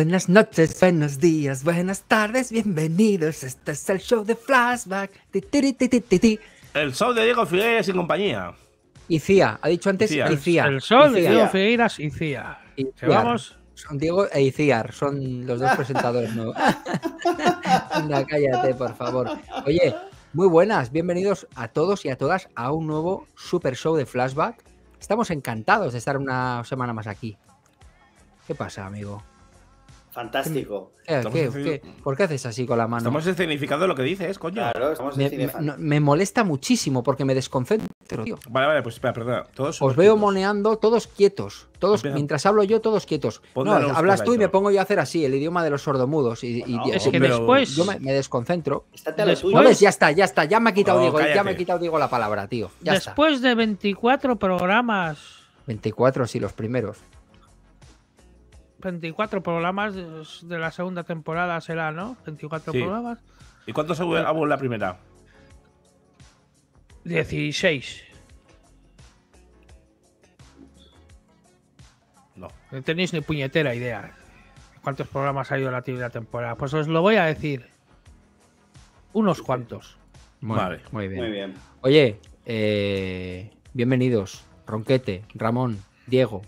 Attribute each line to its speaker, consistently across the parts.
Speaker 1: Buenas noches, buenos días, buenas tardes, bienvenidos. Este es el show de Flashback. Ti, ti, ti, ti, ti, ti.
Speaker 2: El show de Diego Figueres y compañía.
Speaker 1: Y Cía, ha dicho antes
Speaker 2: Icía.
Speaker 1: y Cía.
Speaker 3: El sol de. Diego Figueiras y
Speaker 1: Ciar.
Speaker 3: vamos.
Speaker 1: Son Diego e Iciar, son los dos presentadores nuevos. Anda, cállate, por favor. Oye, muy buenas, bienvenidos a todos y a todas a un nuevo super show de Flashback. Estamos encantados de estar una semana más aquí. ¿Qué pasa, amigo?
Speaker 4: Fantástico.
Speaker 1: ¿Qué-
Speaker 2: Estamos
Speaker 1: qué-
Speaker 2: haciendo-
Speaker 1: qué- ¿Por qué haces así con la mano?
Speaker 2: Estamos escenificando lo que dices, coño.
Speaker 4: Claro, estamos en
Speaker 1: Me, me-
Speaker 4: fan.
Speaker 1: no- me molesta muchísimo porque me desconcentro, tío.
Speaker 2: Vale, vale, pues espera, perdona. Todos
Speaker 1: Os veo
Speaker 2: quietos.
Speaker 1: moneando todos quietos. Todos,
Speaker 2: Empieza.
Speaker 1: mientras hablo yo, todos quietos. No, hablas tú y me pongo yo a hacer así, el idioma de los sordomudos. Y, y-
Speaker 4: Bueno,
Speaker 1: y-
Speaker 3: Es que después.
Speaker 1: yo me, me desconcentro.
Speaker 4: Estate a lo
Speaker 3: Después-.
Speaker 1: ¿No ves? Ya está, ya está. Ya me ha quitado
Speaker 2: No,
Speaker 1: Diego, ya me ha quitado Diego la palabra, tío. Ya está.
Speaker 3: después de 24 programas.
Speaker 1: 24, sí, los primeros.
Speaker 3: 24 programas de la segunda temporada será, ¿no? 24
Speaker 2: Sí.
Speaker 3: programas.
Speaker 2: ¿Y cuántos hubo en la primera?
Speaker 3: 16.
Speaker 2: No.
Speaker 3: No tenéis ni puñetera idea. de ¿Cuántos programas ha ido la primera temporada? Pues os lo voy a decir. Unos cuantos.
Speaker 1: Muy,
Speaker 2: Vale.
Speaker 1: Muy bien.
Speaker 4: Muy bien.
Speaker 1: Oye, eh, bienvenidos. Ronquete, Ramón, Diego.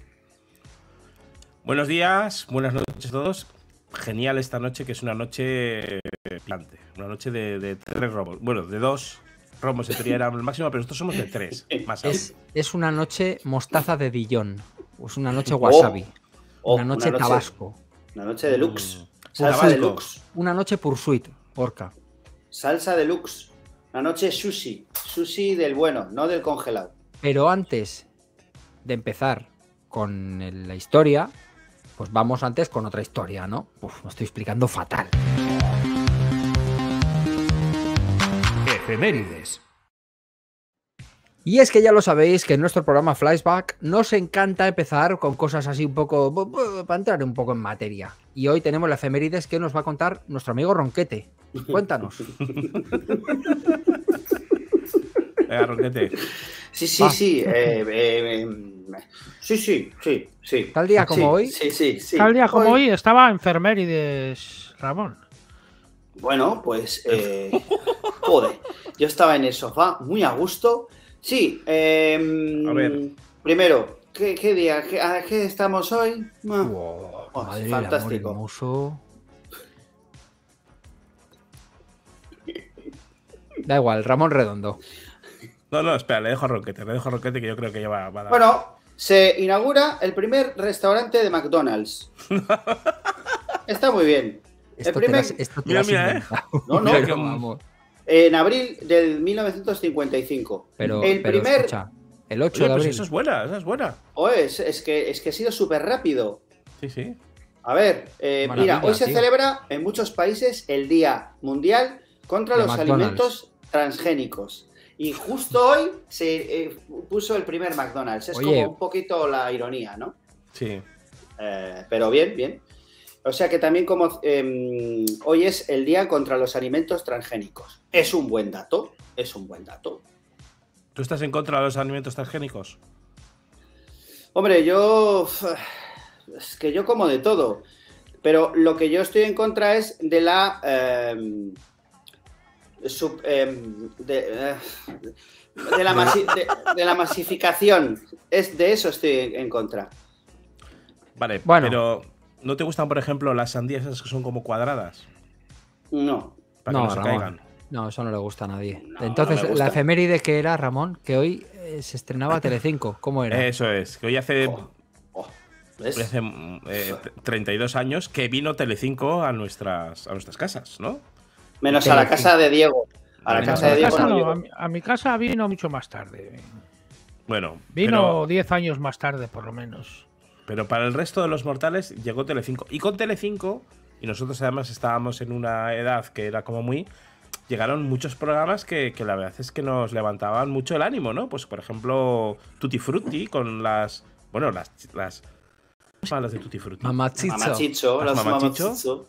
Speaker 2: Buenos días, buenas noches a todos. Genial esta noche, que es una noche eh, plante. Una noche de, de tres romos. Bueno, de dos romos en teoría era el máximo, pero nosotros somos de tres. Más.
Speaker 1: Es, es una noche mostaza de Dijon. Es una noche wasabi.
Speaker 4: Oh,
Speaker 1: una noche tabasco.
Speaker 4: Una noche deluxe.
Speaker 2: Mm.
Speaker 4: Salsa deluxe.
Speaker 1: Una noche pursuit, porca.
Speaker 4: Salsa deluxe. Una noche sushi. Sushi del bueno, no del congelado.
Speaker 1: Pero antes de empezar con el- la historia, pues vamos antes con otra historia, ¿no? Uf, me estoy explicando fatal.
Speaker 5: Efemérides.
Speaker 1: Y es que ya lo sabéis que en nuestro programa Flashback nos encanta empezar con cosas así un poco, para entrar un poco en materia. Y hoy tenemos la efemérides que nos va a contar nuestro amigo Ronquete. Cuéntanos.
Speaker 2: Venga, Ronquete.
Speaker 4: Sí, sí,
Speaker 1: Va.
Speaker 4: sí. eh, eh, eh, sí, sí, sí, sí.
Speaker 1: Tal día como
Speaker 4: Sí,
Speaker 1: hoy.
Speaker 4: Sí, sí, sí.
Speaker 3: Tal día como hoy estaba enfermerides Ramón.
Speaker 4: Bueno, pues. Eh, joder. Yo estaba en el sofá, muy a gusto. Sí, eh,
Speaker 2: A ver.
Speaker 4: Primero, ¿qué, qué día? ¿Qué, a qué estamos hoy? Ah,
Speaker 1: Wow,
Speaker 4: Oh,
Speaker 1: madre del amor
Speaker 4: fantástico.
Speaker 1: Da igual, Ramón Redondo.
Speaker 2: No, no, espera, le dejo a Ronquete. Le dejo a Ronquete que yo creo que ya va, va a dar.
Speaker 4: Bueno, se inaugura el primer restaurante de McDonald's. Está muy bien.
Speaker 1: Esto te,
Speaker 4: primer-
Speaker 1: las- esto te
Speaker 2: Mira, mira, ¿eh?
Speaker 4: No, no,
Speaker 2: Mira
Speaker 1: Vamos.
Speaker 4: En abril del 1955.
Speaker 1: Pero,
Speaker 4: el
Speaker 1: pero
Speaker 4: primer.
Speaker 1: escucha, el 8
Speaker 2: Oye,
Speaker 1: de
Speaker 2: pues
Speaker 1: abril.
Speaker 2: eso es buena, esa es buena.
Speaker 4: Oh, es, es que, es que ha sido súper rápido.
Speaker 2: Sí, sí.
Speaker 4: A ver, eh, mira, hoy se
Speaker 1: tío.
Speaker 4: celebra en muchos países el Día Mundial contra
Speaker 1: De
Speaker 4: los
Speaker 1: McDonald's.
Speaker 4: alimentos transgénicos. Y justo hoy se eh, puso el primer McDonald's. Es
Speaker 1: Oye.
Speaker 4: como un poquito la ironía, ¿no?
Speaker 2: Sí.
Speaker 4: Eh, pero bien, bien. O sea que también como eh, hoy es el Día contra los alimentos transgénicos. Es un buen dato, es un buen dato.
Speaker 2: ¿Tú estás en contra de los alimentos transgénicos?
Speaker 4: Hombre, yo... Es que yo como de todo. Pero lo que yo estoy en contra es de la... eh, sub- eh, de, de la masi- de- de la masificación. Es, de eso estoy en contra.
Speaker 2: Vale,
Speaker 1: Bueno.
Speaker 2: pero ¿no te gustan, por ejemplo, las sandías esas que son como cuadradas?
Speaker 4: No.
Speaker 2: Para
Speaker 1: No,
Speaker 2: que no se
Speaker 1: Ramón.
Speaker 2: caigan.
Speaker 1: No, eso no le gusta a nadie.
Speaker 4: No,
Speaker 1: Entonces,
Speaker 4: no
Speaker 1: la efeméride que era, Ramón, que hoy eh, se estrenaba Telecinco. ¿Cómo era?
Speaker 2: Eso es, que hoy hace,
Speaker 4: Oh, oh, ¿ves?
Speaker 2: hace mm, eh, 32 años que vino Telecinco a nuestras, a nuestras casas, ¿no?
Speaker 4: Menos a la casa de Diego. A la
Speaker 2: Menos
Speaker 4: casa
Speaker 2: a
Speaker 4: de
Speaker 2: la
Speaker 4: Diego
Speaker 3: Casa
Speaker 4: no
Speaker 3: no,
Speaker 4: llego.
Speaker 3: a, mi, a mi casa vino mucho más tarde.
Speaker 2: Bueno,
Speaker 3: Vino 10 años más tarde, por lo menos.
Speaker 2: pero, para el resto de los mortales llegó Telecinco. Y con Telecinco, y nosotros además estábamos en una edad que era como muy... Llegaron muchos programas que, que la verdad es que nos levantaban mucho el ánimo, ¿no? Pues por ejemplo, Tutti Frutti con las... Bueno, las... las ¿Cómo se llaman las de Tutti Frutti?
Speaker 1: Mamachicho.
Speaker 4: Mamachicho,
Speaker 2: Las
Speaker 4: las
Speaker 2: mamachicho.
Speaker 4: mamachicho.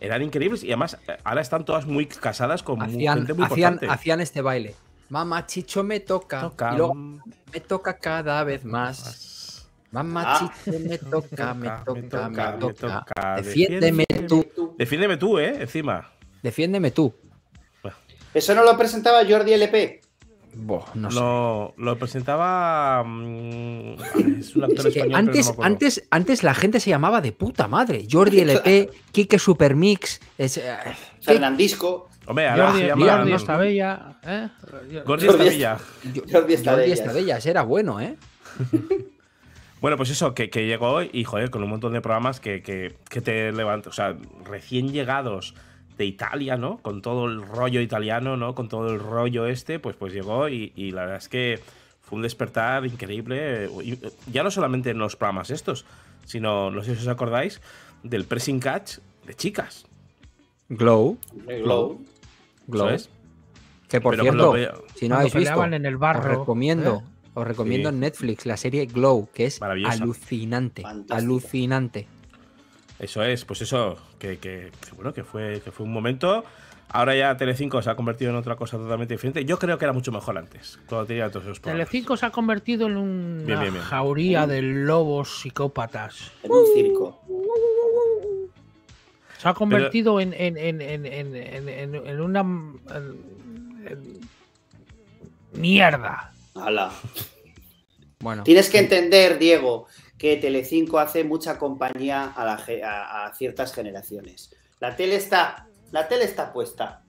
Speaker 2: Eran increíbles y además eh, ahora están todas muy casadas con
Speaker 1: Hacían,
Speaker 2: gente muy
Speaker 1: hacían,
Speaker 2: importante.
Speaker 1: hacían este baile. Mamá Chicho me toca.
Speaker 2: Toca,
Speaker 1: Y luego me toca cada vez más. Mamachito, me toca, me
Speaker 2: me
Speaker 1: toca, me
Speaker 2: toca, me
Speaker 1: toca.
Speaker 2: toca.
Speaker 1: Defiéndeme tú,
Speaker 2: Defiéndeme tú, ¿eh? Encima.
Speaker 1: defiéndeme tú.
Speaker 4: ¿Eso no lo presentaba Jordi LP?
Speaker 1: Boh, no sé.
Speaker 2: Lo, lo presentaba. mm, es un actor
Speaker 1: Es que
Speaker 2: español, pero no
Speaker 1: antes, antes, antes la gente se llamaba de puta madre. Jordi LP, Kike Supermix. Es, eh.
Speaker 4: Fernandisco.
Speaker 2: Hombre, ahora
Speaker 3: Jordi,
Speaker 2: se llama.
Speaker 3: Jordi
Speaker 1: no-
Speaker 3: Estabella, ¿eh?
Speaker 4: Jordi
Speaker 2: Estabella.
Speaker 4: Jordi Estadellas.
Speaker 1: Estadellas, era bueno, ¿eh?
Speaker 2: Bueno, pues eso, que, que llegó y, joder, con un montón de programas que, que, que te levantan. O sea, recién llegados de Italia, ¿no? Con todo el rollo italiano, ¿no? Con todo el rollo este, pues, pues llegó y, y la verdad es que fue un despertar increíble. Y ya no solamente en los programas estos, sino, no sé si os acordáis, del pressing catch de chicas.
Speaker 1: Glow.
Speaker 4: Glow.
Speaker 1: Glow.
Speaker 2: ¿sabes?
Speaker 1: Que por
Speaker 2: Pero
Speaker 1: cierto, si no habéis visto,
Speaker 3: en el
Speaker 1: os
Speaker 3: barro.
Speaker 1: recomiendo,
Speaker 3: ¿eh?
Speaker 1: os recomiendo
Speaker 2: Sí.
Speaker 1: en Netflix la serie Glow, que es alucinante.
Speaker 4: Fantástica.
Speaker 1: Alucinante.
Speaker 2: Eso es, pues eso, que, que- que bueno, que fue, que fue un momento. Ahora ya Telecinco se ha convertido en otra cosa totalmente diferente. Yo creo que era mucho mejor antes, cuando tenía todos esos programas.
Speaker 3: Telecinco se ha convertido en una
Speaker 2: Bien, bien, bien.
Speaker 3: jauría de lobos psicópatas.
Speaker 4: En un circo.
Speaker 3: Se ha convertido en, en, en, en, en, en- en- en una en- en- mierda.
Speaker 4: Ala.
Speaker 1: Bueno,
Speaker 4: Tienes que entender, Diego, que Telecinco hace mucha compañía a, la ge- a- a ciertas generaciones. La tele está, la tele está puesta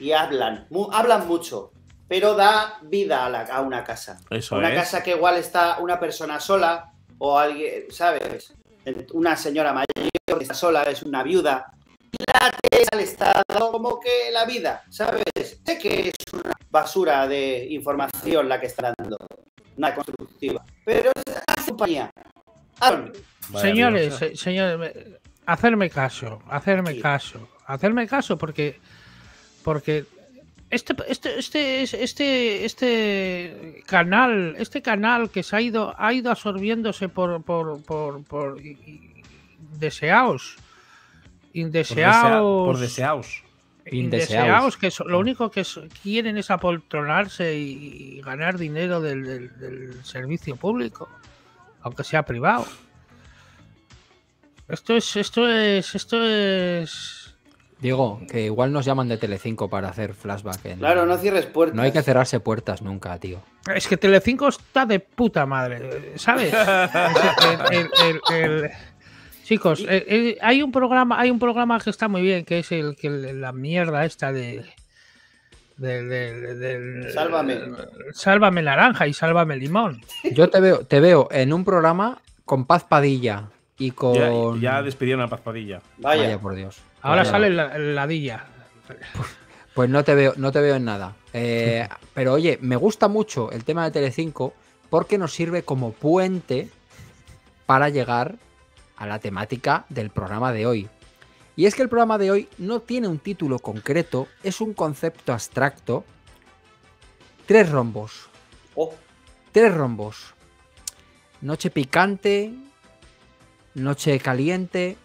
Speaker 4: y hablan, mu- hablan mucho, pero da vida a, la- a una casa.
Speaker 2: Eso
Speaker 4: una
Speaker 2: es.
Speaker 4: casa que igual está una persona sola o alguien, ¿sabes? Una señora mayor que está sola, es una viuda. Y la tele le está dando como que la vida, ¿sabes? Sé que es una basura de información la que está dando, una constructiva, pero es compañía. Hablan.
Speaker 3: Señores, se- señores, me- hacerme caso, hacerme
Speaker 4: Sí.
Speaker 3: caso, hacerme caso porque porque este este este este este canal, este canal que se ha ido ha ido absorbiéndose por por por, por deseados indeseados
Speaker 2: por deseados.
Speaker 1: Indeseados.
Speaker 3: indeseados que so- lo único que so- quieren es apoltronarse y, y ganar dinero del, del- del servicio público, aunque sea privado. Esto es, esto es, esto es.
Speaker 1: Diego, que igual nos llaman de Telecinco para hacer flashback. en-
Speaker 4: Claro, no cierres puertas.
Speaker 1: No hay que cerrarse puertas nunca, tío.
Speaker 3: Es que Telecinco está de puta madre, ¿sabes? El- el- el- el- Chicos, eh, eh, hay un programa, hay un programa que está muy bien, que es el que la mierda esta de. Del- del- del-
Speaker 4: Sálvame.
Speaker 3: Sálvame naranja y sálvame limón.
Speaker 1: Yo te veo, te veo en un programa con Paz Padilla y
Speaker 2: Ya,
Speaker 1: con.
Speaker 2: ya despidieron a Paz Padilla.
Speaker 4: Vaya.
Speaker 1: Vaya por Dios.
Speaker 3: Ahora
Speaker 1: Vaya.
Speaker 3: sale la, la ladilla.
Speaker 1: Pues no te veo, no te veo en nada. Eh, pero oye, me gusta mucho el tema de Telecinco porque nos sirve como puente para llegar a la temática del programa de hoy. Y es que el programa de hoy no tiene un título concreto, es un concepto abstracto. Tres rombos.
Speaker 4: Oh,
Speaker 1: Tres rombos. Noche picante, noche caliente,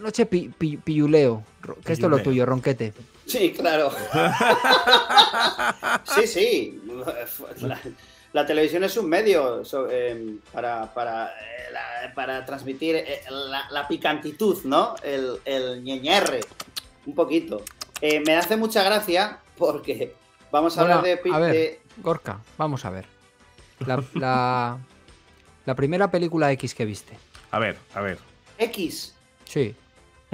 Speaker 1: noche pi- pi- pilluleo. Que esto es lo tuyo, ronquete.
Speaker 4: sí, claro. sí, sí. La, televisión es un medio so- eh, para, para, eh, la- para transmitir eh, la, la picantitud, ¿no? El, el ñeñerre. Un poquito. Eh, me hace mucha gracia porque vamos a
Speaker 1: Bueno,
Speaker 4: hablar de,
Speaker 1: a ver.
Speaker 4: de-
Speaker 1: Gorka, vamos a ver. La, la- la primera película X que viste.
Speaker 2: A ver, a ver.
Speaker 4: X.
Speaker 1: Sí.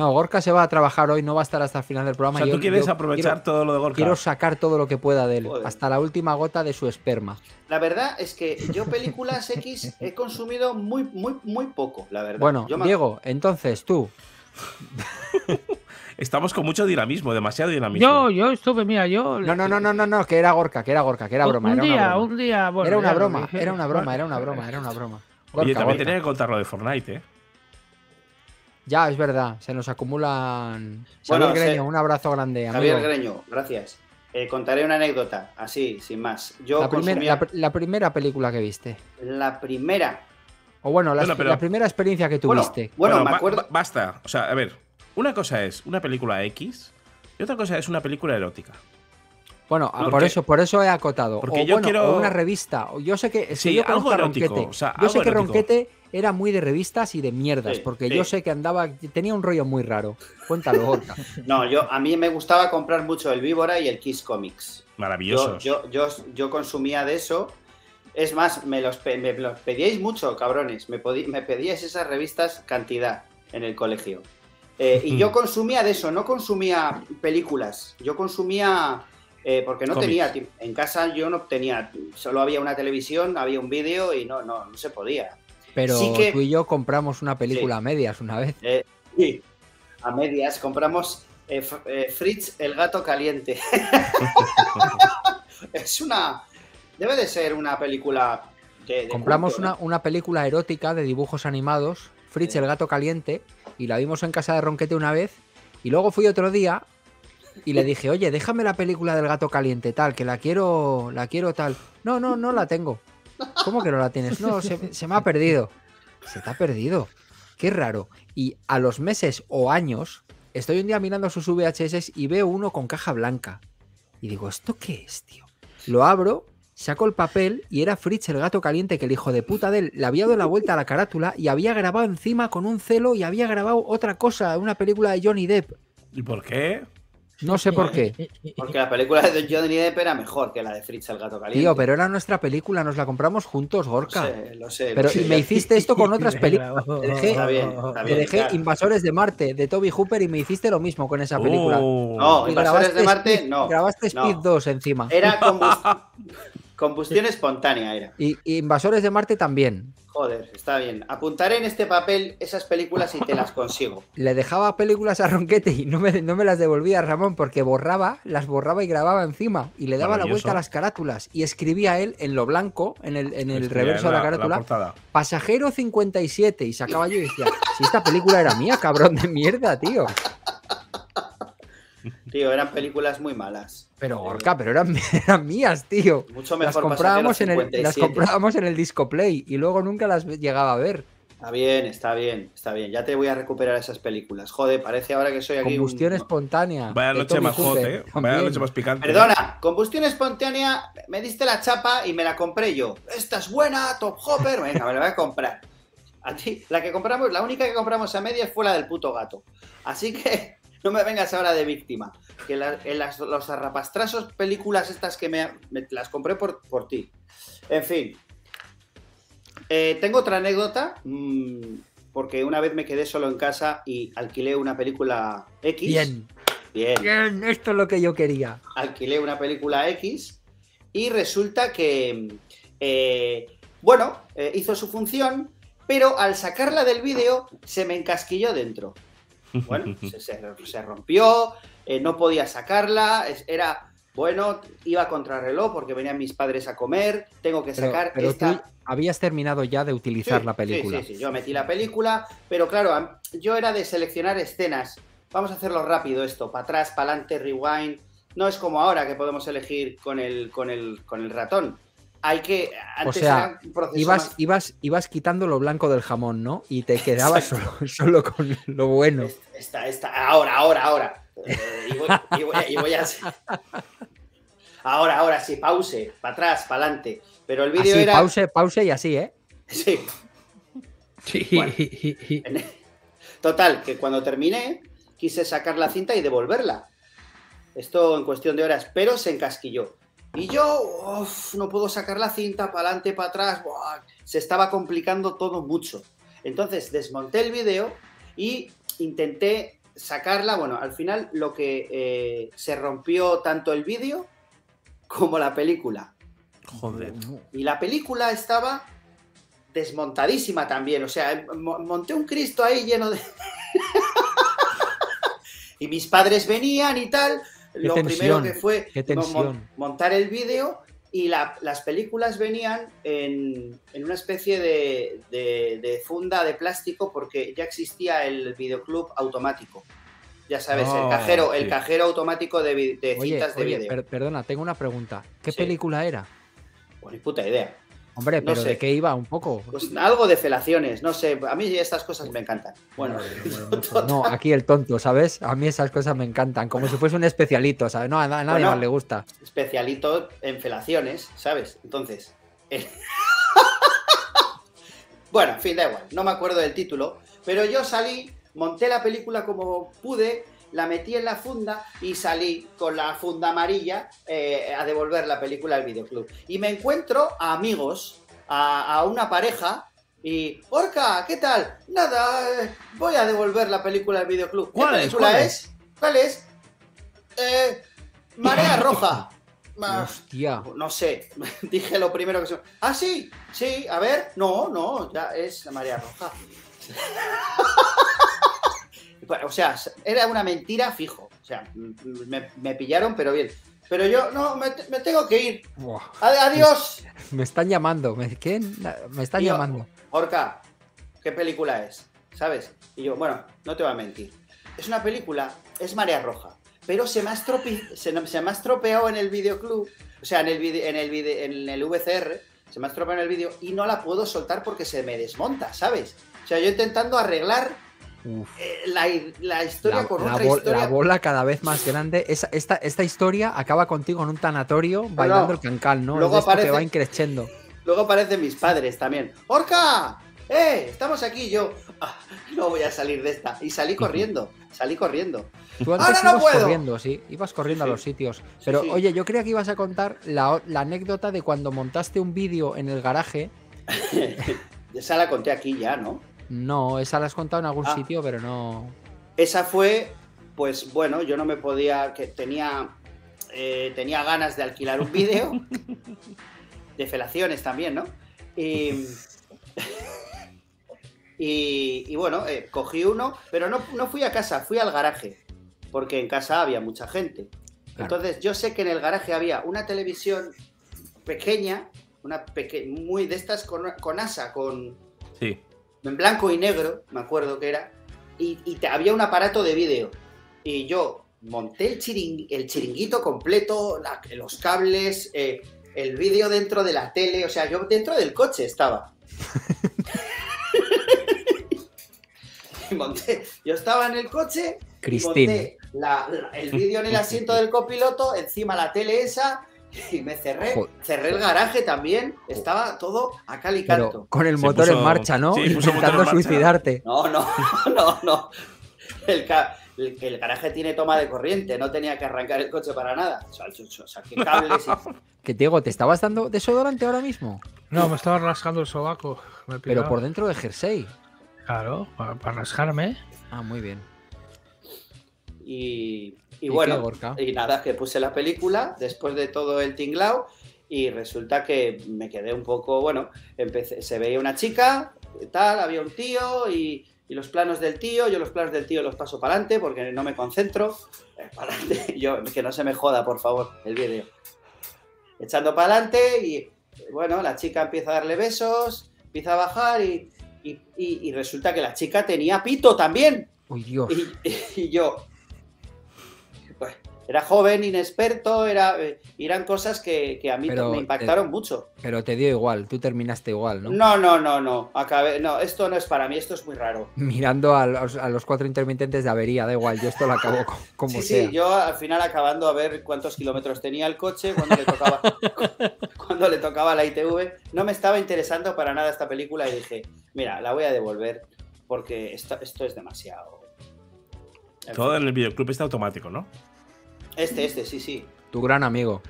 Speaker 1: No, Gorka se va a trabajar hoy, no va a estar hasta el final del
Speaker 2: O
Speaker 1: programa.
Speaker 2: sea,
Speaker 1: Yo-
Speaker 2: tú quieres aprovechar
Speaker 1: quiero,
Speaker 2: todo lo de Gorka.
Speaker 1: quiero sacar todo lo que pueda de él,
Speaker 4: Joder.
Speaker 1: hasta la última gota de su esperma.
Speaker 4: La verdad es que yo películas X he consumido muy, muy, muy poco, la verdad.
Speaker 1: Bueno,
Speaker 4: Yo me-
Speaker 1: Diego, entonces tú,
Speaker 2: Estamos con mucho dinamismo, demasiado dinamismo.
Speaker 3: Yo, yo estuve, mira, yo.
Speaker 1: No, no, no, no, no, no, que era Gorka, que era Gorka, que era broma.
Speaker 3: Un
Speaker 1: era
Speaker 3: día,
Speaker 1: una broma.
Speaker 3: un día. bueno,
Speaker 1: era una broma, era una broma, era una broma, era una broma.
Speaker 2: Oye, también
Speaker 1: Gorka.
Speaker 2: tenía que contar lo de Fortnite, ¿eh?
Speaker 1: Ya, es verdad, se nos acumulan.
Speaker 4: Bueno,
Speaker 1: Xavier Greño,
Speaker 4: se-
Speaker 1: un abrazo grande.
Speaker 4: Javier
Speaker 1: amigo.
Speaker 4: Greño, gracias. Eh, contaré una anécdota, así, sin más. Yo
Speaker 1: La, primera,
Speaker 4: consumía
Speaker 1: la, pr- la primera película que viste.
Speaker 4: la primera.
Speaker 1: O bueno, la,
Speaker 2: Bueno, pero-
Speaker 1: la primera experiencia que tuviste.
Speaker 4: bueno, me acuerdo.
Speaker 2: ba- basta. O sea, a ver. Una cosa es una película X y otra cosa es una película erótica.
Speaker 1: Bueno,
Speaker 2: No,
Speaker 1: por
Speaker 2: porque-
Speaker 1: eso, por eso he acotado.
Speaker 2: porque
Speaker 1: o
Speaker 2: yo
Speaker 1: bueno,
Speaker 2: quiero-
Speaker 1: o una revista. O Yo sé que, es que
Speaker 2: Sí,
Speaker 1: yo
Speaker 2: algo erótico,
Speaker 1: Ronquete.
Speaker 2: o sea,
Speaker 1: yo sé que
Speaker 2: erótico.
Speaker 1: Ronquete era muy de revistas y de mierdas,
Speaker 4: Sí,
Speaker 1: porque
Speaker 4: sí.
Speaker 1: yo sé que andaba, tenía un rollo muy raro. Cuéntalo, Gorka.
Speaker 4: No, yo, a mí me gustaba comprar mucho el Víbora y el Kiss Comics. Yo,
Speaker 2: Maravillosos.
Speaker 4: yo, yo, yo consumía de eso. Es más, me los, pe- me los pedíais mucho, cabrones. Me, me pedíais esas revistas cantidad en el colegio. Eh, y yo consumía de eso, no consumía películas. Yo consumía. eh, porque no tenía. En casa yo no tenía. Solo había una televisión, había un vídeo y no, no, no se podía.
Speaker 1: Pero
Speaker 4: Sí que-
Speaker 1: tú y yo compramos una película
Speaker 4: Sí.
Speaker 1: a medias una vez.
Speaker 4: Eh, sí, a medias compramos eh, eh, Fritz el gato caliente. es una. Debe de ser una película de. de
Speaker 1: Compramos
Speaker 4: culto,
Speaker 1: una, una película erótica de dibujos animados, Fritz el gato caliente, y la vimos en casa de Ronquete una vez. Y luego fui otro día y le dije, oye, déjame la película del gato caliente, tal, que la quiero, la quiero tal. No, no, no la tengo. ¿Cómo que no la tienes? No, se, me ha perdido. Se te ha perdido. Qué raro. Y a los meses o años, estoy un día mirando sus VHS y veo uno con caja blanca. Y digo, ¿esto qué es, tío? Lo abro, saco el papel y era Fritz el gato caliente que el hijo de puta de él le había dado la vuelta a la carátula y había grabado encima con un celo y había grabado otra cosa, una película de Johnny Depp.
Speaker 2: ¿Y por qué?
Speaker 1: No sé por qué.
Speaker 4: Porque la película de Johnny Depp era mejor que la de Fritz el gato caliente.
Speaker 1: Tío, pero era nuestra película, nos la compramos juntos,
Speaker 4: Lo
Speaker 1: Gorka.
Speaker 4: sé, lo sé. lo
Speaker 1: Pero
Speaker 4: sé.
Speaker 1: y me hiciste esto con otras películas. Te dejé,
Speaker 4: Está bien, está
Speaker 1: te
Speaker 4: bien.
Speaker 1: dejé
Speaker 4: claro.
Speaker 1: Invasores de Marte de Toby Hooper y me hiciste lo mismo con esa película.
Speaker 2: Oh.
Speaker 4: No,
Speaker 1: Y
Speaker 4: Invasores de Marte,
Speaker 1: Speed-
Speaker 4: no.
Speaker 1: Grabaste Speed
Speaker 4: no.
Speaker 1: 2 encima.
Speaker 4: Era combust- combustión espontánea, era.
Speaker 1: Y, y Invasores de Marte también.
Speaker 4: Joder, está bien. Apuntaré en este papel esas películas y te las consigo.
Speaker 1: Le dejaba películas a Ronquete y no me, no me las devolvía Ramón porque borraba, las borraba y grababa encima. Y le daba la vuelta a las carátulas. Y escribía él en lo blanco, en el, en el reverso de la
Speaker 2: la
Speaker 1: carátula,
Speaker 2: portada.
Speaker 1: Pasajero 57. Y sacaba yo y decía, si esta película era mía, cabrón de mierda, tío.
Speaker 4: Tío, eran películas muy malas.
Speaker 1: Pero Gorka, pero eran, eran mías, tío.
Speaker 4: Mucho
Speaker 1: Las
Speaker 4: mejor
Speaker 1: comprábamos, en el, las
Speaker 4: 57.
Speaker 1: comprábamos en el Disco Play y luego nunca las llegaba a ver.
Speaker 4: Está bien, está bien, está bien. Ya te voy a recuperar esas películas. Joder, parece ahora que soy aquí
Speaker 1: Combustión
Speaker 4: un...
Speaker 1: espontánea.
Speaker 2: Vaya noche más hot, ¿eh? Vaya noche más picante.
Speaker 4: Perdona, combustión espontánea, me diste la chapa y me la compré yo. Esta es buena, Top Hopper, venga, me la voy a comprar. A ti, la que compramos, la única que compramos a medias fue la del puto gato. Así que no me vengas ahora de víctima. Que la- en las, los zarrapastrasos películas estas que me, me- las compré por, por ti. En fin. Eh, tengo otra anécdota. mm, porque una vez me quedé solo en casa y alquilé una película X.
Speaker 1: Bien,
Speaker 4: Bien
Speaker 1: bien, esto es lo que yo quería.
Speaker 4: alquilé una película X y resulta que, eh, bueno, eh, hizo su función, pero al sacarla del vídeo se me encasquilló dentro. Bueno, se, rompió, eh, no podía sacarla, era, bueno, iba a contrarreloj porque venían mis padres a comer, tengo que
Speaker 1: Pero,
Speaker 4: sacar
Speaker 1: pero
Speaker 4: esta...
Speaker 1: tú habías terminado ya de utilizar
Speaker 4: Sí,
Speaker 1: la película.
Speaker 4: Sí, sí, sí, yo metí la película, pero claro, yo era de seleccionar escenas. Vamos a hacerlo rápido esto, para atrás, para adelante, rewind. No es como ahora que podemos elegir con el, con el, con el ratón. Hay que. Antes
Speaker 1: sea,
Speaker 4: un proceso
Speaker 1: Ibas,
Speaker 4: más-
Speaker 1: ibas, ibas quitando lo blanco del jamón, ¿no? Y te quedabas solo, solo con lo bueno.
Speaker 4: Esta, esta, ahora, ahora, ahora. Eh, y, voy, y voy- y voy a- Ahora, ahora sí, pause, para atrás, para adelante. Pero el vídeo era.
Speaker 1: pause, pause y así, ¿eh?
Speaker 4: Sí,
Speaker 3: Sí.
Speaker 4: Bueno. Total, que cuando terminé, quise sacar la cinta y devolverla. Esto en cuestión de horas, pero se encasquilló. Y yo, uf, no puedo sacar la cinta para adelante, para atrás. buah, se estaba complicando todo mucho. Entonces desmonté el vídeo y intenté sacarla. Bueno, al final lo que eh, se rompió tanto el vídeo como la película.
Speaker 2: Joder.
Speaker 4: Y la película estaba desmontadísima también. O sea, mo- monté un Cristo ahí lleno de. y mis padres venían y tal. Lo
Speaker 1: tensión,
Speaker 4: primero que fue montar el vídeo y la- las películas venían en, en una especie de, de- de funda de plástico porque ya existía el videoclub automático. Ya sabes, el
Speaker 2: Oh,
Speaker 4: cajero, el cajero automático de, de
Speaker 1: Oye,
Speaker 4: cintas de
Speaker 1: oye,
Speaker 4: vídeo.
Speaker 1: per- perdona, tengo una pregunta. ¿Qué
Speaker 4: Sí.
Speaker 1: película era?
Speaker 4: Pues ni puta idea.
Speaker 1: Hombre,
Speaker 4: No
Speaker 1: pero
Speaker 4: sé.
Speaker 1: ¿de qué iba un poco?
Speaker 4: Pues algo de felaciones, no sé. A mí estas cosas me encantan. Bueno,
Speaker 1: No, aquí el tonto, ¿sabes? A mí esas cosas me encantan, como si fuese un especialito, ¿sabes? No, a na- a nadie
Speaker 4: Bueno.
Speaker 1: más le gusta.
Speaker 4: especialito en felaciones, ¿sabes? Entonces. eh, bueno, en fin, da igual, no me acuerdo del título, pero yo salí, monté la película como pude, la metí en la funda y salí con la funda amarilla eh, a devolver la película al videoclub. Y me encuentro a amigos, a, a una pareja. Y, Orca, ¿qué tal? Nada, eh, voy a devolver la película al videoclub. ¿Qué
Speaker 2: ¿Cuál es?
Speaker 4: película
Speaker 2: ¿Cuál
Speaker 4: es? ¿Cuál es? Eh, Marea Roja.
Speaker 1: Hostia.
Speaker 4: no sé, dije lo primero que se... Ah, sí, sí, a ver, no, no, ya es la Marea Roja. O sea, era una mentira fijo. O sea, me, me pillaron, pero bien. Pero yo, no, me, me tengo que ir.
Speaker 1: Buah,
Speaker 4: Adiós.
Speaker 1: Me están llamando. ¿Me, ¿qué? Me están llamando.
Speaker 4: Orca, ¿qué película es? ¿Sabes? Y yo, bueno, no te voy a mentir. Es una película, es Marea Roja, pero se me ha, estropi- se, se me ha estropeado en el videoclub, o sea, en el, vide- en, el vide- en el VCR, se me ha estropeado en el vídeo y no la puedo soltar porque se me desmonta, ¿sabes? O sea, yo intentando arreglar la, la historia
Speaker 1: La,
Speaker 4: con
Speaker 1: la
Speaker 4: otra
Speaker 1: bol-
Speaker 4: historia.
Speaker 1: la bola cada vez más grande. Esa- esta, esta historia acaba contigo en un tanatorio bailando el cancal, ¿no?
Speaker 4: Luego
Speaker 1: esto que
Speaker 4: aparece-
Speaker 1: va increciendo.
Speaker 4: Luego aparecen mis padres también. ¡Orca! ¡Eh! Estamos aquí. Yo "Ah, no voy a salir de esta. Y salí corriendo. Salí corriendo.
Speaker 1: Tú antes
Speaker 4: ¡Ahora no puedo!
Speaker 1: corriendo, sí, ibas corriendo
Speaker 4: Sí,
Speaker 1: a los sitios. Pero
Speaker 4: sí.
Speaker 1: oye, yo creía que ibas a contar la, la anécdota de cuando montaste un vídeo en el garaje.
Speaker 4: Esa la conté aquí ya, ¿no?
Speaker 1: No, esa la has contado en algún
Speaker 4: Ah.
Speaker 1: sitio, pero no.
Speaker 4: Esa fue, pues bueno, yo no me podía, que tenía, eh, tenía ganas de alquilar un vídeo, de felaciones también, ¿no? Y, y, y bueno, eh, cogí uno, pero no, no fui a casa, fui al garaje, porque en casa había mucha gente.
Speaker 1: Claro.
Speaker 4: Entonces yo sé que en el garaje había una televisión pequeña, una peque muy de estas con, con asa, con,
Speaker 2: Sí.
Speaker 4: En blanco y negro, me acuerdo que era, y, y te- había un aparato de vídeo. Y yo monté el, chiring- el chiringuito completo, la- los cables, eh, el vídeo dentro de la tele, o sea, yo dentro del coche estaba. Y monté, yo estaba en el coche, monté la- la- el vídeo en el asiento del copiloto, encima la tele esa, y me cerré,
Speaker 1: Joder.
Speaker 4: cerré el garaje también, estaba todo a cal y
Speaker 1: Pero
Speaker 4: canto.
Speaker 1: con el motor en marcha, ¿no?
Speaker 2: sí,
Speaker 1: Intentando suicidarte.
Speaker 4: No, no, no, no. El, ca- el- el garaje tiene toma de corriente, no tenía que arrancar el coche para nada. O sea, yo- yo saqué cables y...
Speaker 1: Que Diego, ¿te estabas dando desodorante ahora mismo?
Speaker 3: No, me estaba rascando el sobaco. Me
Speaker 1: Pero por dentro del jersey.
Speaker 3: Claro, para, para rascarme.
Speaker 1: Ah, muy bien.
Speaker 4: Y, y
Speaker 1: ¿Y
Speaker 4: bueno, y nada, que puse la película después de todo el tinglao y resulta que me quedé un poco, bueno, empecé, se veía una chica, tal, había un tío y, y los planos del tío, yo los planos del tío los paso para adelante porque no me concentro. Eh, para adelante, yo, que no se me joda, por favor, el vídeo. Echando para adelante y bueno, la chica empieza a darle besos, empieza a bajar y, y- y- resulta que la chica tenía pito también.
Speaker 1: Uy, Dios.
Speaker 4: Y, yo, era joven, inexperto, era, eh, eran cosas que, que a mí
Speaker 1: Pero,
Speaker 4: me impactaron mucho.
Speaker 1: Pero te dio igual, tú terminaste igual, ¿no?
Speaker 4: No, no, no, no, acabé, no, esto no es para mí, esto es muy raro.
Speaker 1: Mirando a los, a los cuatro intermitentes de avería, da igual, yo esto lo acabo co- como
Speaker 4: sí,
Speaker 1: sea.
Speaker 4: sí, yo al final acabando a ver cuántos kilómetros tenía el coche, cuando le tocaba, cuando le tocaba la ITV, no me estaba interesando para nada esta película y dije, mira, la voy a devolver porque esto, esto es demasiado.
Speaker 2: Todo en el videoclub está automático, ¿no?
Speaker 4: Este, este, sí, sí.
Speaker 1: Tu gran amigo.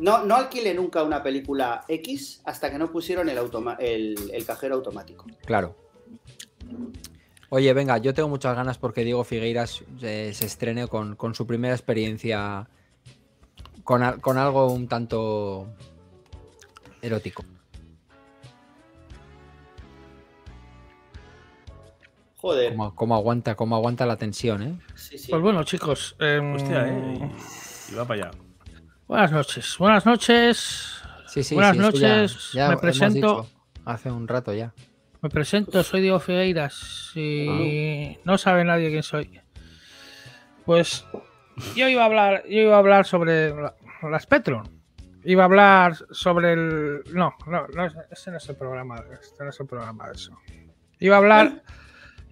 Speaker 4: No, no alquilé nunca una película X hasta que no pusieron el, automa- el, el cajero automático.
Speaker 1: Claro. Oye, venga, yo tengo muchas ganas porque Diego Figueiras eh, se estrene con, con su primera experiencia con algo un tanto erótico.
Speaker 4: Joder.
Speaker 1: Cómo, cómo aguanta, cómo aguanta la tensión, ¿eh?
Speaker 4: Sí, sí.
Speaker 3: Pues bueno, chicos. em,
Speaker 2: Hostia, eh. Y va para allá.
Speaker 3: Buenas noches. Buenas noches.
Speaker 1: Sí, sí,
Speaker 3: Buenas
Speaker 1: sí, eso ya-
Speaker 3: noches,
Speaker 1: ya
Speaker 3: me presento.
Speaker 1: hace un rato ya.
Speaker 3: Me presento, soy Diego Figueiras y no sabe nadie quién soy. Pues yo iba a hablar, yo iba a hablar sobre la- las Petron. Iba a hablar sobre el. No, no, no, ese no es el programa. Este no es el programa de eso. Iba a hablar.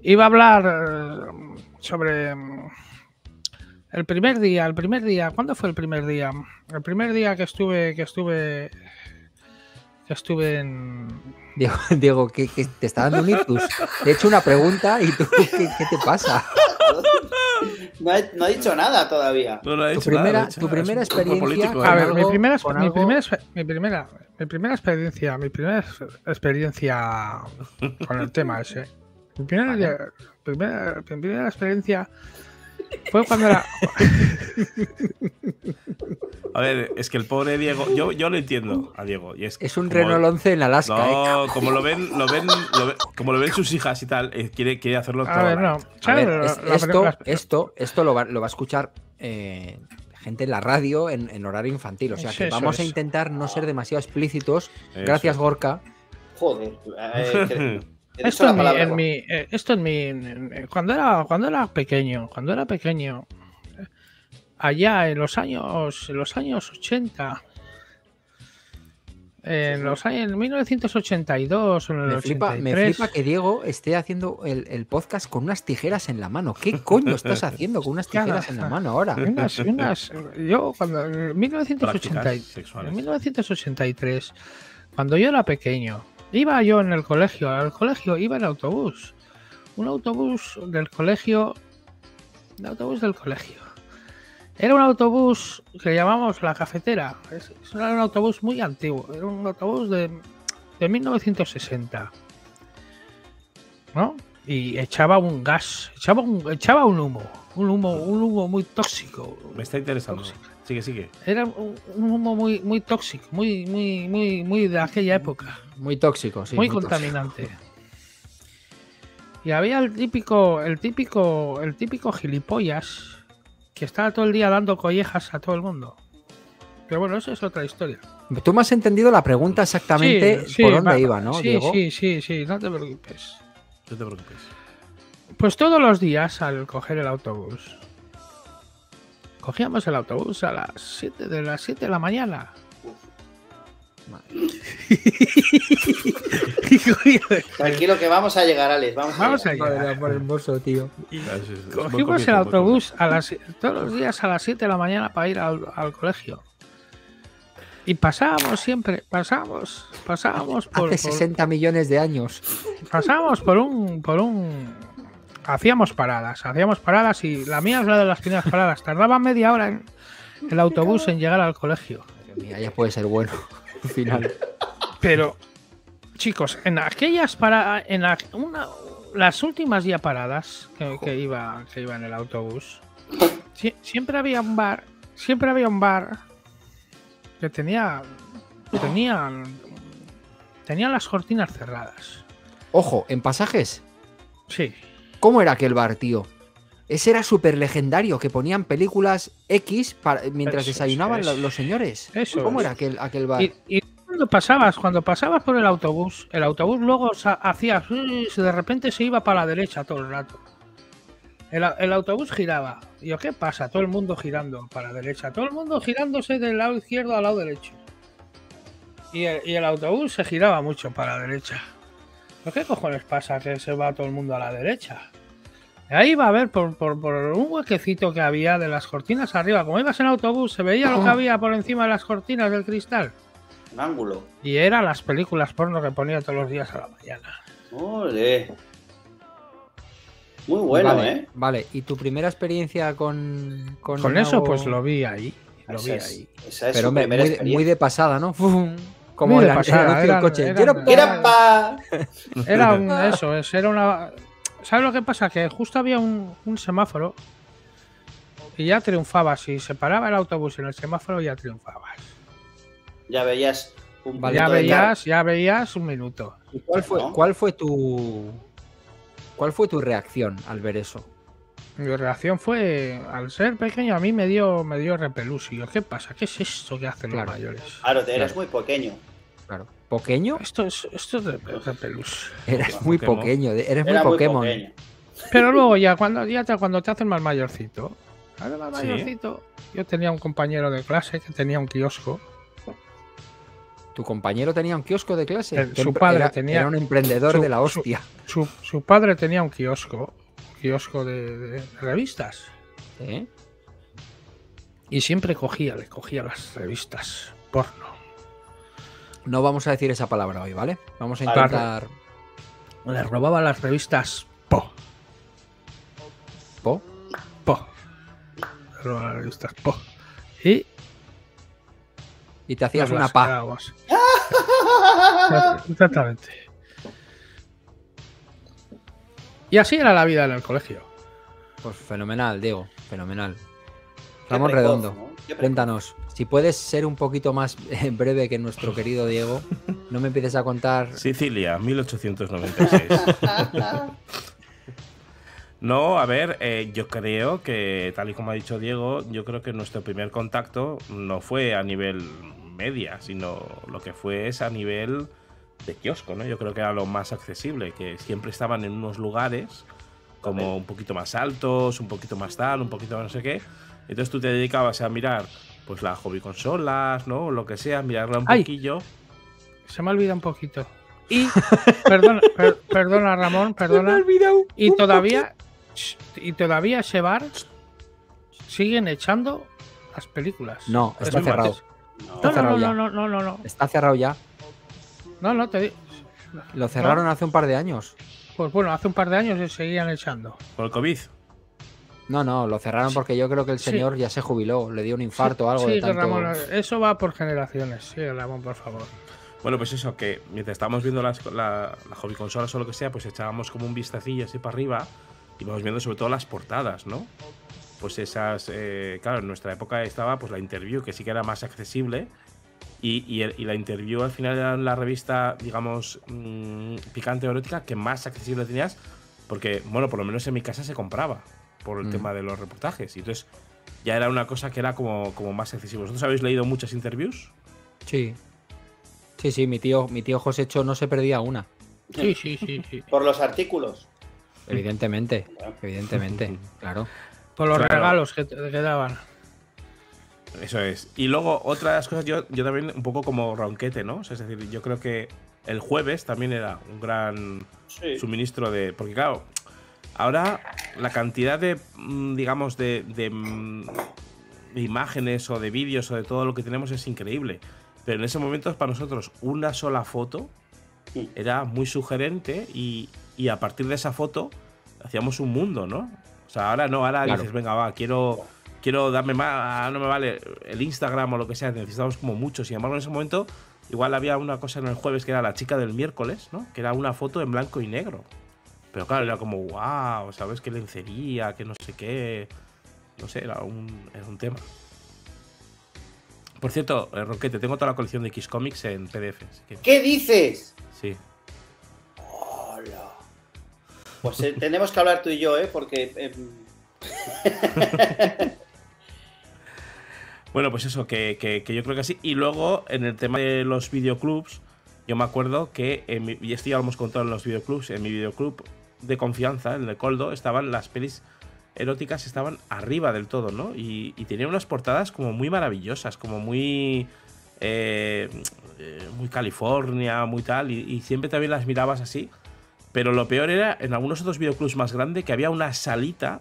Speaker 3: Iba a hablar eh, sobre. mm, El primer día, el primer día. ¿Cuándo fue el primer día? El primer día que estuve. Que estuve. Que estuve en.
Speaker 1: Diego, Diego que, que te está dando un ictus. Te he hecho una pregunta y tú, ¿qué, qué te pasa?
Speaker 4: No ha dicho nada todavía.
Speaker 2: No lo ha
Speaker 1: Tu primera-
Speaker 2: nada,
Speaker 1: tu primera experiencia
Speaker 2: político,
Speaker 3: A ver, mi primera, mi
Speaker 1: algo-
Speaker 3: primera, mi primera, mi primera experiencia, mi primera experiencia con el tema ese. Mi primera, primera, primera experiencia fue cuando era.
Speaker 2: A ver, es que el pobre Diego, yo, yo lo entiendo a Diego. Y es,
Speaker 1: Es un
Speaker 2: como-
Speaker 1: Renault 11 en Alaska. ¿eh?
Speaker 2: No, como lo ven, lo ven, lo ven- como lo ven sus hijas y tal, eh, quiere, quiere hacerlo todo.
Speaker 3: A ver, no.
Speaker 1: A ver, es- esto, esto, esto lo va, lo va a escuchar eh, gente en la radio en, en horario infantil. O sea que
Speaker 3: eso
Speaker 1: vamos a intentar no ser demasiado explícitos.
Speaker 2: Eso
Speaker 1: Gracias. Gorka.
Speaker 4: Joder. eh,
Speaker 3: Esto en mi,
Speaker 4: palabra.
Speaker 3: en mi- eh, esto en mi, en- en- cuando era, cuando era pequeño, cuando era pequeño, allá en los años, en los años 80, en los años en 1982 o en el
Speaker 1: Me flipa,
Speaker 3: 83.
Speaker 1: me flipa que Diego esté haciendo el, el podcast con unas tijeras en la mano. ¿Qué coño estás haciendo con unas tijeras en la mano ahora?
Speaker 3: Unas- unas- yo cuando en 1980
Speaker 2: Prácticas
Speaker 3: y-
Speaker 2: sexuales.
Speaker 3: en 1983, cuando yo era pequeño, iba yo en el colegio, al colegio iba en autobús, un autobús del colegio, un autobús del colegio. Era un autobús que llamamos la cafetera. Es, era un autobús muy antiguo, era un autobús de, de 1960, ¿no? Y echaba un gas, echaba un, echaba un humo, un humo, un humo muy tóxico.
Speaker 2: Me está interesando. Sigue, sigue.
Speaker 3: Era un, un humo muy, muy tóxico, muy, muy, muy, muy de aquella época,
Speaker 1: Muy tóxico, sí.
Speaker 3: muy contaminante. Y había el típico, el típico, el típico gilipollas que estaba todo el día dando collejas a todo el mundo. Pero bueno, eso es otra historia.
Speaker 1: Tú me has entendido la pregunta exactamente
Speaker 3: Sí, sí,
Speaker 1: por dónde
Speaker 3: va-
Speaker 1: iba, ¿no,
Speaker 3: sí,
Speaker 1: Diego?
Speaker 3: Sí, sí, sí, no te preocupes.
Speaker 2: No te preocupes.
Speaker 3: Pues todos los días al coger el autobús. Cogíamos el autobús a las 7 de las 7 de la mañana.
Speaker 4: Tranquilo que vamos a llegar, Alex. Vamos,
Speaker 3: Vamos
Speaker 4: a
Speaker 3: a
Speaker 4: llegar.
Speaker 1: Madre, por hermoso, tío.
Speaker 3: Cogimos el autobús a las, todos los días a las 7 de la mañana para ir al, al colegio. Y pasábamos siempre, pasábamos, pasábamos por,
Speaker 1: Hace
Speaker 3: por-
Speaker 1: 60 millones de años.
Speaker 3: pasábamos por un, por un, hacíamos paradas, hacíamos paradas y la mía es la de las primeras paradas. Tardaba media hora en el autobús en llegar al colegio.
Speaker 1: Madre mía, ya puede ser bueno. Al final.
Speaker 3: Pero, chicos, en aquellas paradas, en la- una, las últimas ya paradas que, que iba, que iba en el autobús, sie- siempre había un bar, siempre había un bar que tenía, tenía, tenía las cortinas cerradas.
Speaker 1: Ojo, en pasajes.
Speaker 3: Sí,
Speaker 1: ¿Cómo era aquel bar, tío? Ese era súper legendario, que ponían películas X para, mientras
Speaker 3: Eso,
Speaker 1: desayunaban
Speaker 3: eso
Speaker 1: los señores.
Speaker 3: Eso
Speaker 1: ¿Cómo era aquel, aquel bar?
Speaker 3: Y, y cuando pasabas, cuando pasabas por el autobús, el autobús luego hacía de repente se iba para la derecha todo el rato. El, autobús giraba. Y yo, ¿qué pasa? Todo el mundo girando para la derecha. Todo el mundo girándose del lado izquierdo al lado derecho. Y el, y el autobús se giraba mucho para la derecha. ¿Pero qué cojones pasa que se va todo el mundo a la derecha? Y Ahí va a ver por, por- por un huequecito que había de las cortinas arriba. Como ibas en autobús, se veía lo que había por encima de las cortinas del cristal.
Speaker 4: Un ángulo.
Speaker 3: Y eran las películas porno que ponía todos los días a la mañana.
Speaker 4: Ole. Muy bueno,
Speaker 1: vale,
Speaker 4: ¿eh?
Speaker 1: Vale, ¿y tu primera experiencia con. Con,
Speaker 3: Con eso, pues lo vi ahí. Lo vi
Speaker 4: es,
Speaker 3: ahí.
Speaker 4: esa es
Speaker 1: Pero
Speaker 4: su
Speaker 1: hombre,
Speaker 4: primera
Speaker 1: muy, muy de pasada, ¿no? Fum, Como el,
Speaker 3: pasada, eran-
Speaker 1: coche.
Speaker 3: eran-
Speaker 1: ¡Quiero-
Speaker 4: ¡Quiero pa!
Speaker 3: Era un, eso, es, era una. ¿Sabes lo que pasa? Que justo había un, un semáforo y ya triunfabas. Si se paraba el autobús en el semáforo, ya triunfabas.
Speaker 4: Ya veías un
Speaker 3: ya veías, ya veías un minuto.
Speaker 1: ¿Y ¿Cuál fue,
Speaker 4: ¿no?
Speaker 1: cuál fue tu. ¿Cuál fue tu reacción al ver eso?
Speaker 3: Mi reacción fue, al ser pequeño, a mí me dio, me dio repelús. Y yo, ¿qué pasa? ¿Qué es esto que hacen
Speaker 1: Claro.
Speaker 3: los mayores?
Speaker 4: Claro,
Speaker 1: Claro.
Speaker 4: muy pequeño.
Speaker 1: Claro. ¿Pequeño?
Speaker 3: Esto es, esto es de- repelús.
Speaker 1: Eres muy
Speaker 2: Pokémon.
Speaker 1: pequeño, eres muy
Speaker 4: Era muy
Speaker 1: Pokémon.
Speaker 4: pequeño.
Speaker 3: Pero luego ya cuando ya te, cuando te hacen más mayorcito, más
Speaker 2: Sí.
Speaker 3: mayorcito, yo tenía un compañero de clase que tenía un kiosco
Speaker 1: tu compañero tenía un kiosco de clase.
Speaker 3: El-
Speaker 1: Que
Speaker 3: su padre
Speaker 1: era,
Speaker 3: tenía-
Speaker 1: era un emprendedor
Speaker 3: su-
Speaker 1: de la
Speaker 3: su-
Speaker 1: hostia.
Speaker 3: Su, su padre tenía un kiosco, kiosco de, de revistas.
Speaker 1: ¿Eh?
Speaker 3: Y siempre cogía, le cogía las revistas porno.
Speaker 1: No vamos a decir esa palabra hoy, ¿vale? Vamos a intentar.
Speaker 3: Le robaba las revistas Po.
Speaker 1: ¿Po?
Speaker 3: Po. Le robaba las revistas Po. Y
Speaker 1: Y te hacías una
Speaker 3: las
Speaker 1: pa.
Speaker 3: quedábamos. Exactamente. Y así era la vida en el colegio.
Speaker 1: Pues fenomenal, Diego. Fenomenal. Ramón
Speaker 4: precoz,
Speaker 1: Redondo, cuéntanos. Si puedes ser un poquito más eh, breve que nuestro querido Diego, no me empieces a contar.
Speaker 2: Sicilia, 1896. No, a ver, eh, yo creo que, tal y como ha dicho Diego, yo creo que nuestro primer contacto no fue a nivel media, sino lo que fue es a nivel de kiosco, ¿no? Yo creo que era lo más accesible, que siempre estaban en unos lugares como un poquito más altos, un poquito más tal, un poquito más no sé qué. Entonces tú te dedicabas a mirar pues las hobby consolas, ¿no? O lo que sea, mirarla un
Speaker 3: Ay.
Speaker 2: poquillo.
Speaker 3: Se me olvida un poquito. Y, perdona, per- perdona Ramón, perdona. Y todavía, y todavía ese bar siguen echando las películas.
Speaker 1: No,
Speaker 3: Es
Speaker 1: está cerrado.
Speaker 4: No.
Speaker 3: No, no,
Speaker 1: cerrado
Speaker 3: no,
Speaker 1: ya.
Speaker 3: no, no, no, no.
Speaker 1: Está cerrado ya.
Speaker 3: No, no, te.
Speaker 1: Lo cerraron hace un par de años.
Speaker 3: Pues bueno, hace un par de años se seguían echando.
Speaker 2: Por el COVID.
Speaker 1: No, no, lo cerraron porque yo creo que el
Speaker 3: Sí.
Speaker 1: señor ya se jubiló, le dio un infarto o algo
Speaker 3: Sí,
Speaker 1: de tanto.
Speaker 3: Ramón, eso va por generaciones. Sí, Ramón, por favor.
Speaker 2: Bueno, pues eso, que mientras estábamos viendo las, la, la hobby consolas o lo que sea, pues echábamos como un vistacillo así para arriba y íbamos viendo sobre todo las portadas, ¿no? Pues esas, eh, claro, en nuestra época estaba pues la interview, que sí que era más accesible. Y, y el- y la interview al final era la revista, digamos, mm, picante o erótica que más accesible tenías, porque, bueno, por lo menos en mi casa se compraba por el
Speaker 1: Mm.
Speaker 2: tema de los reportajes. Y entonces ya era una cosa que era como, como más accesible. ¿Vosotros habéis leído muchas interviews?
Speaker 1: Sí. Sí, sí, mi tío, mi tío Josécho no se perdía una.
Speaker 3: Sí, sí, sí, sí.
Speaker 4: Por los artículos.
Speaker 1: Evidentemente. Evidentemente. Claro.
Speaker 3: Por los
Speaker 2: Claro.
Speaker 3: regalos que, te- que daban.
Speaker 2: Eso es. Y luego, otra de las cosas, yo, yo también un poco como ronquete, ¿no? O sea, es decir, yo creo que el jueves también era un gran
Speaker 4: Sí.
Speaker 2: suministro de. Porque, claro, ahora la cantidad de, mm, digamos, de, de, mm, de imágenes o de vídeos o de todo lo que tenemos es increíble. Pero en ese momento, para nosotros, una sola foto
Speaker 4: Sí.
Speaker 2: era muy sugerente y, y a partir de esa foto hacíamos un mundo, ¿no? O sea, ahora no, ahora
Speaker 1: Claro.
Speaker 2: dices, venga, va, quiero, quiero darme más, ah, no me vale el Instagram o lo que sea, necesitamos como mucho. Sin embargo, en ese momento, igual había una cosa en el jueves que era la chica del miércoles, ¿no? Que era una foto en blanco y negro. Pero claro, era como, wow, ¿sabes? qué lencería, que no sé qué. No sé, era un, era un tema. Por cierto, eh, Roquete, tengo toda la colección de X Comics en PDF. que,
Speaker 4: ¿Qué dices?
Speaker 2: sí.
Speaker 4: Hola. Pues eh, tenemos que hablar tú y yo, ¿eh? Porque. em,
Speaker 2: Bueno, pues eso, que, que- yo creo que sí. Y luego, en el tema de los videoclubs, yo me acuerdo que, en mi- y esto ya lo hemos contado en los videoclubs, en mi videoclub de confianza, en el Coldo, estaban las pelis eróticas, estaban arriba del todo, ¿no? Y, y tenían unas portadas como muy maravillosas, como muy... eh, eh, muy California, muy tal, y siempre también las mirabas así. Pero lo peor era en algunos otros videoclubs más grandes que había una salita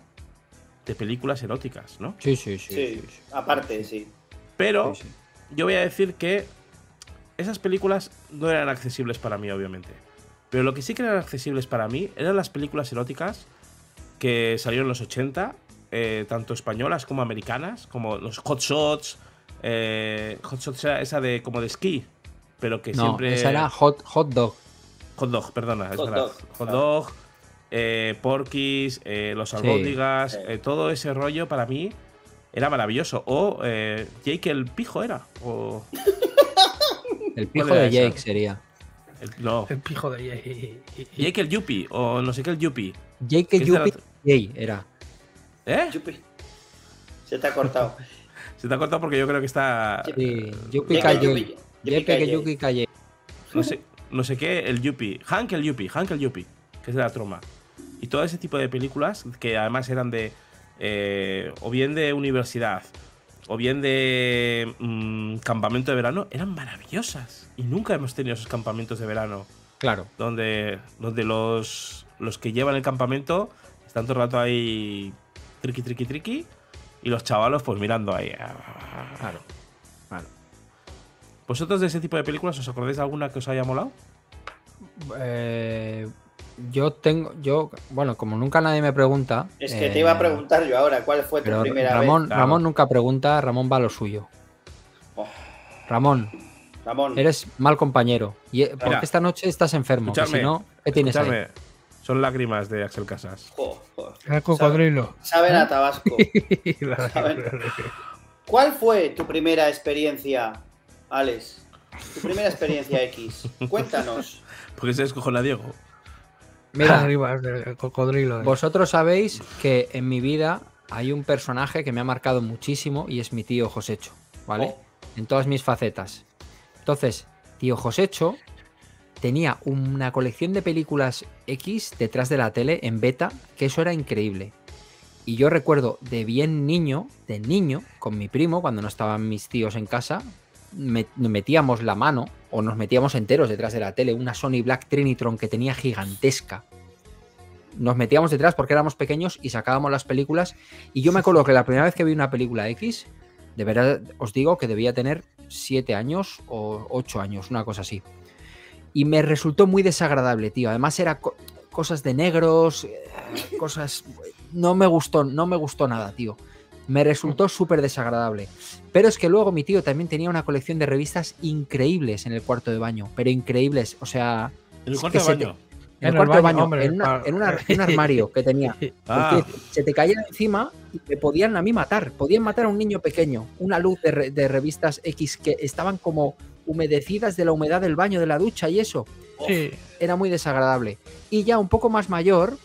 Speaker 2: de películas eróticas, ¿no?
Speaker 1: Sí, sí, sí.
Speaker 4: sí,
Speaker 1: sí, sí.
Speaker 4: aparte, sí.
Speaker 2: Pero
Speaker 1: Sí, sí.
Speaker 2: yo voy a decir que esas películas no eran accesibles para mí, obviamente. Pero lo que sí que eran accesibles para mí eran las películas eróticas que salieron en los 80, eh, tanto españolas como americanas, como los Hot Shots. eh, hot Shots era esa de como de esquí, pero que
Speaker 1: No,
Speaker 2: siempre.
Speaker 1: esa era hot, hot dog.
Speaker 2: Hot Dog, perdona, es
Speaker 4: Hot
Speaker 2: verdad.
Speaker 4: Dog,
Speaker 2: Hot. Dog, eh, Porky's, eh, los albóndigas,
Speaker 4: Sí.
Speaker 2: eh, todo ese rollo para mí era maravilloso. O eh, Jake el pijo era. O.
Speaker 1: El pijo
Speaker 2: era
Speaker 1: de
Speaker 2: esa?
Speaker 1: Jake sería.
Speaker 2: el- no.
Speaker 3: El pijo de Jay.
Speaker 2: Jake el Yuppie, o no sé qué el Yuppie.
Speaker 1: Jake
Speaker 2: ¿Qué será?
Speaker 1: Yuppie Jay era.
Speaker 2: ¿Eh?
Speaker 4: Se te ha cortado.
Speaker 2: Se te ha cortado porque yo creo que está.
Speaker 1: Sí, Yuppie que
Speaker 4: Calle.
Speaker 1: Yuki Calle.
Speaker 2: No sé, no sé qué, el Yuppie. Hank el Yuppie, Hank el Yuppie, que es de la troma. Y todo ese tipo de películas que además eran de. eh, o bien de universidad, o bien de mm, campamento de verano, eran maravillosas. Y nunca hemos tenido esos campamentos de verano.
Speaker 1: Claro.
Speaker 2: Donde, donde los, los que llevan el campamento están todo el rato ahí triqui, triqui, triqui. Y los chavalos pues mirando ahí.
Speaker 1: Claro. Claro.
Speaker 2: ¿Vosotros de ese tipo de películas os acordáis de alguna que os haya molado?
Speaker 1: Eh, yo tengo, yo, bueno, como nunca nadie me pregunta.
Speaker 4: Es que te iba a
Speaker 1: eh,
Speaker 4: preguntar yo ahora, ¿cuál fue tu primera
Speaker 1: Ramón,
Speaker 4: vez?
Speaker 2: Claro.
Speaker 1: Ramón nunca pregunta, Ramón va a lo suyo.
Speaker 4: Oh,
Speaker 1: Ramón,
Speaker 4: Ramón,
Speaker 1: eres mal compañero. Y, eh, porque
Speaker 2: Mira,
Speaker 1: esta noche estás enfermo. si no, ¿qué tienes ahí?
Speaker 2: Son lágrimas de Axel Casas.
Speaker 4: jo, jo.
Speaker 3: El cocodrilo.
Speaker 4: Saben a Tabasco.
Speaker 3: La-
Speaker 4: A ver. ¿Cuál fue tu primera experiencia, Alex? Tu primera experiencia X. Cuéntanos.
Speaker 2: Porque se descojona Diego.
Speaker 1: Mira,
Speaker 3: Arriba del cocodrilo. eh.
Speaker 1: vosotros sabéis que en mi vida hay un personaje que me ha marcado muchísimo y es mi tío Josecho, ¿vale?
Speaker 4: Oh.
Speaker 1: En todas mis facetas. Entonces, tío Josecho tenía una colección de películas X detrás de la tele en beta, que eso era increíble. Y yo recuerdo de bien niño, de niño, con mi primo, cuando no estaban mis tíos en casa, metíamos la mano o nos metíamos enteros detrás de la tele, una Sony Black Trinitron que tenía gigantesca. Nos metíamos detrás porque éramos pequeños y sacábamos las películas. Y yo me acuerdo que la primera vez que vi una película X, de verdad os digo que debía tener 7 años o 8 años, una cosa así. Y me resultó muy desagradable, tío. Además era co- cosas de negros, eh, cosas... No me gustó, no me gustó nada, tío. Me resultó súper desagradable. Pero es que luego mi tío también tenía una colección de revistas increíbles en el cuarto de baño. Pero increíbles, o sea...
Speaker 2: En el cuarto de baño.
Speaker 1: En el
Speaker 3: En el
Speaker 1: cuarto de
Speaker 3: baño, hombre,
Speaker 1: en, una-
Speaker 3: para-
Speaker 1: en una- en un armario que tenía.
Speaker 2: Ah.
Speaker 1: Se te caían encima y te podían a mí matar. Podían matar a un niño pequeño. Una luz de, re- de revistas X que estaban como humedecidas de la humedad del baño, de la ducha y eso.
Speaker 3: Sí,
Speaker 1: Era muy desagradable. Y ya un poco más mayor,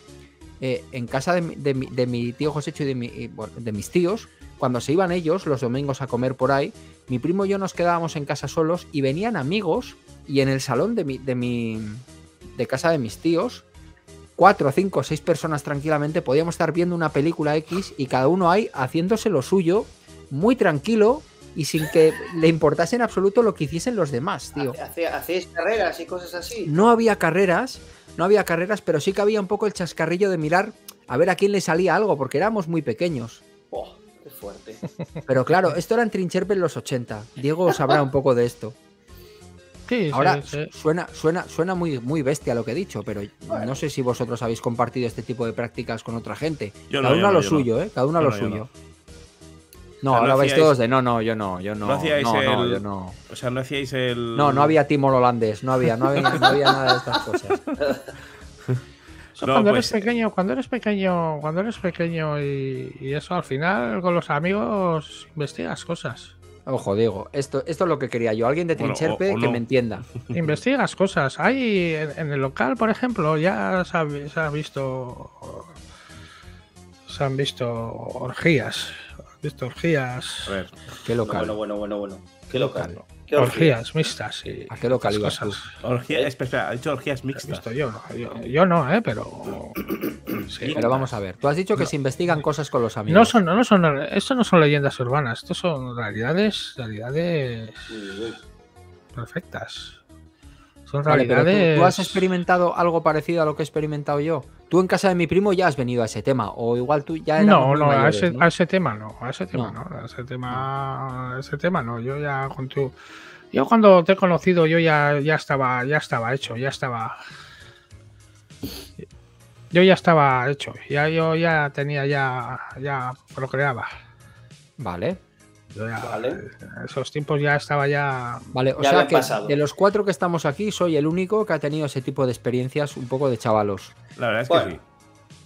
Speaker 1: eh, en casa de, mi- tío Josécho y de, mi- de mis tíos, cuando se iban ellos los domingos a comer por ahí, mi primo y yo nos quedábamos en casa solos y venían amigos y en el salón de mi, de mi de casa de mis tíos, cuatro, cinco, seis personas tranquilamente podíamos estar viendo una película X y cada uno ahí haciéndose lo suyo, muy tranquilo y sin que le importase en absoluto lo que hiciesen los demás, tío.
Speaker 4: ¿Hacéis carreras y cosas así?
Speaker 1: No había carreras, no había carreras, pero sí que había un poco el chascarrillo de mirar a ver a quién le salía algo, porque éramos muy pequeños.
Speaker 4: Oh, qué fuerte.
Speaker 1: Pero claro, esto era en Trincherpe en los 80. Diego sabrá un poco de esto.
Speaker 3: sí, sí,
Speaker 1: Ahora
Speaker 3: sí.
Speaker 1: suena, suena, suena muy, muy bestia lo que he dicho, pero no sé si vosotros habéis compartido este tipo de prácticas con otra gente.
Speaker 2: Yo
Speaker 1: Cada
Speaker 2: no,
Speaker 1: uno a
Speaker 2: no,
Speaker 1: lo
Speaker 2: no.
Speaker 1: suyo, ¿eh? Cada uno a lo suyo.
Speaker 2: No. O sea, no
Speaker 1: ahora vais
Speaker 2: hacíais-
Speaker 1: todos de no, no, yo no, yo no.
Speaker 2: No hacíais
Speaker 1: no, no,
Speaker 2: el-
Speaker 1: yo no.
Speaker 2: O sea, no hacíais el.
Speaker 1: No, no había timor holandés, no había, no había, no había nada de estas cosas.
Speaker 3: Eso
Speaker 2: No,
Speaker 3: cuando
Speaker 2: pues-
Speaker 3: eres pequeño, cuando eres pequeño, cuando eres pequeño y, y eso al final con los amigos investigas cosas.
Speaker 1: Ojo, Diego, esto, esto es lo que quería yo. Alguien de
Speaker 2: Bueno, o-
Speaker 1: Trincherpe
Speaker 2: o
Speaker 1: que
Speaker 2: no.
Speaker 1: me entienda.
Speaker 3: investigas cosas. Hay en, en el local, por ejemplo, ya se ha, se ha visto se han visto orgías, visto orgías,
Speaker 2: A ver,
Speaker 1: ¿Qué local?
Speaker 4: Bueno, bueno, bueno, bueno. Qué local.
Speaker 1: local?
Speaker 4: Qué
Speaker 3: orgías mixtas y
Speaker 1: ¿A qué local ibas tú?
Speaker 3: cosas.
Speaker 2: orgía, espera, espera, ha dicho orgías
Speaker 3: He
Speaker 2: mixtas.
Speaker 3: yo, yo, yo no, eh, pero sí.
Speaker 1: Pero vamos a ver. Tú has dicho que se investigan cosas con los amigos.
Speaker 3: No son, no son, esto no son leyendas urbanas, esto son realidades, realidades perfectas. Son
Speaker 1: Vale, tú, has experimentado algo parecido a lo que he experimentado yo. Tú en casa de mi primo ya has venido a ese tema, o igual tú ya
Speaker 3: No, no, a ese,
Speaker 1: ¿no?
Speaker 3: a ese tema no, a ese tema
Speaker 1: No.
Speaker 3: no, a ese tema, a ese tema no. Yo ya con tu, yo cuando te he conocido yo ya, ya estaba, ya estaba hecho, ya estaba, yo ya estaba hecho, ya yo ya tenía ya, ya procreaba.
Speaker 1: Vale,
Speaker 3: ya-
Speaker 4: Vale.
Speaker 3: Esos tiempos ya estaba ya.
Speaker 1: vale. O
Speaker 4: Ya
Speaker 1: sea que
Speaker 4: pasado.
Speaker 1: de los cuatro que estamos aquí, soy el único que ha tenido ese tipo de experiencias un poco de chavalos.
Speaker 2: La verdad es que sí.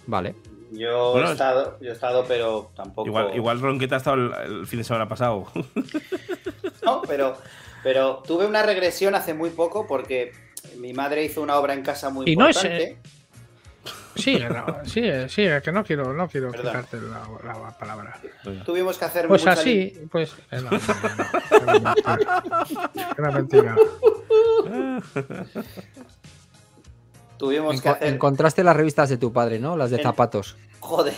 Speaker 1: Vale.
Speaker 4: Yo
Speaker 2: Bueno,
Speaker 4: he estado, yo he estado, pero tampoco.
Speaker 2: Igual, igual Ronqueta ha estado el, el fin de semana pasado.
Speaker 4: No, pero, pero tuve una regresión hace muy poco porque mi madre hizo una obra en casa muy
Speaker 3: Y no es,
Speaker 4: importante.
Speaker 3: Sí, no, sí, sí, que no quiero, no quiero quitarte la, la palabra.
Speaker 4: Tuvimos que hacer
Speaker 3: Pues
Speaker 4: mucha
Speaker 3: así, pues. eh, no, no, no, era mentira. Era mentira.
Speaker 4: Tuvimos que
Speaker 1: Enco-
Speaker 4: hacer.
Speaker 1: Encontraste las revistas de tu padre, ¿no? Las de
Speaker 4: En-
Speaker 1: zapatos.
Speaker 4: Joder.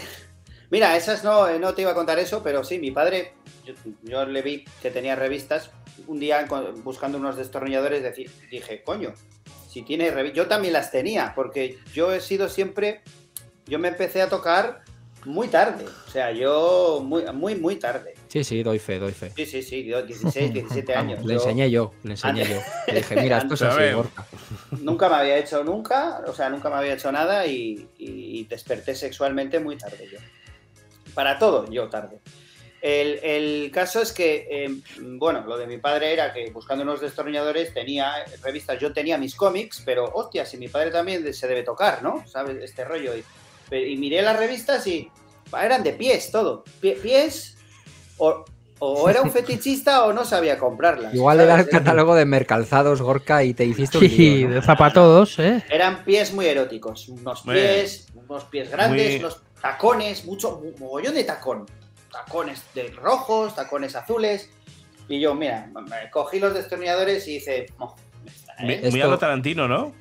Speaker 4: Mira, esas no, eh, no te iba a contar eso, pero sí, mi padre yo, yo le vi que tenía revistas. Un día buscando unos destornilladores dije, coño, si tiene revistas. Yo también las tenía, porque yo he sido siempre. Yo me empecé a tocar muy tarde. O sea, yo muy, muy, muy tarde.
Speaker 1: Sí, sí, doy fe, doy fe.
Speaker 4: Sí, sí, sí, yo 16, 17
Speaker 1: Vamos,
Speaker 4: años.
Speaker 1: le
Speaker 4: Yo
Speaker 1: enseñé yo, le enseñé yo. Le dije, mira, esto es así.
Speaker 4: Nunca me había hecho nunca, o sea, nunca me había hecho nada y, y desperté sexualmente muy tarde yo. Para todo, yo tarde. El, el caso es que, eh, bueno, lo de mi padre era que buscando unos destornilladores tenía revistas, yo tenía mis cómics, pero hostia, si mi padre también se debe tocar, ¿no? ¿Sabes? Este rollo. Y, y miré las revistas y eran de pies todo. Pie- pies, o, o era un fetichista o no sabía comprarlas.
Speaker 1: Igual era el
Speaker 4: ¿sabes?
Speaker 1: catálogo de Mercalzados, Gorka, y te hiciste un
Speaker 3: Sí,
Speaker 1: lío, ¿no?
Speaker 3: de zapatodos, ¿eh?
Speaker 4: Eran pies muy eróticos, unos
Speaker 2: Muy
Speaker 4: pies, unos pies grandes,
Speaker 2: Muy-
Speaker 4: unos tacones, mucho un mogollón de tacón, tacones de rojos, tacones azules. Y yo, mira, me cogí los destornilladores y hice, "Oh, está, ¿eh?".
Speaker 2: Muy, a lo Tarantino, ¿no?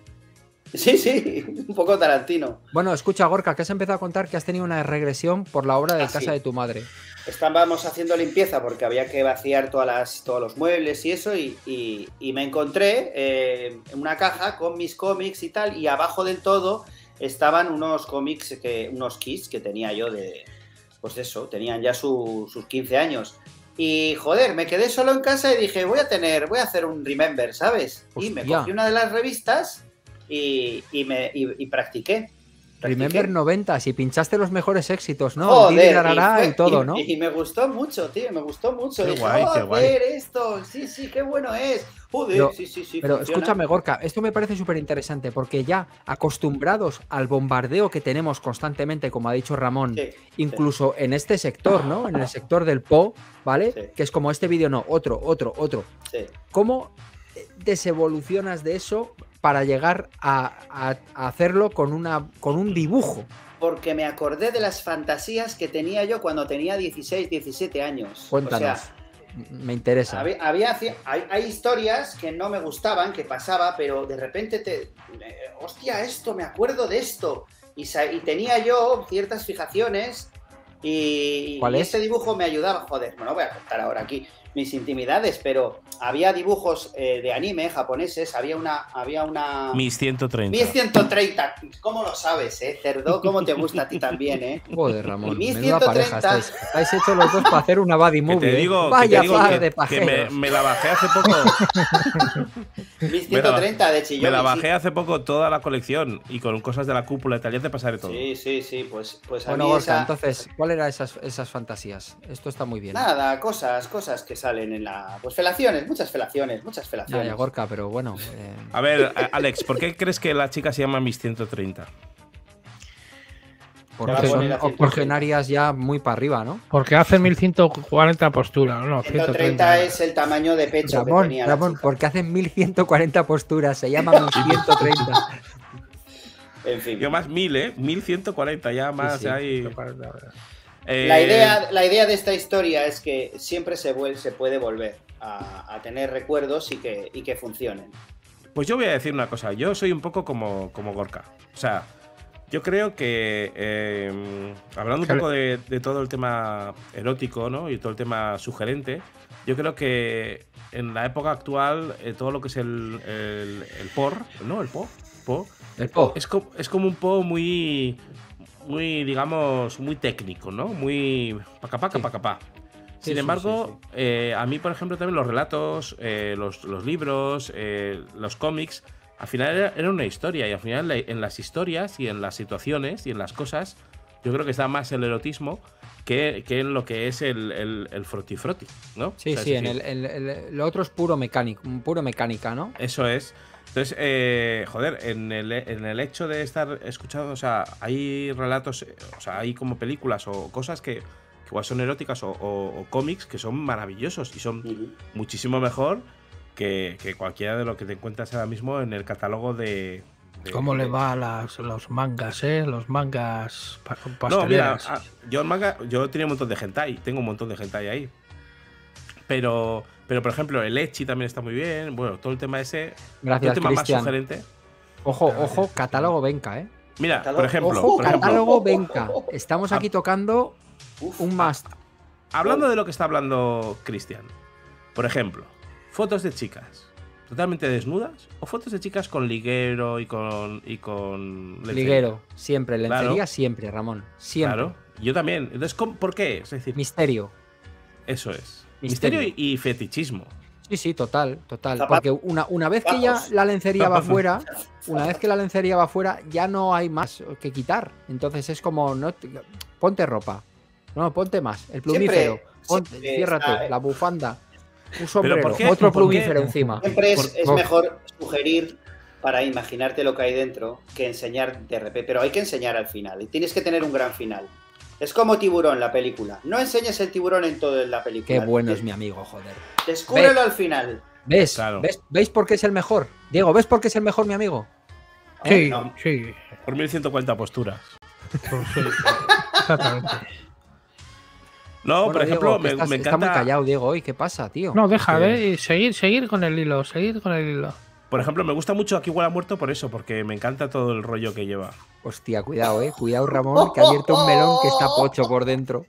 Speaker 4: sí, sí, un poco Tarantino.
Speaker 1: Bueno, escucha, Gorka, que has empezado a contar que has tenido una regresión por la obra de
Speaker 4: Ah,
Speaker 1: casa
Speaker 4: sí.
Speaker 1: de tu madre.
Speaker 4: Estábamos haciendo limpieza porque había que vaciar todas las, todos los muebles y eso, y, y- y me encontré eh, una caja con mis cómics y tal, y abajo del todo estaban unos cómics, que, unos kits que tenía yo de, pues eso, tenían ya su- sus 15 años. Y joder, me quedé solo en casa y dije, voy a tener, voy a hacer un remember, ¿sabes? Y me cogí una de las revistas y, y me, y- y practiqué.
Speaker 1: Remember
Speaker 4: Practiqué.
Speaker 1: 90, si pinchaste los mejores éxitos, ¿no?
Speaker 4: Joder,
Speaker 1: darará
Speaker 4: fue-
Speaker 1: y todo, ¿no?
Speaker 4: Y, me gustó mucho, tío, me gustó mucho.
Speaker 2: Qué
Speaker 4: Dije,
Speaker 2: guay, qué
Speaker 4: "Joder,
Speaker 2: guay".
Speaker 4: esto, sí, sí, qué bueno es. Joder,
Speaker 1: Pero-
Speaker 4: sí, sí, sí.
Speaker 1: Pero
Speaker 4: funciona.
Speaker 1: escúchame, Gorka, esto me parece súper interesante porque ya acostumbrados al bombardeo que tenemos constantemente, como ha dicho Ramón,
Speaker 4: Sí,
Speaker 1: incluso en este sector, ¿no? En el sector del PO, ¿vale?
Speaker 4: Sí.
Speaker 1: Que es como este vídeo, no, otro, otro, otro.
Speaker 4: sí.
Speaker 1: ¿Cómo desevolucionas de eso para llegar a, a- a hacerlo con, una, con un dibujo?
Speaker 4: Porque me acordé de las fantasías que tenía yo cuando tenía 16, 17 años.
Speaker 1: Cuéntanos.
Speaker 4: O sea,
Speaker 1: me interesa.
Speaker 4: había, había hay, hay historias que no me gustaban, que pasaba, pero de repente te. hostia, esto, me acuerdo de esto. Y, tenía yo ciertas fijaciones. Y,
Speaker 1: ¿Cuál
Speaker 4: y
Speaker 1: es?
Speaker 4: este dibujo me ayudaba. Joder, no lo voy a contar ahora aquí mis intimidades, pero había dibujos eh, de anime japoneses. Había una. Había una.
Speaker 2: Mis 130.
Speaker 4: 1130. ¿Cómo lo sabes, eh? Cerdo, ¿cómo te gusta a ti también, eh?
Speaker 1: Joder, Ramón,
Speaker 4: Y mi
Speaker 1: menuda pareja
Speaker 4: 130.
Speaker 1: estáis. Estáis hechos los dos para hacer una
Speaker 2: Que
Speaker 1: movie.
Speaker 2: te
Speaker 1: ¿eh?
Speaker 2: digo, que
Speaker 1: Vaya
Speaker 2: te digo que,
Speaker 1: de
Speaker 2: que me, me la bajé hace poco.
Speaker 4: 1130 de chillón.
Speaker 2: me la
Speaker 4: sí.
Speaker 2: bajé hace poco toda la colección y con cosas de la cúpula y tal. Ya te pasaré todo.
Speaker 4: Sí, sí, sí, pues, pues a
Speaker 1: Bueno,
Speaker 4: mí
Speaker 1: Gorka,
Speaker 4: esa-
Speaker 1: entonces, ¿cuáles eran esas, esas fantasías? Esto está muy bien.
Speaker 4: Nada, cosas, cosas que salen en la... Pues felaciones, muchas felaciones, muchas
Speaker 1: Ya,
Speaker 4: felaciones.
Speaker 1: ya, Gorka, pero bueno. eh,
Speaker 2: A ver, Alex, ¿por qué crees que la chica se llama Mis 130?
Speaker 1: porque son
Speaker 4: poner a 130.
Speaker 1: octogenarias ya muy para arriba, ¿no?
Speaker 3: Porque hace 1140 posturas, no,
Speaker 4: 130
Speaker 3: 130.
Speaker 4: es el tamaño de pecho que
Speaker 1: Ramón,
Speaker 4: tenía la
Speaker 1: Ramón,
Speaker 4: chica.
Speaker 1: porque hacen 1140 posturas, se llaman 1130.
Speaker 4: En fin.
Speaker 2: Yo más 1000, ¿eh? 1140, ya más
Speaker 1: sí.
Speaker 2: ahí. Eh,
Speaker 4: La idea, la idea de esta historia es que siempre se, vuel- se puede volver a, a tener recuerdos y que, y que funcionen.
Speaker 2: Pues yo voy a decir una cosa. Yo soy un poco como, como Gorka. O sea, yo creo que eh, hablando un poco de, de todo el tema erótico, ¿no? Y todo el tema sugerente, yo creo que en la época actual eh, todo lo que es el, el, el por, ¿no? El po, po,
Speaker 1: El po.
Speaker 2: es, co- es como un po muy, muy, digamos, muy técnico, ¿no? Muy paca paca
Speaker 1: Sí.
Speaker 2: paca pa. Sin
Speaker 1: sí,
Speaker 2: embargo, eh, a mí, por ejemplo, también los relatos, eh, los, los libros, eh, los cómics, al final era, era una historia y al final en las historias y en las situaciones y en las cosas, yo creo que está más el erotismo que, que en lo que es el, el, el froti-froti, ¿no?
Speaker 1: Sí,
Speaker 2: O sea,
Speaker 1: sí, en el- el- lo otro es puro mecánico, puro mecánica, ¿no?
Speaker 2: Eso es. Entonces, eh, joder, en el, en el hecho de estar escuchando, o sea, hay relatos, o sea, hay como películas o cosas que, que igual son eróticas o, o- o cómics que son maravillosos y son muchísimo mejor que, que cualquiera de lo que te encuentras ahora mismo en el catálogo de. de-
Speaker 3: ¿Cómo le va a las, los mangas, eh? Los mangas
Speaker 2: No, mira, yo en manga, yo tenía un montón de hentai, tengo un montón de hentai ahí. Pero, pero por ejemplo, el Echi también está muy bien. Bueno, todo el tema ese. todo el
Speaker 1: Gracias,
Speaker 2: más sugerente.
Speaker 1: Ojo, ojo, catálogo Benca, ¿eh?
Speaker 2: Mira,
Speaker 4: Catálogo-
Speaker 2: por ejemplo,
Speaker 1: Ojo,
Speaker 2: por ejemplo,
Speaker 1: catálogo Benca. Estamos
Speaker 2: Ah.
Speaker 1: aquí tocando
Speaker 4: Uf.
Speaker 1: un must.
Speaker 2: hablando de lo que está hablando Cristian, por ejemplo, fotos de chicas totalmente desnudas o fotos de chicas con liguero y con y con lencería?
Speaker 1: Liguero, siempre, lencería
Speaker 2: Claro.
Speaker 1: siempre, Ramón. Siempre.
Speaker 2: Claro, yo también. Entonces, ¿cómo- ¿por qué? Es decir,
Speaker 1: Misterio.
Speaker 2: eso es.
Speaker 1: Misterio.
Speaker 2: Misterio y, fetichismo.
Speaker 1: Sí, sí, total, total.
Speaker 4: Zapatos.
Speaker 1: Porque una, una vez que ya la lencería va fuera, una vez que la lencería va fuera, ya no hay más que quitar. Entonces es como, no, te- ponte ropa. No, ponte más. El plumífero. ponte,
Speaker 4: siempre
Speaker 1: ciérrate,
Speaker 4: está, eh.
Speaker 1: la bufanda. Un sombrero,
Speaker 2: ¿por qué?
Speaker 1: otro plumífero encima.
Speaker 4: Siempre es,
Speaker 2: Por-
Speaker 4: es
Speaker 1: por-
Speaker 4: mejor sugerir para imaginarte lo que hay dentro que enseñar de repente. Pero hay que enseñar al final y tienes que tener un gran final. Es como tiburón la película. No enseñes el tiburón en toda la película.
Speaker 1: Qué bueno es mi amigo, joder.
Speaker 4: Descúbrelo al final.
Speaker 1: ¿Ves?
Speaker 2: Claro.
Speaker 1: ¿Ves? ¿Veis por qué es el mejor? Diego, ¿ves por qué es el mejor, mi amigo?
Speaker 3: Sí,
Speaker 4: No.
Speaker 3: sí.
Speaker 2: Por 1140 posturas.
Speaker 3: pues Exactamente.
Speaker 2: No,
Speaker 1: Bueno,
Speaker 2: por ejemplo,
Speaker 1: Diego,
Speaker 2: me,
Speaker 1: estás-
Speaker 2: me
Speaker 1: está
Speaker 2: encanta.
Speaker 1: muy callado, Diego, hoy. ¿Qué pasa, tío?
Speaker 3: No, deja,
Speaker 2: que-
Speaker 3: de seguir, seguir con el hilo, seguir con el hilo.
Speaker 2: Por ejemplo, me gusta mucho Aquí huele a muerto por eso, porque me encanta todo el rollo que lleva.
Speaker 1: Hostia, cuidado, eh. Cuidado, Ramón, que ha abierto un melón que está pocho por dentro.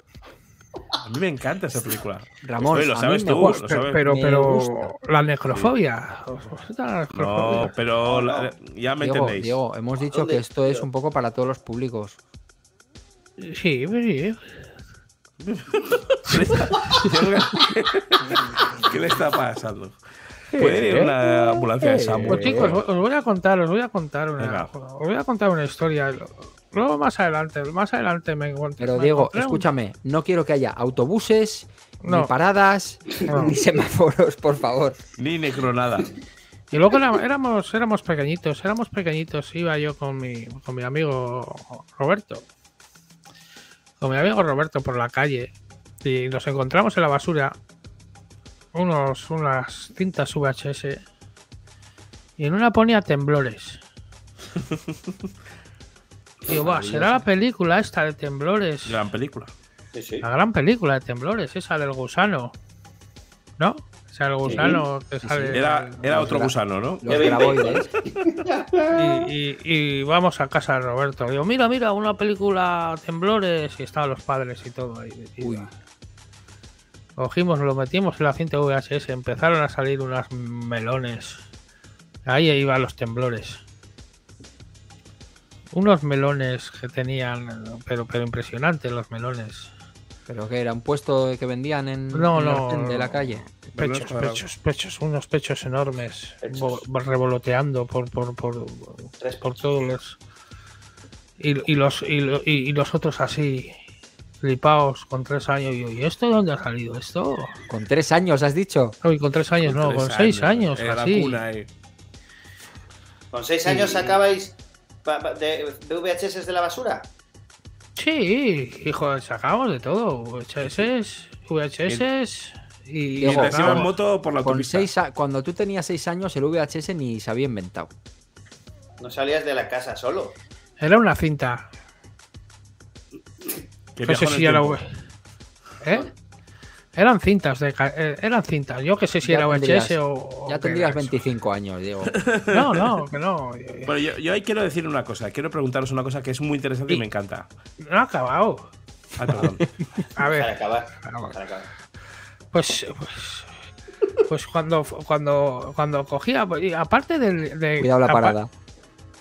Speaker 2: A mí me encanta esa película.
Speaker 1: Ramón,
Speaker 2: Estoy, lo
Speaker 1: a
Speaker 2: sabes
Speaker 1: mí me
Speaker 2: tú,
Speaker 1: gusta,
Speaker 2: lo
Speaker 3: Pero,
Speaker 2: sabes.
Speaker 3: pero, pero la necrofobia. ¿Os gusta la necrofobia?
Speaker 2: No, pero la- ya me
Speaker 1: Diego,
Speaker 2: entendéis.
Speaker 1: Diego, hemos dicho
Speaker 4: ¿Dónde,
Speaker 1: que esto es un poco para todos los públicos.
Speaker 3: Sí, pues sí.
Speaker 2: ¿Qué le está- ¿Qué le está pasando? ¿Puede ir una ambulancia de Samu?
Speaker 3: Pues chicos, os voy a contar, os voy a contar una,
Speaker 2: Venga.
Speaker 3: os voy a contar una historia. Luego más adelante, más adelante me encuentro.
Speaker 1: Pero
Speaker 3: me
Speaker 1: Diego,
Speaker 3: encontré un-
Speaker 1: escúchame, no quiero que haya autobuses, ni paradas,
Speaker 3: No.
Speaker 1: ni semáforos, por favor.
Speaker 2: Ni necronada.
Speaker 3: Y luego éramos, éramos pequeñitos, éramos pequeñitos. Iba yo con mi, con mi amigo Roberto. Con mi amigo Roberto por la calle. Y nos encontramos en la basura unos, unas cintas VHS. Y en una ponía temblores. Digo, va, será la película esta de temblores.
Speaker 2: Gran película.
Speaker 4: Sí, sí.
Speaker 3: La gran película de temblores, esa del gusano. ¿No? Esa del gusano que
Speaker 1: Sí,
Speaker 3: sale.
Speaker 1: sí.
Speaker 2: Era, era otro gusano, ¿no?
Speaker 1: Los
Speaker 4: Kevin
Speaker 1: graboides.
Speaker 3: Y, y- y vamos a casa de Roberto. Digo, mira, mira, una película temblores y estaban los padres y todo ahí.
Speaker 1: Uy.
Speaker 3: Cogimos, lo metimos en la cinta VHS, empezaron a salir unas melones. Ahí iban los temblores. Unos melones que tenían, pero, pero impresionantes los melones.
Speaker 1: Pero que era un puesto que vendían en,
Speaker 3: No,
Speaker 1: en
Speaker 3: no,
Speaker 1: arcén de la
Speaker 3: no.
Speaker 1: calle.
Speaker 3: Pechos, pechos, pechos, unos pechos enormes,
Speaker 4: Pechos.
Speaker 3: revoloteando por, por, por,
Speaker 4: Tres
Speaker 3: por todos los. Y, y los y, lo- y- y los otros así, flipaos con tres años. Y yo, ¿y esto de dónde ha salido esto?
Speaker 1: Con tres años, has dicho.
Speaker 3: Uy, con tres años, no,
Speaker 2: Tres
Speaker 3: con seis años, así.
Speaker 2: cuna, eh.
Speaker 4: ¿Con seis años sacabais de, de VHS de la basura?
Speaker 3: Sí, hijo, sacamos de todo. VHS, VHS y.
Speaker 2: Iba en moto por la
Speaker 1: Con seis a- cuando tú tenías seis años, el VHS ni se había inventado.
Speaker 4: No salías de la casa solo.
Speaker 3: Era una cinta.
Speaker 2: Que
Speaker 3: No sé si era.
Speaker 2: tiempo.
Speaker 3: ¿Eh? Eran cintas de ca- eh, eran cintas. Yo que sé si
Speaker 1: Ya
Speaker 3: era VHS o.
Speaker 1: Ya tendrías
Speaker 3: era eso.
Speaker 1: 25 años, Diego.
Speaker 3: No, no, que no.
Speaker 2: Bueno, yo, yo ahí quiero decir una cosa. Quiero preguntaros una cosa que es muy interesante y
Speaker 3: Y-
Speaker 2: me encanta.
Speaker 3: No ha acabado.
Speaker 2: Ah, perdón.
Speaker 3: A
Speaker 4: Para
Speaker 3: ver,
Speaker 4: acabar.
Speaker 3: Vamos.
Speaker 4: Para acabar.
Speaker 3: pues. Pues, pues cuando, cuando, cuando cogía. Aparte del- de.
Speaker 1: Cuidado la parada.
Speaker 3: aparte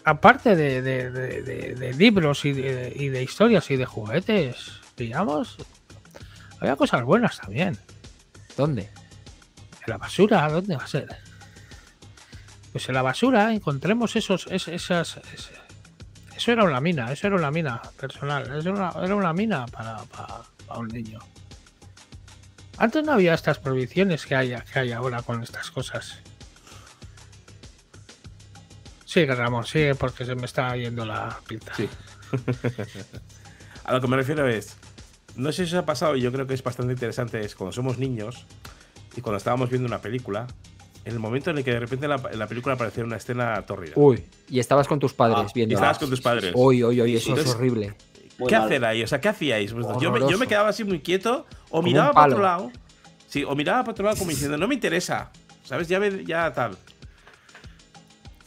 Speaker 3: de, de- de- de- de libros y de, y de historias y de juguetes, digamos, había cosas buenas también.
Speaker 1: ¿Dónde?
Speaker 3: En la basura, ¿dónde va a ser? Pues en la basura encontremos esos, es- esas, es- eso era una mina, eso era una mina personal, eso era una, era una mina para, para- para un niño. Antes no había estas prohibiciones que hay, que hay ahora con estas cosas. Sigue, Ramón, sigue porque se me está yendo la pinta.
Speaker 2: Sí. A lo que me refiero es, no sé si os ha pasado, y yo creo que es bastante interesante, es cuando somos niños y cuando estábamos viendo una película, en el momento en el que de repente en la, la película aparecía una escena tórrida.
Speaker 1: Uy. Y estabas con tus padres
Speaker 4: Ah,
Speaker 1: viendo.
Speaker 2: y estabas con tus padres.
Speaker 1: Uy, uy, uy, eso es horrible.
Speaker 2: ¿Qué hacer ahí? O sea, ¿qué hacíais? Yo me, yo me
Speaker 1: Horroroso.
Speaker 2: quedaba así muy quieto o
Speaker 1: Como
Speaker 2: miraba para otro lado. Sí, o miraba para otro lado como diciendo, no me interesa. ¿Sabes? Ya, ya tal.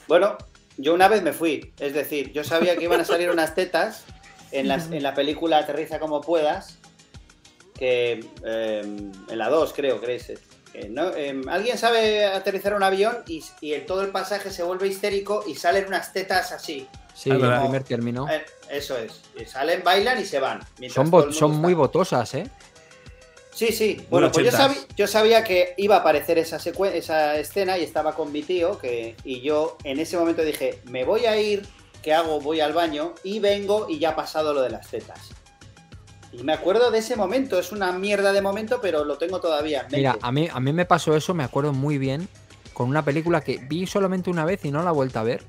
Speaker 4: Bueno, yo una vez me fui. Es decir, yo sabía que iban a salir unas tetas en, las, en la película Aterriza como puedas. que em, en la 2 creo que es. eh, ¿no? Em, Alguien sabe aterrizar un avión y, y el- todo el pasaje se vuelve histérico y salen unas tetas así.
Speaker 1: Sí,
Speaker 2: Es
Speaker 1: el primer término.
Speaker 4: Eh, eso es. Salen, bailan y se van.
Speaker 1: Son, son muy botosas, ¿eh?
Speaker 4: Sí, sí. Bueno, pues yo,
Speaker 2: ochentas.
Speaker 4: sabí- yo sabía que iba a aparecer esa, esa escena y estaba con mi tío que, y yo en ese momento dije, me voy a ir, ¿qué hago? Voy al baño y vengo y ya ha pasado lo de las tetas. Y me acuerdo de ese momento, es una mierda de momento, pero lo tengo todavía. en mente.
Speaker 1: Mira, a mí, a mí me pasó eso, me acuerdo muy bien, con una película que vi solamente una vez y no la he vuelto a ver,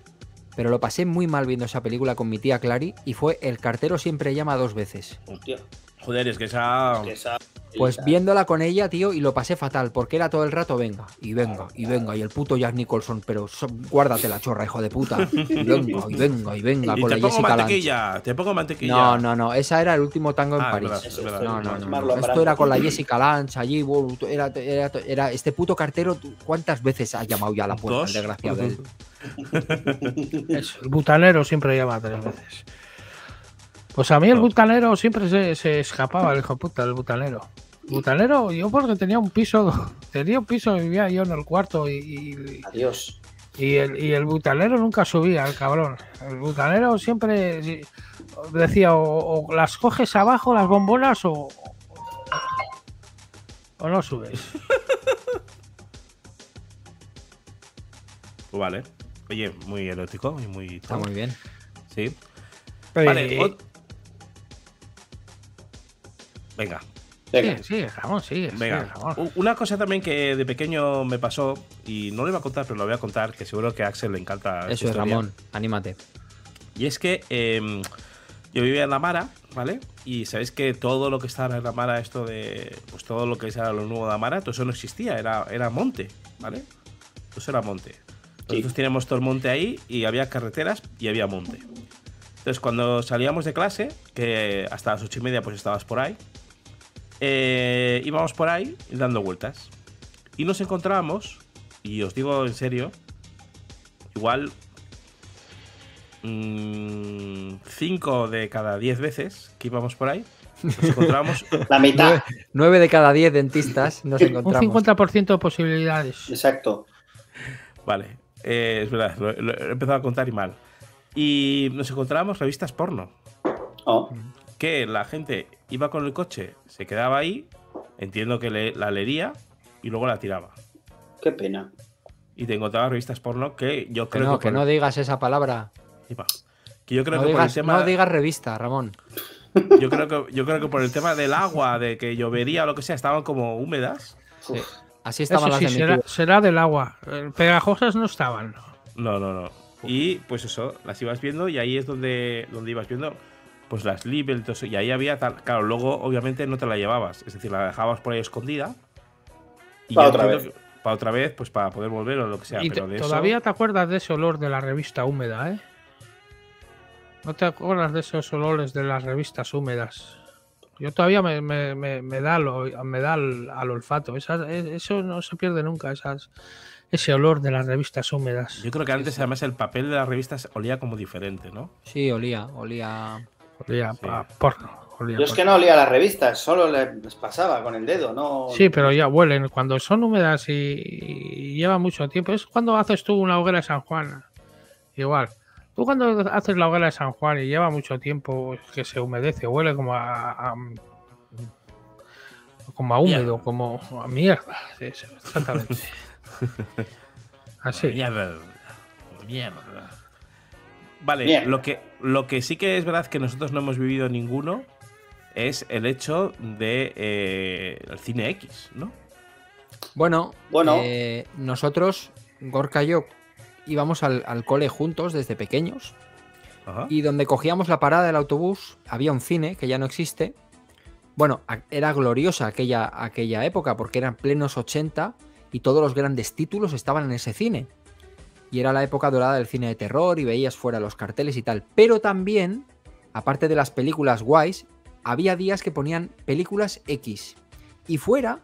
Speaker 1: pero lo pasé muy mal viendo esa película con mi tía Clary y fue El cartero siempre llama dos veces.
Speaker 4: Hostia,
Speaker 2: Joder, es que esa.
Speaker 4: que esa-
Speaker 1: Pues viéndola con ella, tío, y lo pasé fatal, porque era todo el rato, venga, y venga, y venga, y el puto Jack Nicholson, pero so- guárdate la chorra, hijo de puta. Y venga, y venga, y venga,
Speaker 2: Y
Speaker 1: con
Speaker 2: te
Speaker 1: la
Speaker 2: pongo
Speaker 1: Jessica Lange.
Speaker 2: mantequilla, te pongo mantequilla.
Speaker 1: No, no, no, esa era el último tango en
Speaker 2: Ah,
Speaker 1: París.
Speaker 2: verdad, es verdad.
Speaker 1: No, no, no, no. Esto era con la Jessica Lange allí. wow, Era, era- era- este puto cartero, ¿tú ¿cuántas veces ha llamado ya a la puerta, el desgraciado
Speaker 3: el butanero siempre llama tres veces. Pues a mí el butanero siempre se, se escapaba, el hijo de puta, el butanero. Butanero, yo porque tenía un piso, tenía un piso, vivía yo en el cuarto y, y-
Speaker 4: Adiós.
Speaker 3: y el, y el butanero nunca subía, el cabrón. El butanero siempre decía o, o las coges abajo las bombonas o, o no subes.
Speaker 2: Pues vale. Oye, muy erótico y muy.
Speaker 1: Está muy bien.
Speaker 2: Sí. Vale. Ot- Venga,
Speaker 4: Venga.
Speaker 3: Sí, sí, Ramón, sí.
Speaker 2: venga. U- Una cosa también que de pequeño me pasó, y no lo iba a contar, pero lo voy a contar, que seguro que a Axel le encanta.
Speaker 1: Eso es,
Speaker 2: historia.
Speaker 1: Ramón, anímate.
Speaker 2: Y es que em, yo vivía en la Mara, ¿vale? Y sabéis que todo lo que estaba en la Mara, esto de. Pues todo lo que era lo nuevo de la Mara, todo eso no existía, era, era monte, ¿vale? Todo eso era monte. Nosotros teníamos todo el monte ahí y había carreteras y había monte. Entonces, cuando salíamos de clase, que hasta las ocho y media pues estabas por ahí, eh, íbamos por ahí dando vueltas. Y nos encontrábamos, y os digo en serio, igual 5 de cada 10 veces que íbamos por ahí, nos encontrábamos.
Speaker 4: La mitad.
Speaker 1: Nueve, nueve de cada diez dentistas nos
Speaker 3: Un
Speaker 1: encontramos.
Speaker 3: 50% de posibilidades.
Speaker 4: Exacto.
Speaker 2: vale, eh, es verdad, lo, lo he empezado a contar y mal. Y nos encontrábamos revistas porno.
Speaker 4: Oh,
Speaker 2: Que la gente iba con el coche, se quedaba ahí, entiendo que le- la leería y luego la tiraba.
Speaker 4: qué pena.
Speaker 2: Y te encontrabas revistas porno que yo
Speaker 1: Que
Speaker 2: creo
Speaker 1: no,
Speaker 2: que,
Speaker 1: que
Speaker 2: por-
Speaker 1: no digas esa palabra.
Speaker 2: Iba. Que yo creo
Speaker 1: No
Speaker 2: que por el
Speaker 1: digas,
Speaker 2: tema.
Speaker 1: no digas revista, Ramón.
Speaker 2: Yo creo que yo creo que por el tema del agua, de que llovería o lo que sea, estaban como húmedas.
Speaker 1: Sí. Así
Speaker 3: Eso
Speaker 1: estaban las
Speaker 3: sí,
Speaker 1: de
Speaker 3: será, del agua. Eh, Pegajosas no estaban.
Speaker 2: No, no, no. Y pues eso, las ibas viendo y ahí es donde, donde ibas viendo pues las libres y todo eso. Y ahí había tal. Claro, luego obviamente no te la llevabas. Es decir, la dejabas por ahí escondida. Y
Speaker 4: Pa'
Speaker 2: yo
Speaker 4: otra vez.
Speaker 2: que- pa' otra vez, pues para poder volver o lo que sea.
Speaker 3: y te-
Speaker 2: pero de eso-
Speaker 3: todavía te acuerdas de ese olor de la revista húmeda, ¿eh? ¿No te acuerdas de esos olores de las revistas húmedas? Yo todavía me, me- me- me da, lo- me da al, al olfato. Esas- e- eso no se pierde nunca, esas, ese olor de las revistas húmedas.
Speaker 2: Yo creo que antes además el papel de las revistas olía como diferente, ¿no?
Speaker 1: Sí, olía, olía.
Speaker 3: Olía
Speaker 2: Sí.
Speaker 3: a porno. olía
Speaker 4: Yo es que no olía las revistas, solo les pasaba con el dedo, no.
Speaker 3: Sí, pero ya huelen. Cuando son húmedas y, y llevan mucho tiempo. Es cuando haces tú una hoguera de San Juan. Igual. Tú cuando haces la hoguera de San Juan y lleva mucho tiempo que se humedece, huele como a, a- como a húmedo, como a mierda. Sí, exactamente. Así.
Speaker 2: Mierda. Mierda. Vale. Lo, que, lo que sí que es verdad que nosotros no hemos vivido ninguno es el hecho de eh, el cine X, ¿no?
Speaker 1: Bueno,
Speaker 4: Bueno.
Speaker 1: eh, nosotros, Gorka y yo, íbamos al, al cole juntos desde pequeños.
Speaker 2: Ajá.
Speaker 1: Y donde cogíamos la parada del autobús había un cine que ya no existe. Bueno, era gloriosa aquella, aquella época porque eran plenos 80 y todos los grandes títulos estaban en ese cine. Y era la época dorada del cine de terror y veías fuera los carteles y tal. Pero también, aparte de las películas guays, había días que ponían películas X. Y fuera,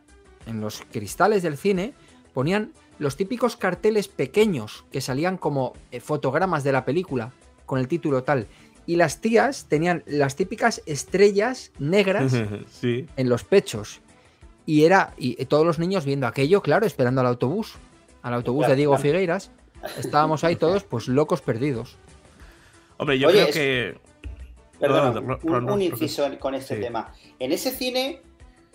Speaker 1: en los cristales del cine, ponían los típicos carteles pequeños que salían como eh, fotogramas de la película con el título tal. y las tías tenían las típicas estrellas negras
Speaker 2: sí.
Speaker 1: en los pechos. Y era, y todos los niños viendo aquello, claro, esperando al autobús, al autobús
Speaker 4: Claro,
Speaker 1: de Diego
Speaker 4: claro.
Speaker 1: Figueiras. Estábamos ahí todos, pues locos perdidos.
Speaker 2: Hombre, yo
Speaker 4: Oye,
Speaker 2: creo
Speaker 4: es-
Speaker 2: que.
Speaker 4: Perdón, un, inciso con este
Speaker 2: sí.
Speaker 4: tema. En ese cine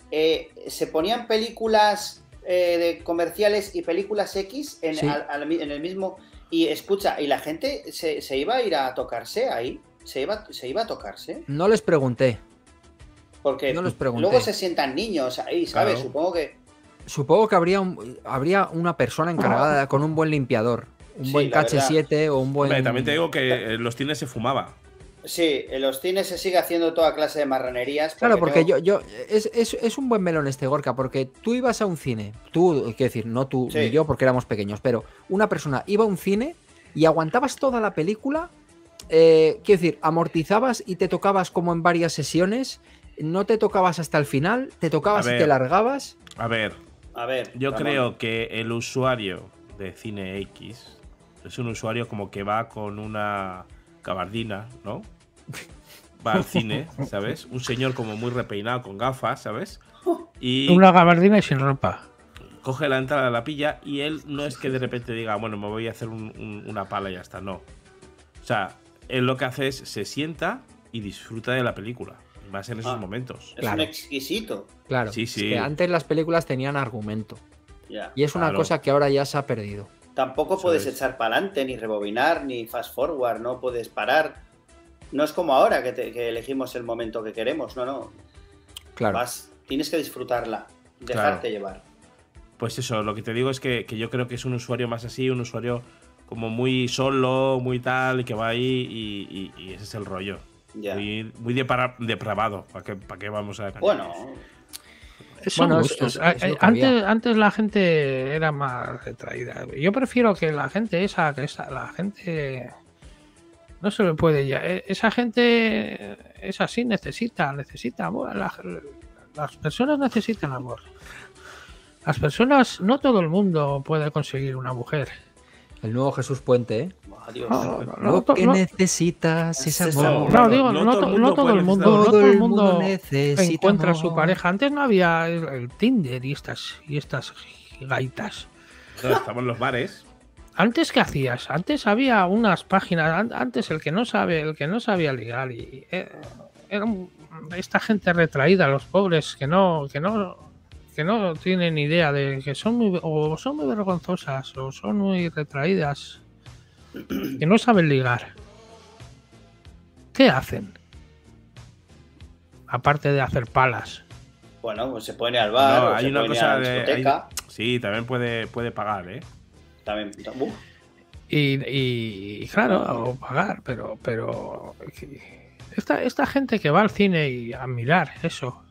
Speaker 4: eh, se ponían películas eh, de comerciales y películas X en,
Speaker 1: Sí.
Speaker 4: al- al mi- en el mismo. Y escucha, y la gente se, se iba a ir a tocarse ahí. Se iba, se iba a tocarse.
Speaker 1: No les pregunté.
Speaker 4: Porque
Speaker 1: No les pregunté.
Speaker 4: luego se sientan niños ahí, ¿sabes?
Speaker 2: Claro.
Speaker 4: Supongo que.
Speaker 1: Supongo que habría, un- habría una persona encargada con un buen limpiador. Un
Speaker 4: Sí,
Speaker 1: buen
Speaker 4: la verdad.
Speaker 1: KH7 o un buen.
Speaker 2: Hombre, también te digo que en los cines se fumaba.
Speaker 4: Sí, en los cines se sigue haciendo toda clase de marranerías.
Speaker 1: Claro, porque
Speaker 4: tengo-
Speaker 1: yo, yo es, es- es un buen melón este Gorka, porque tú ibas a un cine, tú, quiero decir, no tú
Speaker 4: Sí.
Speaker 1: ni yo porque éramos pequeños, pero una persona iba a un cine y aguantabas toda la película, eh, quiero decir, amortizabas y te tocabas como en varias sesiones, no te tocabas hasta el final, te tocabas y te largabas.
Speaker 2: A ver,
Speaker 4: A ver.
Speaker 2: yo
Speaker 4: Ramón.
Speaker 2: creo que el usuario de Cine X es un usuario como que va con una gabardina, ¿no? Va al cine, ¿sabes? Un señor como muy repeinado con gafas, ¿sabes? Y
Speaker 3: Una gabardina y sin ropa.
Speaker 2: coge la entrada la pilla y él no es que de repente diga, bueno, me voy a hacer un- un- una pala y ya está, no. O sea, él lo que hace es se sienta y disfruta de la película. Más en esos
Speaker 4: Ah.
Speaker 2: momentos.
Speaker 4: Es
Speaker 1: Claro.
Speaker 4: un exquisito.
Speaker 1: Claro,
Speaker 2: Sí,
Speaker 1: es
Speaker 2: sí.
Speaker 1: que antes las películas tenían argumento y es una
Speaker 2: Claro.
Speaker 1: cosa que ahora ya se ha perdido.
Speaker 4: Tampoco
Speaker 2: Eso
Speaker 4: puedes
Speaker 2: es.
Speaker 4: echar para adelante, ni rebobinar, ni fast forward, no puedes parar. No es como ahora que, te- que elegimos el momento que queremos, no, no.
Speaker 1: Claro.
Speaker 4: Vas, tienes que disfrutarla, dejarte llevar.
Speaker 2: Pues eso, lo que te digo es que, que yo creo que es un usuario más así, un usuario como muy solo, muy tal, y que va ahí y, y- y ese es el rollo.
Speaker 4: Ya.
Speaker 2: Muy, muy depara- depravado. ¿Para qué, para qué vamos a?
Speaker 4: Bueno,
Speaker 3: Son
Speaker 1: Bueno, es-
Speaker 3: gustos.
Speaker 1: es- es
Speaker 3: antes, antes la gente era más retraída. Yo prefiero que la gente esa, que esa, la gente no se le puede ya. eh, Esa gente es así, necesita, necesita amor. La- las personas necesitan amor. Las personas, no todo el mundo puede conseguir una mujer.
Speaker 1: El nuevo Jesús Puente, ¿eh?
Speaker 4: adiós.
Speaker 3: No, no, no,
Speaker 1: Lo que
Speaker 3: no-
Speaker 1: necesitas es amor.
Speaker 3: No, digo,
Speaker 2: No
Speaker 3: no,
Speaker 2: todo
Speaker 3: to-
Speaker 2: el
Speaker 3: no
Speaker 2: mundo
Speaker 3: todo el
Speaker 1: Todo
Speaker 3: el encuentra su
Speaker 1: amor.
Speaker 3: pareja. Antes no había el, Tinder y estas y estas gaitas.
Speaker 2: No, estamos en los bares.
Speaker 3: Antes qué hacías? Antes había unas páginas. an- Antes el que no sabe, el que no sabía ligar y eh, era un- esta gente retraída, los pobres que no, que no, que no tienen idea de que son muy o son muy vergonzosas o son muy retraídas, que no saben ligar. ¿Qué hacen? Aparte de hacer palas.
Speaker 4: Bueno, pues se pone al bar,
Speaker 2: No,
Speaker 4: o
Speaker 2: hay
Speaker 4: se
Speaker 2: una
Speaker 4: pone
Speaker 2: cosa
Speaker 4: a la
Speaker 2: de-
Speaker 4: discoteca.
Speaker 2: Sí, también puede, puede pagar, ¿eh?
Speaker 4: También, uf,
Speaker 3: Y, y- y claro, o pagar, pero, pero esta, esta gente que va al cine y a mirar eso.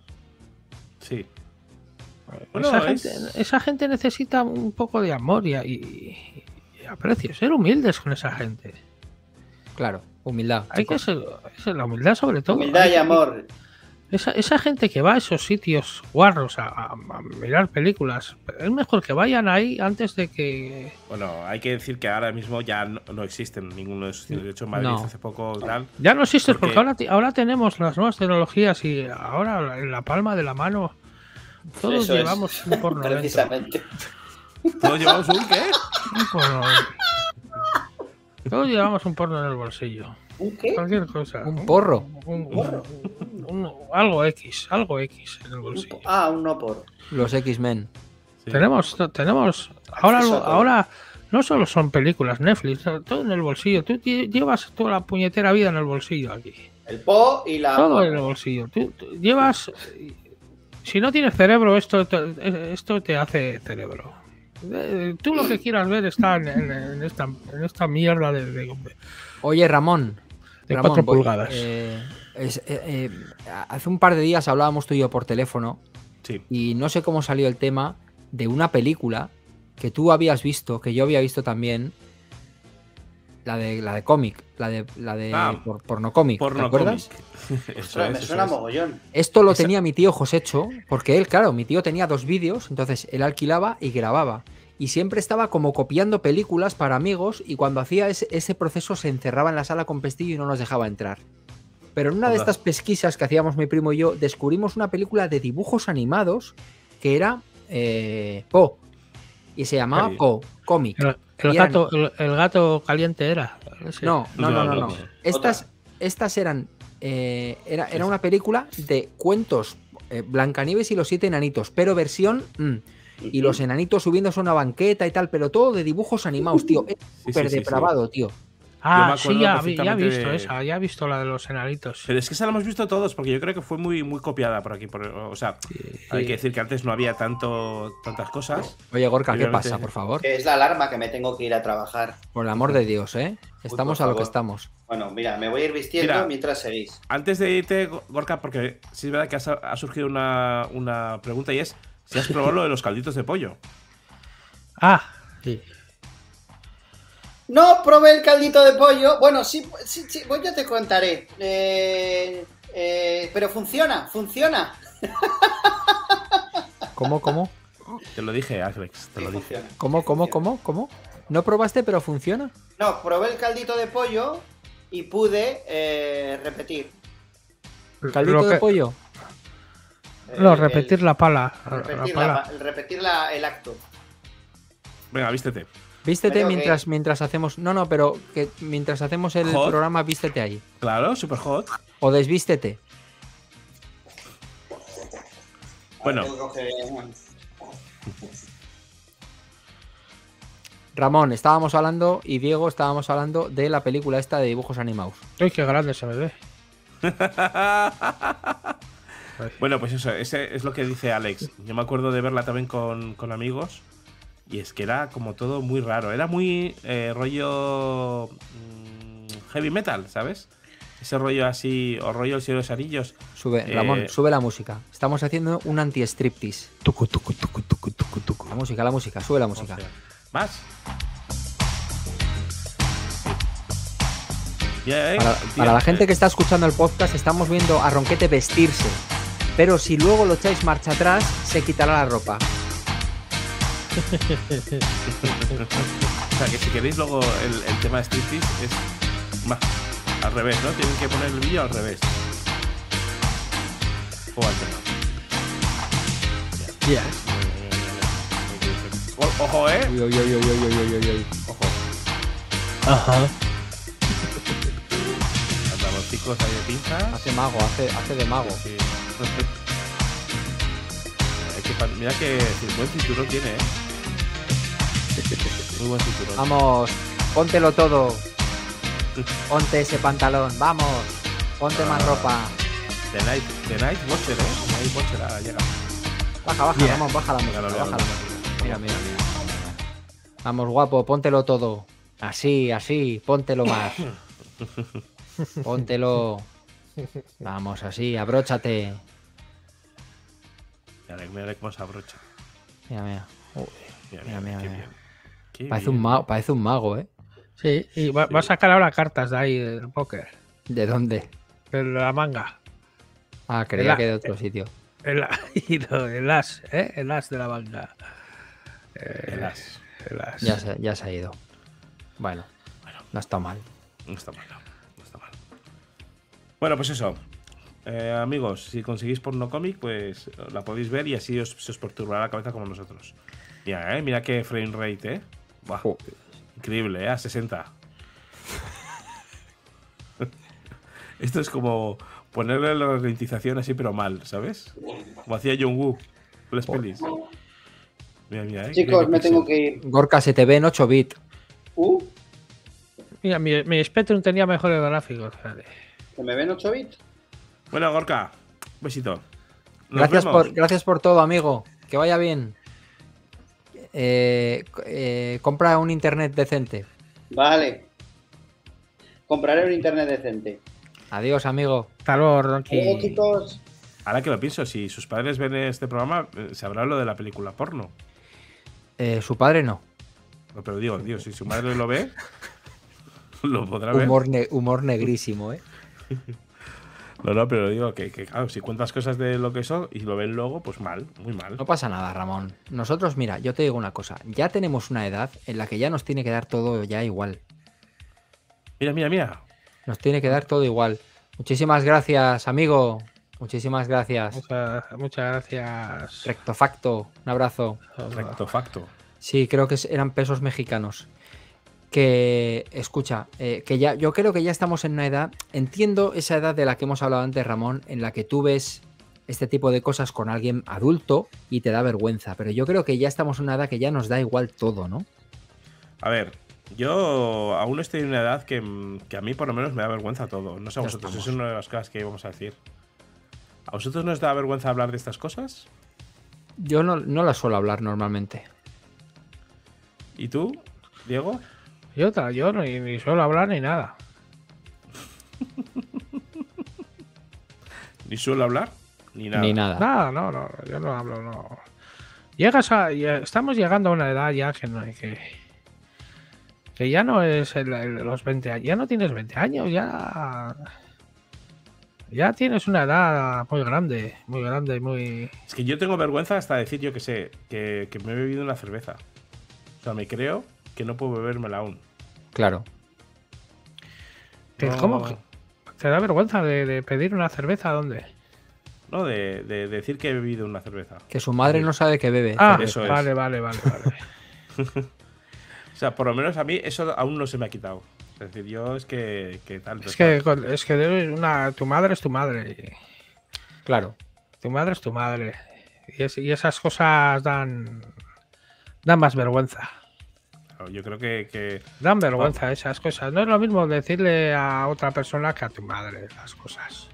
Speaker 2: Bueno,
Speaker 3: esa,
Speaker 2: es-
Speaker 3: gente, esa gente necesita un poco de amor y, y- y aprecio, ser humildes con esa gente.
Speaker 1: Claro, humildad.
Speaker 3: Hay que ser, ser la humildad sobre todo.
Speaker 4: humildad y amor.
Speaker 3: Esa, esa gente que va a esos sitios guarros a, a- a mirar películas, es mejor que vayan ahí antes de que...
Speaker 2: Bueno, hay que decir que ahora mismo ya no, no existen ninguno de esos cines. De hecho, en Madrid
Speaker 1: No.
Speaker 2: hace poco tal.
Speaker 3: Ya no existe,
Speaker 2: Porque-
Speaker 3: porque ahora, ahora tenemos las nuevas tecnologías y ahora en la palma de la mano todos
Speaker 4: Eso es.
Speaker 3: llevamos un porno dentro.
Speaker 4: Precisamente.
Speaker 2: ¿Todos llevamos un qué?
Speaker 3: Un porno dentro. Todos llevamos un porno en el bolsillo.
Speaker 4: ¿Un qué?
Speaker 3: Cualquier cosa.
Speaker 1: Un porro.
Speaker 3: Un- un- un- algo X, algo X en el bolsillo.
Speaker 4: Ah, un no por.
Speaker 1: Los X-Men.
Speaker 2: Sí.
Speaker 3: Tenemos, tenemos. Ahora, ahora no solo son películas, Netflix, todo en el bolsillo. Tú lle- llevas toda la puñetera vida en el bolsillo aquí.
Speaker 4: El po y la.
Speaker 3: Todo en el bolsillo. Tú, tú llevas. Si no tienes cerebro, esto, te- esto te hace cerebro. Eh, Tú lo que quieras ver está en, en- en esta, en esta mierda de, de-
Speaker 1: Oye, Ramón.
Speaker 3: de
Speaker 1: Ramón,
Speaker 3: cuatro
Speaker 1: voy-
Speaker 3: pulgadas.
Speaker 1: eh, es- eh, eh, hace un par de días hablábamos tú y yo por teléfono
Speaker 2: Sí.
Speaker 1: y no sé cómo salió el tema de una película que tú habías visto, que yo había visto también, la de la de cómic, la de la de
Speaker 2: Ah,
Speaker 1: por, porno cómic, ¿te acuerdas?
Speaker 2: cómic. Eso
Speaker 4: Ostras,
Speaker 2: es,
Speaker 4: me suena
Speaker 2: es.
Speaker 4: mogollón.
Speaker 1: Esto lo
Speaker 2: Esa-
Speaker 1: tenía mi tío Josécho, porque él, claro, mi tío tenía dos vídeos, entonces él alquilaba y grababa. y siempre estaba como copiando películas para amigos y cuando hacía ese, ese proceso se encerraba en la sala con pestillo y no nos dejaba entrar. Pero en una de estas pesquisas que hacíamos mi primo y yo, descubrimos una película de dibujos animados que era eh, Po. Y se llamaba. Po, cómic.
Speaker 3: El gato, el, el gato caliente era.
Speaker 1: No, no, no, no, no. Estas, estas eran. eh, era, era una película de cuentos eh, Blancanieves y los siete enanitos, pero versión. mm, y los enanitos subiéndose a una banqueta y tal, pero todo de dibujos animados, tío. Es súper
Speaker 2: sí, sí, sí.
Speaker 1: depravado, tío.
Speaker 3: Ah, sí, ya, he visto
Speaker 2: de-
Speaker 3: esa, ya he visto la de los enanitos.
Speaker 2: Pero es que esa la hemos visto todos, porque yo creo que fue muy, muy copiada por aquí. por- o sea, hay que decir que antes no había tanto, tantas cosas.
Speaker 1: Oye, Gorka, ¿qué pasa, por favor?
Speaker 4: Es la alarma que me tengo que ir a trabajar.
Speaker 1: Por el amor de Dios, ¿eh? Estamos a lo que estamos.
Speaker 4: Bueno, mira, me voy a ir vistiendo
Speaker 2: Mira.
Speaker 4: mientras seguís.
Speaker 2: Antes de irte, Go- Gorka, porque sí es verdad que ha, surgido una, una pregunta y es si has probado lo de los calditos de pollo.
Speaker 3: Ah,
Speaker 1: Sí.
Speaker 4: No probé el caldito de pollo. Bueno, sí, sí, sí, pues yo te contaré. Eh, eh, pero funciona, funciona.
Speaker 1: ¿Cómo, cómo?
Speaker 2: Te lo dije, Alex, te
Speaker 4: Sí,
Speaker 2: lo dije.
Speaker 4: funciona.
Speaker 1: ¿Cómo, cómo, cómo, cómo? ¿No probaste, pero funciona?
Speaker 4: No, probé el caldito de pollo y pude eh, repetir.
Speaker 1: ¿Caldito de pollo?
Speaker 3: No,
Speaker 4: El-
Speaker 3: repetir la pala. la
Speaker 4: repetir,
Speaker 3: pala.
Speaker 4: la- el repetir la- el acto.
Speaker 2: Venga, vístete.
Speaker 1: Vístete
Speaker 4: que-
Speaker 1: mientras, mientras hacemos. No, no, pero que mientras hacemos el
Speaker 2: Hot.
Speaker 1: programa, vístete ahí.
Speaker 2: Claro, super hot.
Speaker 1: O desvístete.
Speaker 2: Bueno.
Speaker 1: Ramón, estábamos hablando y Diego estábamos hablando de la película esta de dibujos animados.
Speaker 3: Uy, qué grande se me ve.
Speaker 2: Bueno, pues eso, ese es lo que dice Alex. Yo me acuerdo de verla también con, con amigos. Y es que era como todo muy raro. Era muy eh, rollo mm, heavy metal, ¿sabes? Ese rollo así, o rollo el Señor de los Anillos.
Speaker 1: Sube,
Speaker 2: Eh,
Speaker 1: Ramón, sube la música. Estamos haciendo un anti-striptease.
Speaker 3: Tucu, tucu, tucu, tucu, tucu, tucu.
Speaker 1: La música, la música, sube la
Speaker 2: O
Speaker 1: música.
Speaker 2: sea, ¿Más? Eh,
Speaker 1: Para,
Speaker 2: tío,
Speaker 1: para la gente
Speaker 2: eh,
Speaker 1: que está escuchando el podcast, estamos viendo a Ronquete vestirse. Pero si luego lo echáis marcha atrás, se quitará la ropa.
Speaker 2: O sea, que si queréis luego el, el tema de striptease es más al revés, ¿no? Tienen que poner el vídeo al revés. O al tema.
Speaker 3: Yes.
Speaker 2: O- Ojo, ¿eh?
Speaker 1: Uy, uy, uy, uy, uy, uy, uy, uy.
Speaker 2: Ojo.
Speaker 3: Ajá.
Speaker 2: Andamos chicos ahí de pinzas.
Speaker 1: Hace mago, hace, hace de mago.
Speaker 2: Sí. Mira que buen cinturón tiene, ¿eh? Muy buen cinturón.
Speaker 1: Vamos, póntelo todo. Ponte ese pantalón, vamos. Ponte más
Speaker 2: Ah.
Speaker 1: ropa.
Speaker 2: The Night, The Night Watcher, ¿eh? The Night Watcher ha llegado.
Speaker 1: Baja, baja,
Speaker 3: Yeah.
Speaker 1: vamos, baja la música.
Speaker 2: Míralo,
Speaker 1: baja la música. Mira, mira, mira. Vamos, guapo, póntelo todo. Así, así, póntelo más. Póntelo. Vamos, así, abróchate.
Speaker 2: Mira, mira cómo se abrocha.
Speaker 1: Mira, mira. Uy,
Speaker 2: Mira,
Speaker 1: Mira,
Speaker 2: mira,
Speaker 1: mira,
Speaker 2: qué
Speaker 1: mira.
Speaker 2: bien. Qué
Speaker 1: parece, un mago, parece un mago, ¿eh?
Speaker 3: Sí, y va, va a sacar ahora cartas de ahí del póker.
Speaker 1: ¿De dónde?
Speaker 3: De la manga.
Speaker 1: Ah, creía
Speaker 3: La-
Speaker 1: que de otro sitio.
Speaker 3: El, y no, el as, ¿eh? El as de la manga.
Speaker 2: El as.
Speaker 3: El as.
Speaker 1: Ya se, ya se ha ido. Bueno, no está mal.
Speaker 2: No está mal, no. No está mal. Bueno, pues eso. Eh, amigos, si conseguís porno cómic, pues la podéis ver y así os, se os perturbará la cabeza como nosotros. Mira, eh, mira qué frame rate, eh. Buah, increíble, eh, a 60. Esto es como ponerle la ralentización así, pero mal, ¿sabes? Como hacía John Woo con las pelis. Mira, mira, eh.
Speaker 4: Chicos,
Speaker 2: mira
Speaker 4: me tengo que ir.
Speaker 1: Gorka se te ve en 8 bits.
Speaker 4: Uh,
Speaker 3: Mira, mi, mi Spectrum tenía mejores gráficos.
Speaker 4: ¿que me ven 8 bits?
Speaker 2: Bueno, Gorka, un besito. Nos
Speaker 1: Gracias
Speaker 2: vemos.
Speaker 1: por, gracias por todo, amigo. Que vaya bien. Eh, eh, compra un internet decente.
Speaker 4: Vale. Compraré un internet decente.
Speaker 1: Adiós, amigo.
Speaker 3: Hasta luego, Ronqui.
Speaker 4: luego, chicos.
Speaker 2: Ahora que lo pienso, si sus padres ven este programa, eh, sabrán lo de la película porno.
Speaker 1: Eh, su padre no.
Speaker 2: No, Pero digo, tío, si su madre lo ve, lo podrá ver.
Speaker 1: Humor, ne- humor negrísimo, ¿eh?
Speaker 2: No, no, pero digo que, que, claro, si cuentas cosas de lo que son y lo ven luego, pues mal, muy mal.
Speaker 1: No pasa nada, Ramón. Nosotros, mira, yo te digo una cosa. Ya tenemos una edad en la que ya nos tiene que dar todo ya igual.
Speaker 2: Mira, mira, mira.
Speaker 1: Nos tiene que dar todo igual. Muchísimas gracias, amigo. Muchísimas gracias.
Speaker 3: Muchas, muchas gracias.
Speaker 1: Recto facto. Un abrazo.
Speaker 2: Recto facto.
Speaker 1: Sí, creo que eran pesos mexicanos. Que, escucha, eh, que ya, yo creo que ya estamos en una edad, entiendo esa edad de la que hemos hablado antes, Ramón, en la que tú ves este tipo de cosas con alguien adulto y te da vergüenza, pero yo creo que ya estamos en una edad que ya nos da igual todo, ¿no?
Speaker 2: A ver, yo aún estoy en una edad que, que a mí por lo menos me da vergüenza todo. No sé a vosotros, es una de las cosas que íbamos a decir. ¿A vosotros no os da vergüenza hablar de estas cosas?
Speaker 1: Yo no, no la suelo hablar normalmente.
Speaker 2: ¿Y tú, Diego?
Speaker 3: Yo, yo ni, ni suelo hablar ni nada.
Speaker 2: ¿Ni suelo hablar? Ni nada.
Speaker 1: Ni nada.
Speaker 3: Nada, no, no, yo no hablo, no. Llegas a. ya- estamos llegando a una edad ya que no que, que ya no es el- el- los 20 años. Ya no tienes 20 años, ya. Ya tienes una edad muy grande, muy grande y muy.
Speaker 2: Es que yo tengo vergüenza hasta decir, yo que sé, que, que me he bebido una cerveza. O sea, me creo que no puedo bebérmela aún.
Speaker 1: Claro.
Speaker 3: que-
Speaker 2: No-
Speaker 3: ¿Cómo? que- ¿Te da vergüenza de, de pedir una cerveza? ¿Dónde?
Speaker 2: No, de, de decir que he bebido una cerveza.
Speaker 1: Que su madre no sabe que bebe.
Speaker 3: Ah,
Speaker 2: eso es.
Speaker 3: vale, vale, vale, vale.
Speaker 2: O sea, por lo menos a mí eso aún no se me ha quitado. Es decir, yo es que, que tal.
Speaker 3: es que, con- es que debes una, tu madre es tu madre.
Speaker 1: Claro.
Speaker 3: Tu madre es tu madre. Y, es- y esas cosas dan. Dan más vergüenza.
Speaker 2: Yo creo que, que
Speaker 3: Dan vergüenza esas cosas. No es lo mismo decirle a otra persona que a tu madre las cosas.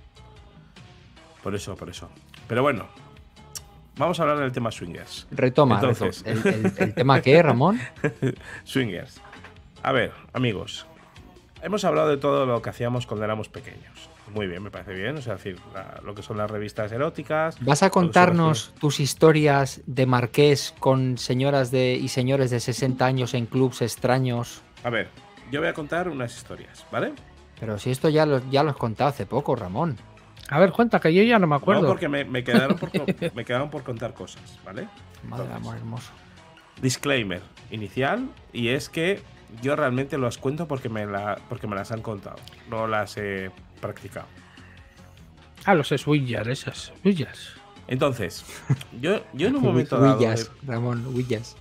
Speaker 2: Por eso, por eso. Pero bueno, vamos a hablar del tema swingers.
Speaker 1: Retoma.
Speaker 2: Entonces.
Speaker 1: retoma. ¿El, el- el tema qué, Ramón?
Speaker 2: Swingers. A ver, amigos. Hemos hablado de todo lo que hacíamos cuando éramos pequeños. Muy bien, me parece bien. O sea, decir, la- lo que son las revistas eróticas.
Speaker 1: ¿Vas a contarnos tus historias de marqués con señoras de, y señores de 60 años en clubs extraños?
Speaker 2: A ver, yo voy a contar unas historias, ¿vale?
Speaker 1: Pero si esto ya lo, ya lo has contado hace poco, Ramón.
Speaker 3: A ver, cuenta que yo ya no me acuerdo.
Speaker 2: No, porque me, me quedaron por, me quedaron por contar cosas, ¿vale?
Speaker 1: Madre amor hermoso.
Speaker 2: disclaimer inicial y es que yo realmente las cuento porque me, la, porque me las han contado, no las he practicado.
Speaker 3: Ah, los swingers, esas. Swingers.
Speaker 2: Entonces, yo, yo en un momento dado, de-
Speaker 1: Huillas, Ramón, huillas.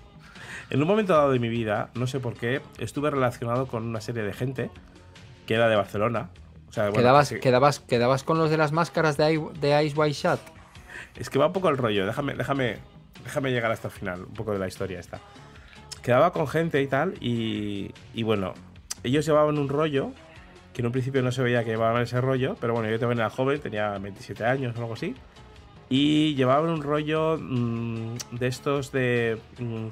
Speaker 2: en un momento dado de mi vida, no sé por qué, estuve relacionado con una serie de gente que era de Barcelona. O sea, bueno,
Speaker 1: ¿Quedabas,
Speaker 2: que-
Speaker 1: quedabas, ¿Quedabas con los de las máscaras de, I- de Ice White Shot?
Speaker 2: Es que va un poco el rollo, déjame, déjame, déjame llegar hasta el final, un poco de la historia esta. Quedaba con gente y tal, y, y bueno, ellos llevaban un rollo, que en un principio no se veía que llevaban ese rollo, pero bueno, yo también era joven, tenía 27 años o algo así, y llevaban un rollo mm, de estos de mm,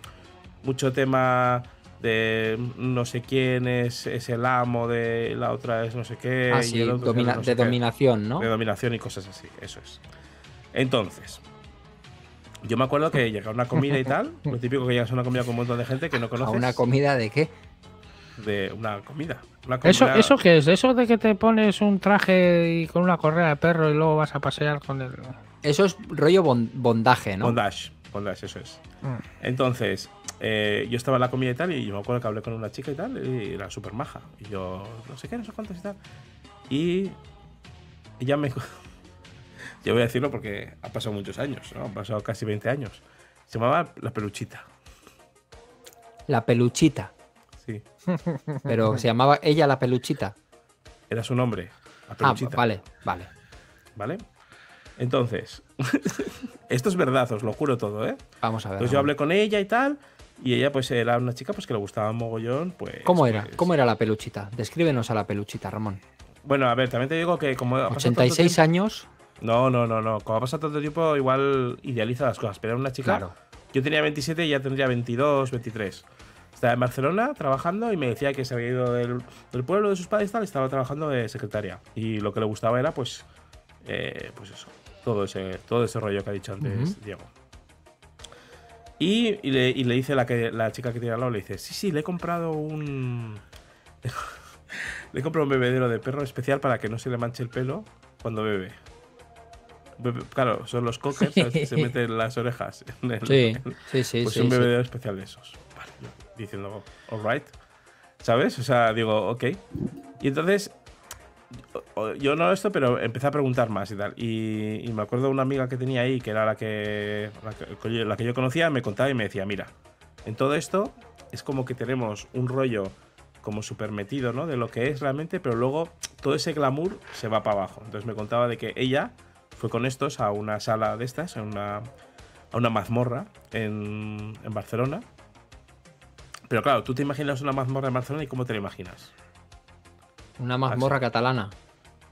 Speaker 2: mucho tema de no sé quién es, es el amo de la otra es no sé qué,
Speaker 1: Ah,
Speaker 2: y
Speaker 1: sí,
Speaker 2: el otro
Speaker 1: domina-
Speaker 2: no sé
Speaker 1: de
Speaker 2: qué
Speaker 1: dominación, ¿no?
Speaker 2: de dominación y cosas así, eso es. Entonces, yo me acuerdo que llega una comida y tal, lo típico que llegas a una comida con un montón de gente que no
Speaker 1: ¿A
Speaker 2: conoces.
Speaker 1: una comida de qué?
Speaker 2: De una comida. Una
Speaker 3: ¿Eso,
Speaker 2: comida-
Speaker 3: ¿Eso qué es? ¿Eso de que te pones un traje y con una correa de perro y luego vas a pasear con el.
Speaker 1: Eso es rollo bon- bondaje, ¿no?
Speaker 2: Bondage, bondage, eso es.
Speaker 3: Mm.
Speaker 2: Entonces, eh, yo estaba en la comida y tal, y yo me acuerdo que hablé con una chica y tal, y era súper maja. Y yo, no sé qué, no sé cuántos y tal. Y ella me. yo voy a decirlo porque ha pasado muchos años, ¿no? Han pasado casi 20 años. Se llamaba La Peluchita.
Speaker 1: La peluchita.
Speaker 2: Sí,
Speaker 1: Pero se llamaba ella la peluchita.
Speaker 2: era su nombre. La
Speaker 1: Ah, vale, vale.
Speaker 2: ¿Vale? Entonces, esto es verdad, os lo juro todo, ¿eh?
Speaker 1: Vamos a ver.
Speaker 2: Entonces yo hablé con ella y tal, y ella pues era una chica pues que le gustaba mogollón, pues...
Speaker 1: ¿Cómo era?
Speaker 2: pues-
Speaker 1: ¿Cómo era la peluchita? Descríbenos a la peluchita, Ramón.
Speaker 2: Bueno, a ver, también te digo que como... ha pasado tanto
Speaker 1: 86
Speaker 2: tiempo-
Speaker 1: años.
Speaker 2: No, no, no, no. Como ha pasado tanto tiempo, igual idealiza las cosas. Pero era una chica...
Speaker 1: Claro.
Speaker 2: Yo tenía 27 y ella tendría 22, 23. Estaba en Barcelona trabajando y me decía que se había ido del, del pueblo de sus padres y tal, y estaba trabajando de secretaria. Y lo que le gustaba era, pues, eh, pues eso, todo ese, todo ese rollo que ha dicho antes. Diego. Y, y le, y le dice la, que, la chica que tiene al lado, le dice, sí, sí, le he comprado un... le he comprado un bebedero de perro especial para que no se le manche el pelo cuando bebe. Bebe- Claro, son los cockers se meten las orejas. en el-
Speaker 1: Sí, sí, sí.
Speaker 2: pues
Speaker 1: sí,
Speaker 2: un
Speaker 1: sí.
Speaker 2: bebedor especial de esos. Diciendo, alright. ¿Sabes? O sea, digo, ok. Y entonces, yo no esto, pero empecé a preguntar más y tal. Y, y me acuerdo de una amiga que tenía ahí, que era la que, la que, la que yo conocía, me contaba y me decía, mira, en todo esto es como que tenemos un rollo como súper metido, ¿no? De lo que es realmente, pero luego todo ese glamour se va para abajo. Entonces me contaba de que ella fue con estos a una sala de estas, a una, a una mazmorra en, en Barcelona. Pero claro, tú te imaginas una mazmorra en Barcelona y cómo te la imaginas.
Speaker 1: Una mazmorra catalana.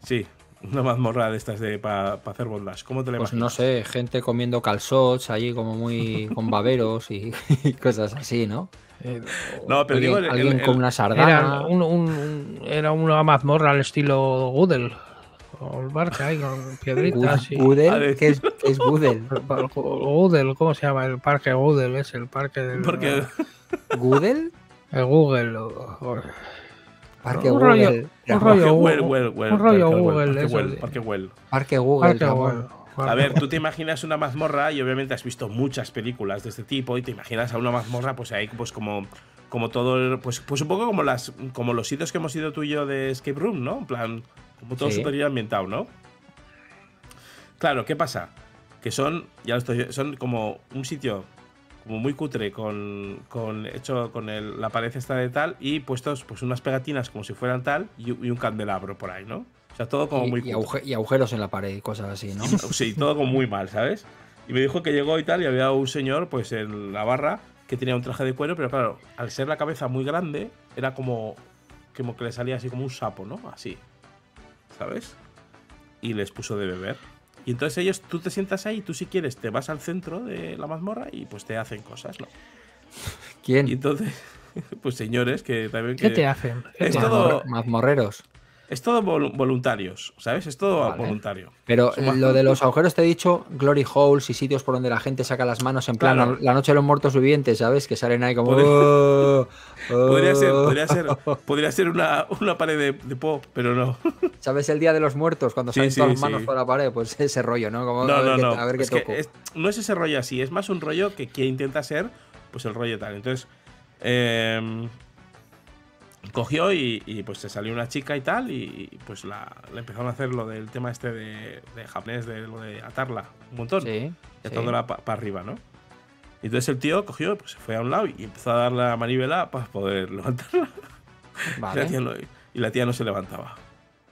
Speaker 2: Sí, una mazmorra de estas de para hacer bondage. ¿Cómo te la
Speaker 1: Pues
Speaker 2: imaginas?
Speaker 1: no sé, gente comiendo calzots allí como muy con baberos y, y cosas así, ¿no?
Speaker 3: Eh,
Speaker 2: No, pero digo,
Speaker 1: alguien
Speaker 2: el-
Speaker 1: alguien
Speaker 2: el-
Speaker 1: con una
Speaker 3: Era,
Speaker 1: sardana.
Speaker 3: un, un- un- era una mazmorra al estilo Goodle. O el parque ahí con piedritas
Speaker 2: ver.
Speaker 1: ¿qué es, qué es Gudel?
Speaker 3: Goodle, ¿cómo se llama? El parque Goodle, es el parque del.
Speaker 2: Porque
Speaker 1: ¿Gudel?
Speaker 3: El Google. o- o-
Speaker 1: Parque
Speaker 3: Un
Speaker 1: Google.
Speaker 3: rollo-
Speaker 1: Ya,
Speaker 3: un rollo-
Speaker 2: Parque
Speaker 3: un-
Speaker 2: Well, well, well,
Speaker 3: un rollo
Speaker 2: Parque
Speaker 3: Google,
Speaker 2: Well, Parque Well. Parque Well.
Speaker 1: Parque Google.
Speaker 3: Parque. Google.
Speaker 2: A ver, tú te imaginas una mazmorra y obviamente has visto muchas películas de este tipo y te imaginas a una mazmorra pues ahí pues como como todo el- pues pues un poco como las como los sitios que hemos ido tú y yo de escape room, ¿no? En plan como todo
Speaker 1: Sí.
Speaker 2: súper bien ambientado, ¿no? Claro, ¿qué pasa? Que son ya lo estoy son como un sitio como muy cutre con, con hecho con el- la pared esta de tal y puestos pues unas pegatinas como si fueran tal y, y un candelabro por ahí, ¿no? O sea, todo como
Speaker 1: Y,
Speaker 2: muy
Speaker 1: y agujeros en la pared y cosas así, ¿no?
Speaker 2: Sí, todo como muy mal, ¿sabes? Y me dijo que llegó y tal, y había un señor, pues en la barra, que tenía un traje de cuero, pero claro, al ser la cabeza muy grande, era como, como que le salía así como un sapo, ¿no? Así, ¿sabes? Y les puso de beber. Y entonces ellos, tú te sientas ahí, tú si quieres, te vas al centro de la mazmorra y pues te hacen cosas, ¿no? Y
Speaker 1: ¿Quién?
Speaker 2: entonces, pues señores que también...
Speaker 3: ¿Qué
Speaker 2: que-
Speaker 3: te hacen? ¿Qué
Speaker 2: Es todo-
Speaker 1: Mazmorreros.
Speaker 2: Es todo vol- voluntarios, ¿sabes? Es todo
Speaker 1: Vale.
Speaker 2: voluntario.
Speaker 1: Pero lo de los agujeros te he dicho, glory holes y sitios por donde la gente saca las manos en plan
Speaker 2: Claro.
Speaker 1: la noche de los muertos vivientes, ¿sabes? Que salen ahí como...
Speaker 2: Podría-
Speaker 1: "Oh,
Speaker 2: Podría ser,
Speaker 1: oh".
Speaker 2: podría ser, podría ser una, una pared de, de pop, pero no.
Speaker 1: ¿Sabes el día de los muertos cuando salen
Speaker 2: sí,
Speaker 1: todas las manos
Speaker 2: sí.
Speaker 1: por la pared? Pues ese rollo, ¿no? Como,
Speaker 2: No,
Speaker 1: a ver
Speaker 2: no,
Speaker 1: qué,
Speaker 2: no.
Speaker 1: a ver qué
Speaker 2: Es que
Speaker 1: toco.
Speaker 2: es- no es ese rollo así, es más un rollo que, que intenta ser, pues el rollo tal. Entonces, em, cogió y, y, pues se salió una chica y tal, y, y, pues la, le empezaron a hacer lo del tema este de, de japonés, de lo de atarla un montón,
Speaker 1: Sí,
Speaker 2: y
Speaker 1: sí.
Speaker 2: atándola para arriba, ¿no? Y entonces el tío cogió, pues se fue a un lado y empezó a dar la manivela para poder levantarla. Y, la tía
Speaker 1: Vale,
Speaker 2: no, y la tía no se levantaba.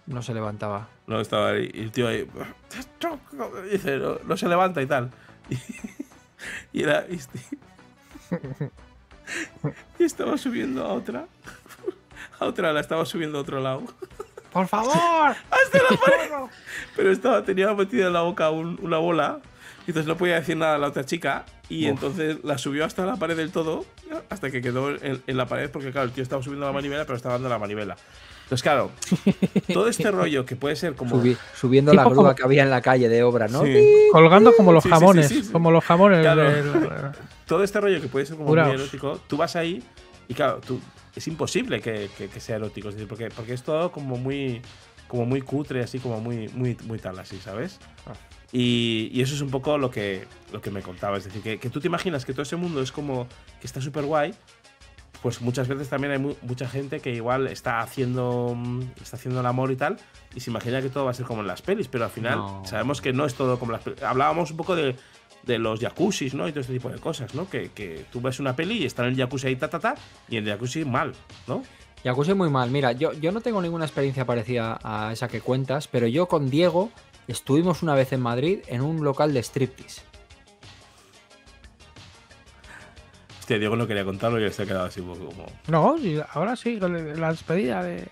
Speaker 1: no se levantaba.
Speaker 2: No, estaba ahí. Y el tío ahí. Dice, no, no se levanta y tal. Y, era. Este- y estaba subiendo a otra. A otra la estaba subiendo a otro lado.
Speaker 1: ¡Por favor!
Speaker 2: Pero estaba, tenía metida en la boca un- una bola. Y entonces no podía decir nada a la otra chica. Y
Speaker 1: Uf.
Speaker 2: entonces la subió hasta la pared del todo. Hasta que quedó en, en la pared. Porque, claro, el tío estaba subiendo la manivela, pero estaba dando la manivela. Entonces, claro, todo este rollo que puede ser como.
Speaker 1: Subi- subiendo
Speaker 3: Tipo
Speaker 1: la grúa
Speaker 3: como-
Speaker 1: que había en la calle de obra, ¿no?
Speaker 2: Sí.
Speaker 3: Colgando como los
Speaker 2: Sí, sí, sí,
Speaker 3: jamones.
Speaker 2: sí, sí.
Speaker 3: Como los jamones.
Speaker 2: Claro.
Speaker 3: del-
Speaker 2: todo este rollo que puede ser como
Speaker 3: Curaos.
Speaker 2: muy erótico, tú vas ahí y claro, tú, es imposible que, que- que sea erótico, es decir, porque, porque es todo como muy como muy cutre, así como muy muy muy tal así, ¿sabes?
Speaker 1: Ah.
Speaker 2: Y, y eso es un poco lo que lo que me contaba, es decir, que, que tú te imaginas que todo ese mundo es como que está súper guay, pues muchas veces también hay mu- mucha gente que igual está haciendo está haciendo el amor y tal y se imagina que todo va a ser como en las pelis, pero al final
Speaker 1: No.
Speaker 2: sabemos que no es todo como las pelis. Hablábamos un poco de, de los jacuzzis, ¿no? Y todo este tipo de cosas, ¿no? Que, que tú ves una peli y está en el jacuzzi ahí, ta, ta, ta, y en el jacuzzi mal, ¿no?
Speaker 1: Jacuzzi muy mal. Mira, yo, yo no tengo ninguna experiencia parecida a esa que cuentas, pero yo con Diego estuvimos una vez en Madrid en un local de striptease.
Speaker 2: Hostia, Diego no quería contarlo y se ha quedado así un poco como.
Speaker 3: No, ahora sí, con la despedida de,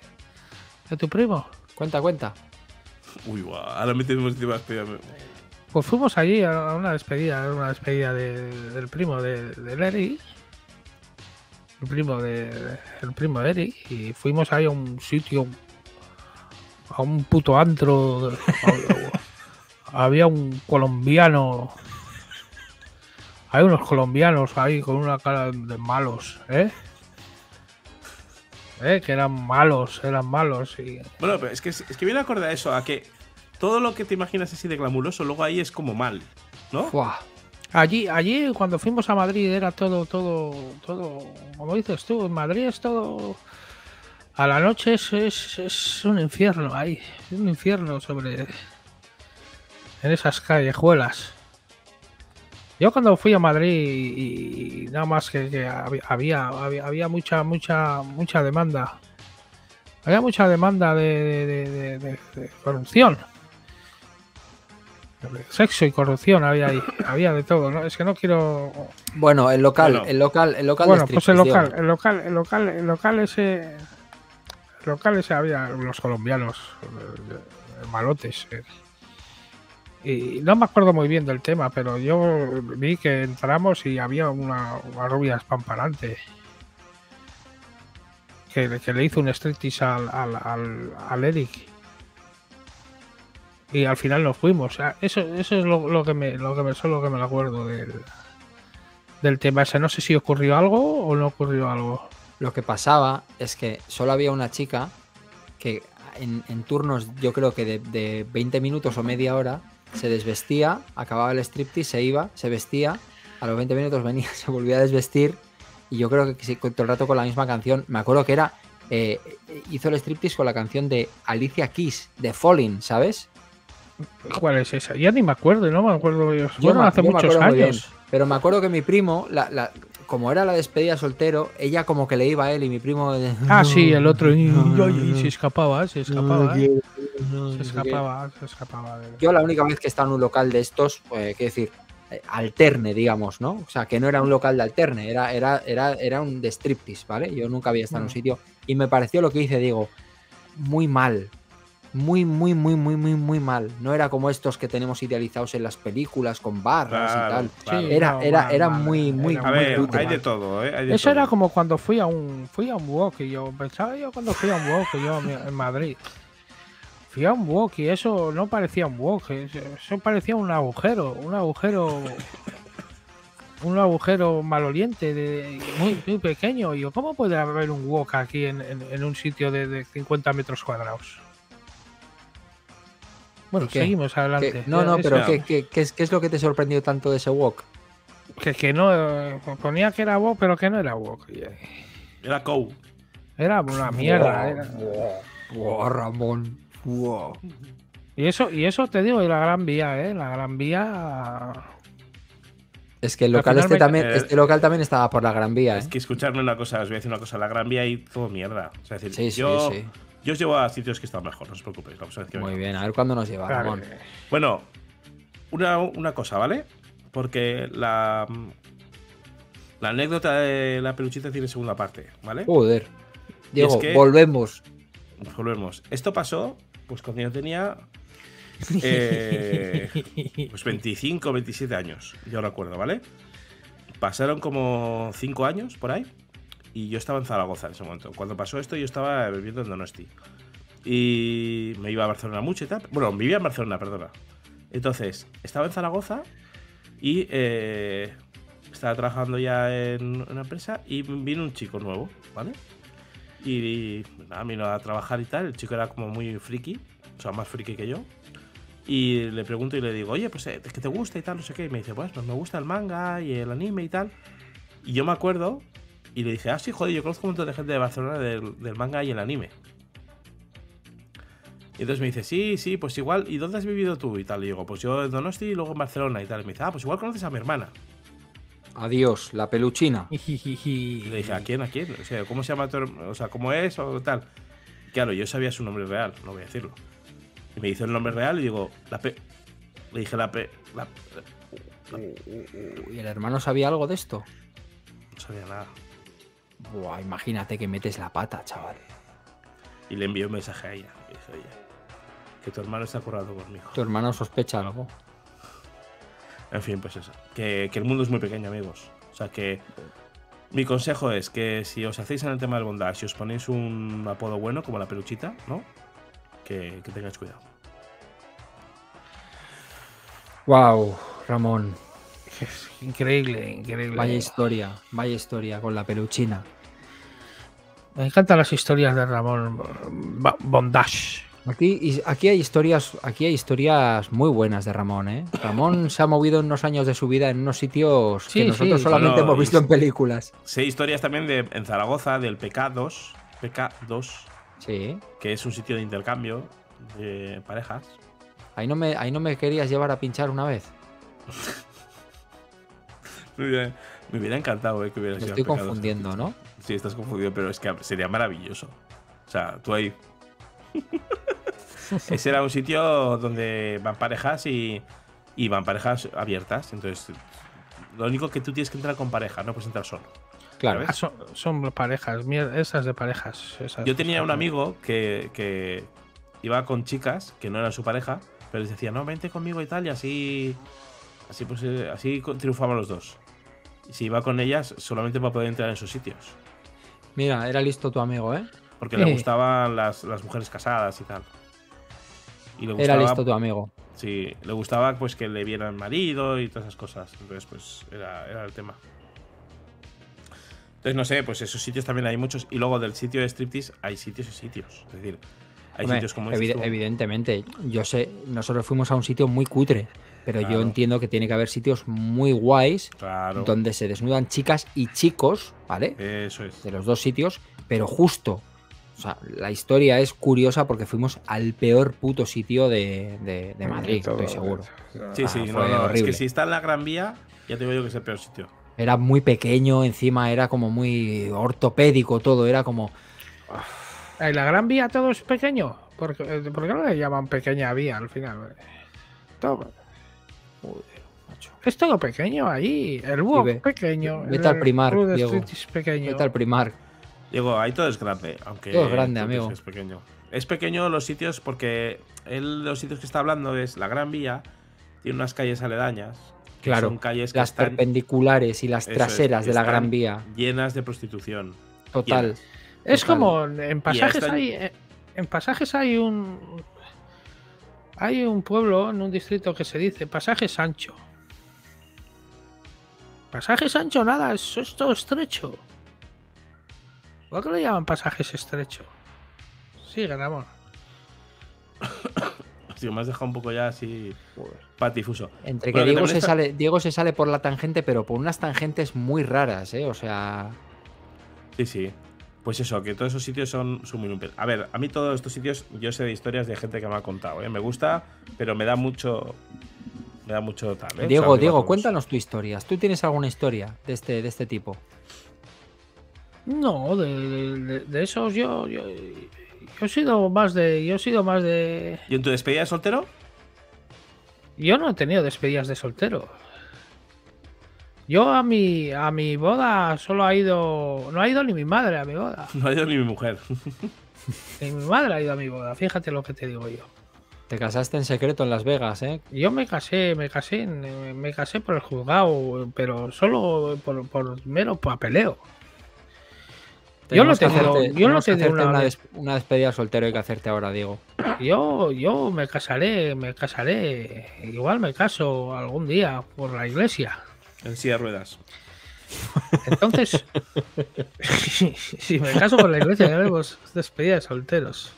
Speaker 3: de tu primo.
Speaker 1: Cuenta, cuenta.
Speaker 2: Uy, guau, ahora me tenemos encima de la espera.
Speaker 3: Pues fuimos allí a una despedida, a una despedida de- del primo de, del Eri. El primo de. El primo de Eri. Y fuimos ahí a un sitio. A un puto antro. había un colombiano. Hay unos colombianos ahí con una cara de malos, ¿eh? ¿Eh? Que eran malos, eran malos.
Speaker 2: Bueno, pero es que, es que viene acorde a eso, a que todo lo que te imaginas así de glamuroso, luego ahí es como mal, ¿no?
Speaker 3: Allí, allí cuando fuimos a Madrid era todo, todo, todo, como dices tú, en Madrid es todo... A la noche es, es, es un infierno ahí, un infierno sobre... En esas callejuelas. Yo cuando fui a Madrid y, nada más que, había, había, había mucha, mucha, mucha demanda. Había mucha demanda de, de- de- de- de corrupción. Sexo y corrupción había ahí, había de todo, ¿no? Es que no quiero.
Speaker 1: Bueno, el local,
Speaker 2: Bueno.
Speaker 1: el local, el local
Speaker 3: Bueno,
Speaker 1: de
Speaker 3: pues el local, el local, el local, el local ese. El local ese había los colombianos, eh, malotes. eh. Y no me acuerdo muy bien del tema, pero yo vi que entramos y había una, una rubia espamparante. Que, le- que le hizo un striptease al, al, al, al Eric. Y al final nos fuimos. O sea, eso, eso es lo, que me, lo que me, solo que me acuerdo del, del tema ese. No sé si ocurrió algo o no ocurrió algo.
Speaker 1: Lo que pasaba es que solo había una chica que en, en turnos, yo creo que de, de 20 minutos o media hora, se desvestía, acababa el striptease, se iba, se vestía, a los 20 minutos venía, se volvía a desvestir, y yo creo que todo el rato con la misma canción. Me acuerdo que era. eh, hizo el striptease con la canción de Alicia Keys, de Falling, ¿sabes?
Speaker 3: ¿Cuál es esa? Ya ni me acuerdo, no me acuerdo. Yo, Bueno,
Speaker 1: me-
Speaker 3: hace
Speaker 1: yo
Speaker 3: muchos
Speaker 1: bien,
Speaker 3: años.
Speaker 1: Pero me acuerdo que mi primo, la- la- como era la despedida soltero, ella como que le iba a él y mi primo.
Speaker 3: Ah, sí, el otro. Y, y- se escapaba, se escapaba. ¿eh?
Speaker 1: no,
Speaker 3: Se escapaba, se escapaba.
Speaker 1: Yo la única vez que he estado en un local de estos, eh, quiero decir, eh, alterne, digamos, ¿no? O sea, que no era un local de alterne, era, era, era, era un de striptease, ¿vale? Yo nunca había estado en un
Speaker 3: Mm.
Speaker 1: sitio y me pareció lo que hice, digo, muy mal. Muy, muy, muy, muy, muy, muy mal. No era como estos que tenemos idealizados en las películas con barras y tal.
Speaker 2: claro.
Speaker 3: Sí,
Speaker 1: Era-
Speaker 3: no,
Speaker 1: era-
Speaker 3: mal,
Speaker 1: era
Speaker 3: mal,
Speaker 1: muy, muy,
Speaker 3: era
Speaker 2: A ver, hay de todo, ¿eh? Hay de
Speaker 3: Eso
Speaker 2: todo.
Speaker 3: era como cuando fui a un fui a un walk y yo pensaba yo cuando fui a un walk yo en Madrid. Fui a un walk y eso no parecía un walk, eso eso parecía un agujero, un agujero un agujero maloliente de, muy, muy pequeño. Y yo, ¿cómo puede haber un walk aquí en, en- en un sitio de, de 50 metros cuadrados? Bueno,
Speaker 1: ¿Y qué?
Speaker 3: seguimos adelante.
Speaker 1: no, no, pero. ¿qué, qué, qué es, qué es lo que te sorprendió tanto de ese walk?
Speaker 3: que, que no eh, ponía que era walk, pero que no era walk. Eh,
Speaker 2: Era Cow.
Speaker 3: Era una mierda. era-
Speaker 1: Wow, Ramón. Wow.
Speaker 3: Y eso, y eso te digo, y la Gran Vía, ¿eh? La Gran Vía.
Speaker 1: Es que el
Speaker 3: Al
Speaker 1: local este
Speaker 3: me-
Speaker 1: también,
Speaker 2: eh,
Speaker 1: este local también estaba por la Gran Vía, ¿eh?
Speaker 2: Es que escucharme una cosa, os voy a decir una cosa. La Gran Vía y todo mierda. O sea, es decir,
Speaker 1: Sí, sí,
Speaker 2: yo,
Speaker 1: sí.
Speaker 2: Yo os llevo a sitios que están mejor, no os preocupéis. Vamos a ver qué
Speaker 1: Muy
Speaker 2: venga.
Speaker 1: bien, a ver cuándo nos lleva,
Speaker 3: Claro,
Speaker 2: Bueno, una, una cosa, ¿vale? Porque la, la anécdota de la peluchita tiene segunda parte, ¿vale?
Speaker 1: Joder. Diego,
Speaker 2: es que-
Speaker 1: volvemos.
Speaker 2: Volvemos. Esto pasó pues cuando yo tenía eh, pues 25, 27 años, yo recuerdo, ¿vale? Pasaron como 5 años por ahí y yo estaba en Zaragoza en ese momento. Cuando pasó esto yo estaba viviendo en Donosti. Y me iba a Barcelona mucho y tal. Bueno, vivía en Barcelona, perdona. Entonces, estaba en Zaragoza y eh, estaba trabajando ya en una empresa y vino un chico nuevo, ¿vale? Y, nada, vino a trabajar y tal. El chico era como muy friki, o sea, más friki que yo. Y le pregunto y le digo, oye, pues, eh, ¿qué te gusta y tal? No sé qué. Y me dice, pues, pues me gusta el manga y el anime y tal. Y yo me acuerdo y le dije, ah, sí, joder, yo conozco un montón de gente de Barcelona del, del manga y el anime. Y entonces me dice, sí, sí, pues igual, ¿y dónde has vivido tú? Y tal. Y digo, pues yo en Donosti y luego en Barcelona y tal. Y me dice, ah, pues igual conoces a mi hermana.
Speaker 1: Adiós, la peluchina.
Speaker 2: Y le dije, ¿a quién? ¿A quién? O sea, ¿cómo se llama tu herm- O sea, ¿cómo es? O tal. Claro, yo sabía su nombre real, no voy a decirlo. Y me dice el nombre real y digo, la P. Le dije la P. La,
Speaker 1: ¿Y el hermano sabía algo de esto?
Speaker 2: no sabía nada.
Speaker 1: Buah, imagínate que metes la pata, chaval.
Speaker 2: Y le envié un mensaje a ella. Y dice, oye, que tu hermano está currado conmigo.
Speaker 1: Tu hermano sospecha algo.
Speaker 2: En fin, pues eso. Que, que el mundo es muy pequeño, amigos. O sea que. Mi consejo es que si os hacéis en el tema del bondage, si os ponéis un apodo bueno, como la peluchita, ¿no? Que, que tengáis cuidado.
Speaker 1: Wow, Ramón.
Speaker 3: Increíble, increíble.
Speaker 1: Vaya historia, vaya historia con la peluchina.
Speaker 3: Me encantan las historias de Ramón Bondage.
Speaker 1: Aquí, y- aquí hay historias, aquí hay historias muy buenas de Ramón, ¿eh? Ramón se ha movido en unos años de su vida en unos sitios
Speaker 3: Sí,
Speaker 1: que nosotros
Speaker 3: sí.
Speaker 1: solamente hemos visto en películas.
Speaker 2: Sé historias también de en Zaragoza del PK2, PK2,
Speaker 1: Sí.
Speaker 2: que es un sitio de intercambio de parejas.
Speaker 1: Ahí no me, ahí no me querías llevar a pinchar una vez.
Speaker 2: Me hubiera, encantado eh, que hubiera
Speaker 1: Me
Speaker 2: sido
Speaker 1: estoy
Speaker 2: PK2.
Speaker 1: confundiendo, ¿no?
Speaker 2: Sí, estás confundido, pero es que sería maravilloso. O sea, tú ahí. Ese era un sitio donde van parejas y, y van parejas abiertas. Entonces, lo único que tú tienes que entrar con pareja, no puedes entrar solo.
Speaker 1: Claro.
Speaker 3: Ah, son, son parejas, esas de parejas. esas-
Speaker 2: Yo tenía un amigo que, que iba con chicas que no eran su pareja, pero les decía, no, vente conmigo y tal, y así. Así, pues, eh, así triunfaban los dos. Si iba con ellas, solamente para poder entrar en sus sitios.
Speaker 1: Mira, era listo tu amigo, ¿eh?
Speaker 2: Porque
Speaker 3: Sí.
Speaker 2: le gustaban las, las mujeres casadas y tal. Y le
Speaker 1: Era listo tu amigo.
Speaker 2: Sí, le gustaba pues que le viera el marido y todas esas cosas. Entonces, pues era, era el tema. Entonces, no sé, pues esos sitios también hay muchos. Y luego del sitio de striptease hay sitios y sitios. Es decir, hay
Speaker 1: Hombre,
Speaker 2: sitios como
Speaker 1: evi-
Speaker 2: tú.
Speaker 1: evidentemente, yo sé, nosotros fuimos a un sitio muy cutre, pero yo entiendo que tiene que haber sitios muy guays
Speaker 2: Claro.
Speaker 1: donde se desnudan chicas y chicos, ¿vale?
Speaker 2: Eso es.
Speaker 1: de los dos sitios, pero justo. O sea, la historia es curiosa porque fuimos al peor puto sitio de, de- de Madrid, estoy seguro.
Speaker 2: Sí,
Speaker 1: Ah,
Speaker 2: sí, no,
Speaker 1: fue
Speaker 2: no, Es
Speaker 1: horrible.
Speaker 2: que si está en la Gran Vía, ya te digo yo que es el peor sitio.
Speaker 1: Era muy pequeño, encima era como muy ortopédico todo, era como...
Speaker 3: ¿En la gran vía todo es pequeño? ¿Por qué, eh, por qué no le llaman pequeña vía al final? Todo- es todo pequeño ahí. El búho
Speaker 1: ve-
Speaker 3: es pequeño.
Speaker 1: vete al
Speaker 3: el
Speaker 1: Primark, Diego.
Speaker 3: Pequeño.
Speaker 1: Vete al primar.
Speaker 2: Digo, ahí todo es grande, aunque
Speaker 1: Todo es grande, amigo.
Speaker 2: Es pequeño. Es pequeño los sitios porque él los sitios que está hablando es la Gran Vía, tiene unas calles aledañas. que
Speaker 1: Claro,
Speaker 2: son calles que
Speaker 1: Las
Speaker 2: están
Speaker 1: perpendiculares y las
Speaker 2: es,
Speaker 1: traseras de la Gran Vía.
Speaker 2: llenas de prostitución.
Speaker 1: Total.
Speaker 2: llenas.
Speaker 3: Es
Speaker 1: Total.
Speaker 3: como en pasajes hay eh, en pasajes hay un hay un pueblo en un distrito que se dice Pasaje Sancho. Pasaje Sancho nada, eso es todo estrecho. ¿Por qué lo llaman pasajes estrecho? Sigue, Ramón.
Speaker 2: Sí, me has dejado un poco ya así patifuso.
Speaker 1: Entre que
Speaker 2: Bueno,
Speaker 1: Diego se,
Speaker 2: está-
Speaker 1: sale, Diego se sale por la tangente, pero por unas tangentes muy raras, ¿eh? O sea...
Speaker 2: Sí, sí. Pues eso, que todos esos sitios son, son muy limpios. A ver, a mí todos estos sitios, yo sé de historias de gente que me ha contado, ¿eh? Me gusta, pero me da mucho. Me da mucho tal, ¿eh? O
Speaker 1: Diego,
Speaker 2: sea,
Speaker 1: Diego, cuéntanos tu historia. ¿Tú tienes alguna historia de este, de este tipo?
Speaker 3: No, de- de esos yo, yo yo he sido más de yo he sido más de
Speaker 2: ¿Y en tu despedida de soltero?
Speaker 3: Yo no he tenido despedidas de soltero. Yo a mi a mi boda solo ha ido. No ha ido ni mi madre a mi boda.
Speaker 2: No ha ido ni mi mujer.
Speaker 3: Ni mi madre ha ido a mi boda. Fíjate lo que te digo yo.
Speaker 1: Te casaste en secreto en Las Vegas, ¿eh?
Speaker 3: Yo me casé, me casé, en- me casé por el juzgado, pero solo por, por mero papeleo. Yo no tenido-
Speaker 1: hacerte-
Speaker 3: yo no tenido
Speaker 1: hacerte
Speaker 3: una
Speaker 1: una,
Speaker 3: des-
Speaker 1: des- una despedida soltero hay que hacerte ahora, Diego.
Speaker 3: Yo, yo me casaré, me casaré. Igual me caso algún día por la iglesia.
Speaker 2: En silla de ruedas.
Speaker 3: Entonces, si me caso con la iglesia, ya haremos despedida de solteros.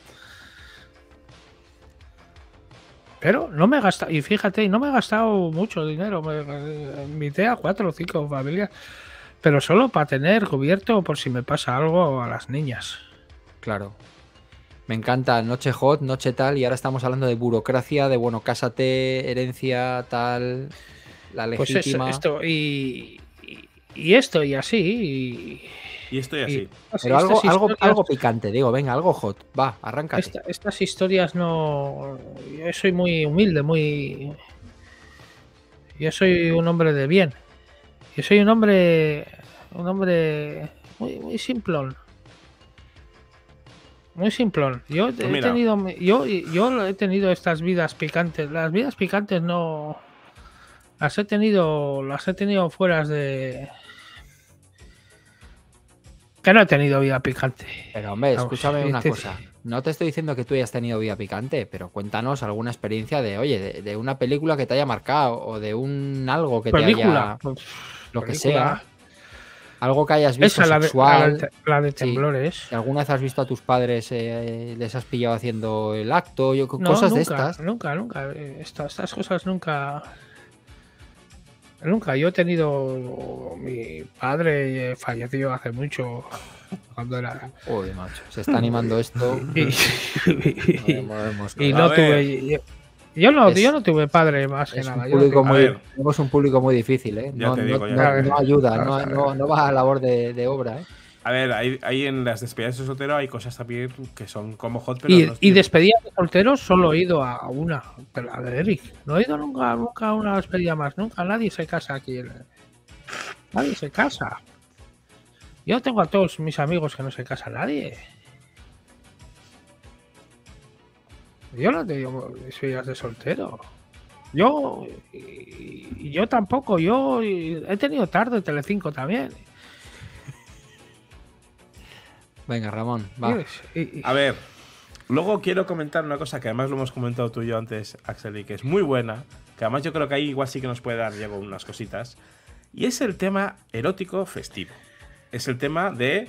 Speaker 3: Pero no me he gastado, y fíjate, no me he gastado mucho dinero. Me eh, invité a cuatro o cinco familias, pero solo para tener cubierto por si me pasa algo a las niñas.
Speaker 1: Claro. Me encanta noche hot, noche tal, y ahora estamos hablando de burocracia, de bueno, cásate, herencia, tal, la
Speaker 3: Pues eso,
Speaker 1: legítima.
Speaker 3: esto, y, y, y esto, y así. Y,
Speaker 2: Y estoy
Speaker 3: y
Speaker 2: así.
Speaker 1: Pero algo, algo, algo picante, digo, venga, algo hot. Va, arráncate.
Speaker 3: Esta- estas historias no. Yo soy muy humilde, muy. Yo soy un hombre de bien. Yo soy un hombre. Un hombre muy, muy simplón. Muy simplón. Yo he
Speaker 2: Pues mira.
Speaker 3: tenido. Yo, yo he tenido estas vidas picantes. Las vidas picantes no. Las he tenido. Las he tenido fuera de. Que no he tenido vida picante.
Speaker 1: Pero hombre,
Speaker 3: Vamos,
Speaker 1: escúchame una
Speaker 3: este-
Speaker 1: cosa. No te estoy diciendo que tú hayas tenido vida picante, pero cuéntanos alguna experiencia de, oye, de, de una película que te haya marcado o de un algo que te
Speaker 3: película.
Speaker 1: haya. Lo que sea. Algo que hayas visto
Speaker 3: Esa, la de, la
Speaker 1: sexual.
Speaker 3: de- la de
Speaker 1: Sí.
Speaker 3: temblores.
Speaker 1: Alguna vez has visto a tus padres, eh, les has pillado haciendo el acto, yo,
Speaker 3: No,
Speaker 1: cosas
Speaker 3: nunca,
Speaker 1: de estas.
Speaker 3: Nunca, nunca. eh, Estas, estas cosas nunca. Nunca. Yo he tenido. Mi padre falleció hace mucho. Cuando era.
Speaker 1: Joder, macho. Se está animando esto.
Speaker 3: Y, no tuve. Yo, yo no,
Speaker 1: Es-
Speaker 3: yo no tuve padre más que nada. no
Speaker 1: público muy, tenemos un público muy difícil, ¿eh? No,
Speaker 2: digo,
Speaker 1: no- no ayuda, no,
Speaker 3: a ver.
Speaker 1: no- no va a labor de, de obra, ¿eh?
Speaker 2: A ver, hay, hay en las despedidas de soltero hay cosas también que son como hot, pero
Speaker 3: Y,
Speaker 2: no
Speaker 3: y despedidas de solteros solo he ido a una, pero la de Eric. No he ido nunca, nunca a una despedida más. Nunca nadie se casa aquí. Nadie se casa. Yo tengo a todos mis amigos que no se casa nadie. Yo no tengo despedidas de soltero. Yo, y- y yo tampoco. Yo he tenido tarde Telecinco también.
Speaker 1: Venga, Ramón, va.
Speaker 3: Y- y-
Speaker 2: A ver, luego quiero comentar una cosa que además lo hemos comentado tú y yo antes, Axel, y que es muy buena, que además yo creo que ahí igual sí que nos puede dar Diego unas cositas, y es el tema erótico festivo. Es el tema de,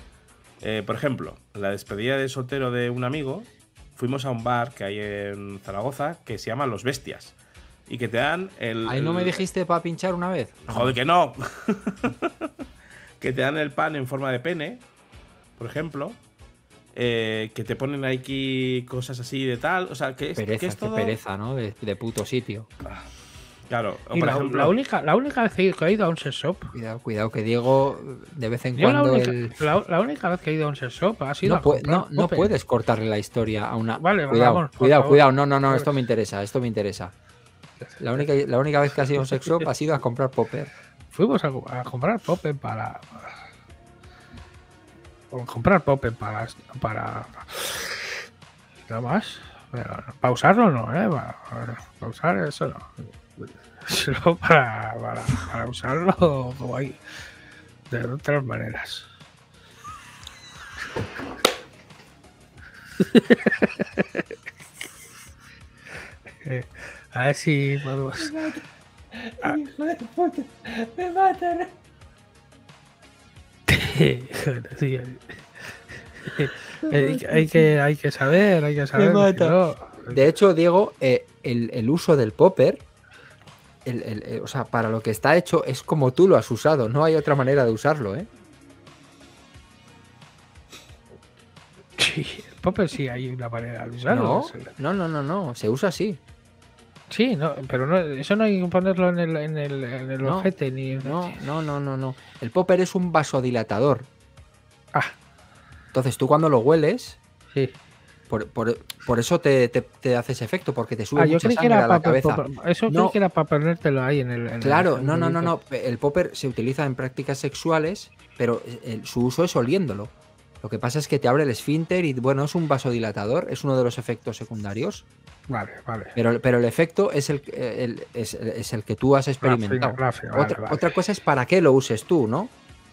Speaker 2: eh, por ejemplo, la despedida de soltero de un amigo, fuimos a un bar que hay en Zaragoza que se llama Los Bestias, y que te dan el...
Speaker 1: Ahí no me dijiste para pinchar una vez.
Speaker 2: Joder, que no. que te dan el pan en forma de pene, por ejemplo. eh, que te ponen aquí cosas así de tal. O sea, que es,
Speaker 1: Pereza,
Speaker 2: que es todo.
Speaker 1: pereza, ¿no? De, de puto sitio.
Speaker 2: Claro, o por
Speaker 3: la,
Speaker 2: ejemplo.
Speaker 3: la única, la única vez que he ido a un sex shop
Speaker 1: Cuidado, cuidado, que Diego de vez en
Speaker 3: Yo la
Speaker 1: cuando
Speaker 3: única,
Speaker 1: el-
Speaker 3: la, la única vez que he ido a un sex shop ha sido
Speaker 1: no,
Speaker 3: comprar
Speaker 1: no, puedes cortarle la historia a una.
Speaker 3: Vale,
Speaker 1: cuidado,
Speaker 3: vamos, por
Speaker 1: cuidado,
Speaker 3: favor.
Speaker 1: cuidado. No, no, no, esto me interesa, esto me interesa. La única, la única vez que has ido a un sex shop ha sido a comprar popper.
Speaker 3: Fuimos a, a comprar popper para. Comprar popper para. para. Nada más. Pero para usarlo no, ¿eh? Para, para usar eso no. Solo para, para, para usarlo como hay. De otras maneras. Eh, a ver si podemos.
Speaker 5: Me matan.
Speaker 3: Sí, hay, hay que, hay que saber, hay que saber. no-
Speaker 1: De hecho, Diego, eh, el, el uso del popper, el- el- eh, o sea, para lo que está hecho es como tú lo has usado. No hay otra manera de usarlo, ¿eh?
Speaker 3: Sí, el popper sí hay una manera de usarlo.
Speaker 1: No, no, no, no. Se usa así.
Speaker 3: Sí, no, pero no, eso no hay que ponerlo en el, en el, en el
Speaker 1: No,
Speaker 3: ojete ni en-
Speaker 1: No, no, no, no, no. El popper es un vasodilatador.
Speaker 3: Ah,
Speaker 1: Entonces tú cuando lo hueles,
Speaker 3: sí.
Speaker 1: por, por- por eso te, te- te hace ese efecto, porque te sube
Speaker 3: Ah, yo
Speaker 1: mucha
Speaker 3: que
Speaker 1: sangre
Speaker 3: era
Speaker 1: a la cabeza.
Speaker 3: eso
Speaker 1: No.
Speaker 3: que era para ponértelo ahí en el. en
Speaker 1: Claro, no, no, no, no. El popper se utiliza en prácticas sexuales, pero el- su uso es oliéndolo. Lo que pasa es que te abre el esfínter y bueno, es un vasodilatador, es uno de los efectos secundarios,
Speaker 3: Vale, vale.
Speaker 1: pero, pero el efecto es el, el- es, es el que tú has experimentado.
Speaker 3: Vale,
Speaker 1: otra,
Speaker 3: vale.
Speaker 1: otra cosa es para qué lo uses tú, ¿no?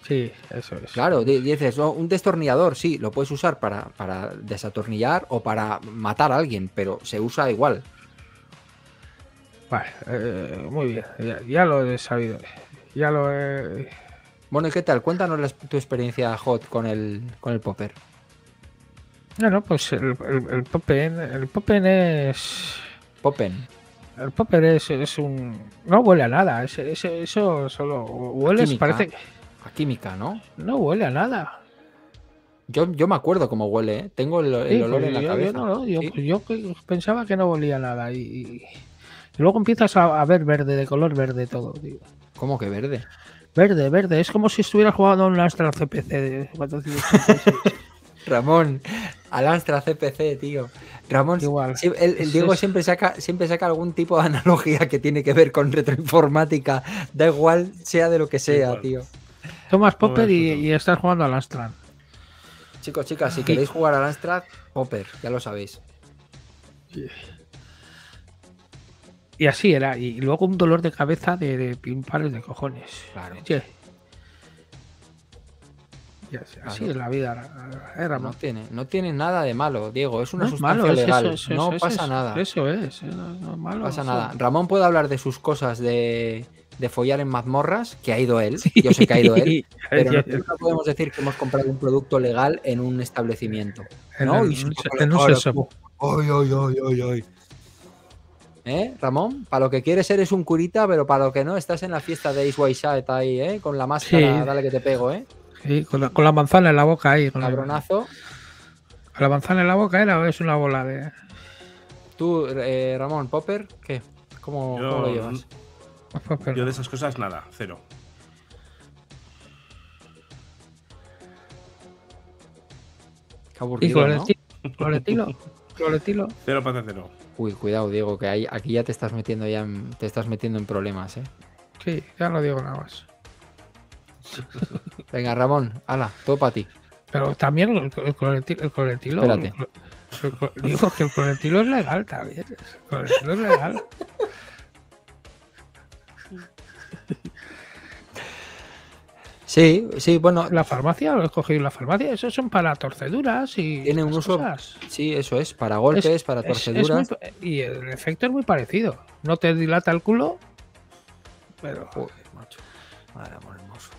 Speaker 3: Sí, eso es.
Speaker 1: Claro, di- dices, "Oh, un destornillador, sí, lo puedes usar para, para desatornillar o para matar a alguien, pero se usa igual.
Speaker 3: Vale, eh, muy bien. Ya, ya lo he sabido. Ya lo he.
Speaker 1: Bueno, ¿y qué tal? Cuéntanos la- tu experiencia hot con el, con el popper.
Speaker 3: Bueno, pues el, el, el Popen es.
Speaker 1: Popen.
Speaker 3: El Popper es, es un. No huele a nada. es- es- eso solo huele. Parece.
Speaker 1: A química, ¿no?
Speaker 3: No huele a nada.
Speaker 1: Yo, yo me acuerdo cómo huele, ¿eh? Tengo el, el
Speaker 3: Sí,
Speaker 1: olor
Speaker 3: pues
Speaker 1: en la
Speaker 3: yo, yo
Speaker 1: cabeza.
Speaker 3: no, no, yo,
Speaker 1: Sí.
Speaker 3: yo pensaba que no olía a nada. Y, y- luego empiezas a, a ver verde, de color verde todo. tío.
Speaker 1: ¿Cómo que verde?
Speaker 3: Verde, verde. Es como si estuvieras jugando a un Astra CPC de 486.
Speaker 1: Ramón, al Astra CPC, tío. Ramón,
Speaker 3: Igual.
Speaker 1: el, Diego
Speaker 3: es-
Speaker 1: siempre saca, siempre saca algún tipo de analogía que tiene que ver con retroinformática. Da igual, sea de lo que sea,
Speaker 2: Igual.
Speaker 1: tío.
Speaker 3: Tomas Popper y, estás jugando al Astra.
Speaker 1: Chicos, chicas, si queréis jugar al Amstrad, Popper, ya lo sabéis.
Speaker 3: Y así era. Y luego un dolor de cabeza de, de pimpares de cojones.
Speaker 1: Claro.
Speaker 3: Así,
Speaker 1: Claro.
Speaker 3: es la vida. eh,
Speaker 1: No
Speaker 3: Ramón.
Speaker 1: tiene, no tiene nada de malo, Diego. Es una
Speaker 3: No
Speaker 1: sustancia
Speaker 3: malo, es
Speaker 1: legal.
Speaker 3: eso, es
Speaker 1: no
Speaker 3: eso,
Speaker 1: pasa
Speaker 3: eso,
Speaker 1: nada.
Speaker 3: Eso es, eh, no, no es malo.
Speaker 1: Pasa nada. Ramón puede hablar de sus cosas de, de follar en mazmorras, que ha ido él, yo sé que ha ido él, pero no, podemos decir que hemos comprado un producto legal en un establecimiento.
Speaker 3: en
Speaker 1: ¿no?
Speaker 3: el-
Speaker 1: Y se
Speaker 3: en un
Speaker 1: ay, ay, ay, ay. ¿Eh, Ramón? Para lo que quieres eres un curita, pero para lo que no, estás en la fiesta de Ace White Shot ahí, ¿eh? Con la máscara,
Speaker 3: Sí.
Speaker 1: dale que te pego, ¿eh?
Speaker 3: Sí, con, la, con la manzana en la boca ahí. Con la,
Speaker 1: Cabronazo.
Speaker 3: ¿con la manzana en la boca era o es una bola de.
Speaker 1: Tú, eh, Ramón, Popper, ¿qué? ¿Cómo,
Speaker 2: Yo-
Speaker 1: cómo lo llevas?
Speaker 2: Yo de esas cosas nada, cero.
Speaker 1: Qué
Speaker 3: Y
Speaker 1: aburrido, ¿no?
Speaker 3: cloretilo. Cloretilo. Cloretilo.
Speaker 2: Cero pata cero.
Speaker 1: Uy, cuidado, Diego, que ahí, aquí ya te estás metiendo ya en, te estás metiendo en problemas, ¿eh?
Speaker 3: Sí, ya no digo nada más.
Speaker 1: Venga, Ramón, ala, todo para ti.
Speaker 3: Pero también el, el cloretilo. El cloretilo
Speaker 1: Espérate.
Speaker 3: el digo que el cloretilo es legal también. El cloretilo es legal.
Speaker 1: Sí, sí, bueno,
Speaker 3: La farmacia, lo he cogido en la farmacia. Esos son para torceduras y.
Speaker 1: Tiene un uso
Speaker 3: cosas.
Speaker 1: sí, eso es, para golpes,
Speaker 3: Es-
Speaker 1: para
Speaker 3: es- es
Speaker 1: torceduras.
Speaker 3: muy y el efecto es muy parecido. No te dilata el culo, pero.
Speaker 1: Joder, macho. Madre amor hermoso.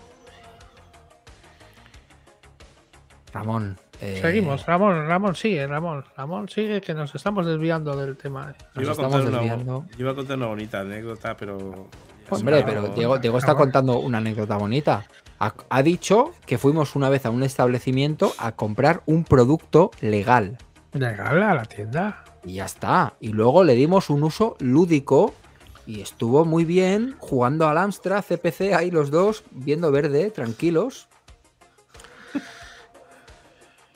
Speaker 1: Ramón. eh,
Speaker 3: Seguimos, Ramón, Ramón sigue, Ramón, Ramón sigue, que nos estamos desviando del tema.
Speaker 1: Nos
Speaker 2: Yo iba, a
Speaker 1: estamos
Speaker 2: contar una,
Speaker 1: desviando.
Speaker 2: yo iba a contar una bonita anécdota, pero.
Speaker 1: Hombre, pero. Diego, Diego está contando una anécdota bonita. Ha, ha dicho que fuimos una vez a un establecimiento a comprar un producto legal.
Speaker 3: Legal a la tienda.
Speaker 1: Y ya está. Y luego le dimos un uso lúdico y estuvo muy bien jugando al Amstrad, CPC, ahí los dos, viendo verde, tranquilos.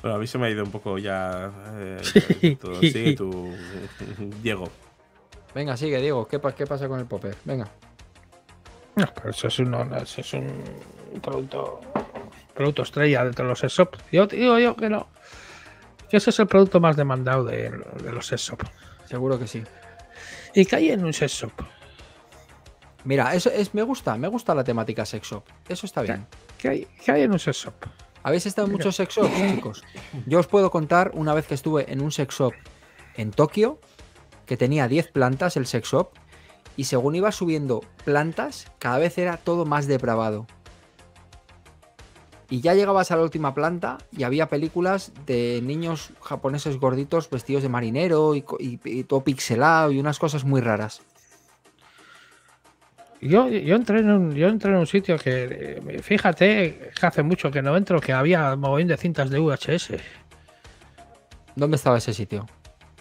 Speaker 2: Bueno, a mí se me ha ido un poco ya. eh,
Speaker 3: Sí.
Speaker 2: todo. Sigue tu. Diego.
Speaker 1: Venga, sigue, Diego. ¿Qué, pa- qué pasa con el popper? Venga.
Speaker 3: No, pero eso es un, eso es un producto, producto estrella de todos los SESOP. Yo te digo yo que no. Que ese es el producto más demandado de, de los SESOP.
Speaker 1: Seguro que sí.
Speaker 3: ¿Y qué hay en un SESOP?
Speaker 1: Mira, eso es, me gusta, me gusta la temática sex shop. Eso está bien.
Speaker 3: ¿Qué hay, qué hay en un SESOP?
Speaker 1: ¿Habéis estado en muchos sex shops, chicos? Yo os puedo contar una vez que estuve en un sex shop en Tokio, que tenía 10 plantas el sex shop, y según iba subiendo plantas, cada vez era todo más depravado. Y ya llegabas a la última planta y había películas de niños japoneses gorditos vestidos de marinero y, y- y todo pixelado y unas cosas muy raras.
Speaker 3: Yo, yo, entré en un, yo entré en un sitio que, fíjate, que hace mucho que no entro, que había mogollón de cintas de VHS.
Speaker 1: ¿Dónde estaba ese sitio?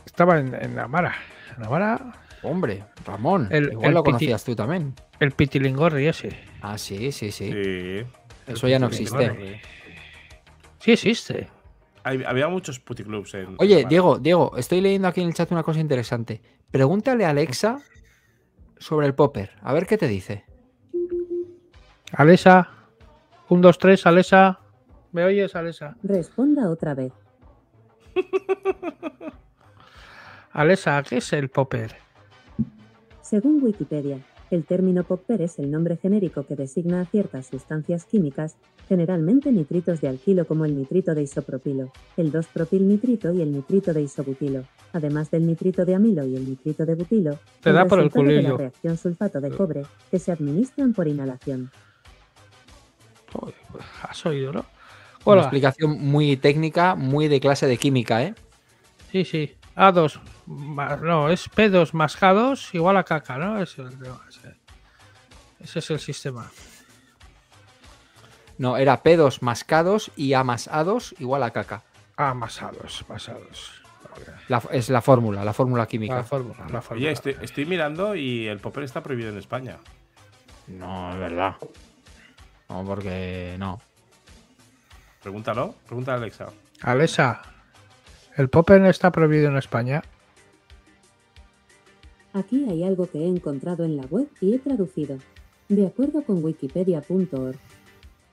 Speaker 3: Estaba en, en Amara. En Amara,
Speaker 1: Hombre, Ramón.
Speaker 3: El-
Speaker 1: igual
Speaker 3: el
Speaker 1: lo
Speaker 3: piti-
Speaker 1: conocías tú también.
Speaker 3: el Pitilingorri ese.
Speaker 1: Ah, sí, sí, sí.
Speaker 2: Sí.
Speaker 1: Eso ya no existe.
Speaker 3: Sí existe.
Speaker 2: Hay- había muchos puticlubs en.
Speaker 1: Oye,
Speaker 2: en
Speaker 1: Diego, Diego, estoy leyendo aquí en el chat una cosa interesante. Pregúntale a Alexa sobre el popper. A ver qué te dice.
Speaker 3: Alesa. 1, 2, 3, Alesa. ¿Me oyes, Alesa?
Speaker 5: Responda otra vez.
Speaker 3: Alesa, ¿qué es el popper?
Speaker 5: Según Wikipedia, el término popper es el nombre genérico que designa a ciertas sustancias químicas, generalmente nitritos de alquilo como el nitrito de isopropilo, el 2-propilnitrito y el nitrito de isobutilo, además del nitrito de amilo y el nitrito de butilo,
Speaker 3: Te da por el
Speaker 5: resultado de
Speaker 3: culillo.
Speaker 5: la reacción sulfato de cobre, que se administran por inhalación.
Speaker 3: Joder, pues, Has oído, ¿no?
Speaker 1: Una
Speaker 3: Hola.
Speaker 1: explicación muy técnica, muy de clase de química, ¿eh?
Speaker 3: Sí, sí. A2. más- No, es P2 más K2 igual a caca, ¿no? Es el- ese, ese es el sistema.
Speaker 1: No, era P2 más K2 y A más A2 igual a caca.
Speaker 3: Ah, más A2, más A2. Vale.
Speaker 1: La- es la fórmula, la fórmula química.
Speaker 3: La fórmula, la fórmula.
Speaker 2: Oye, estoy, estoy mirando y el popper está prohibido en España.
Speaker 1: No, es verdad. No, porque no.
Speaker 2: Pregúntalo, pregúntale a Alexa.
Speaker 3: Alesa, ¿el popper está prohibido en España?
Speaker 5: Aquí hay algo que he encontrado en la web y he traducido. De acuerdo con wikipedia.org,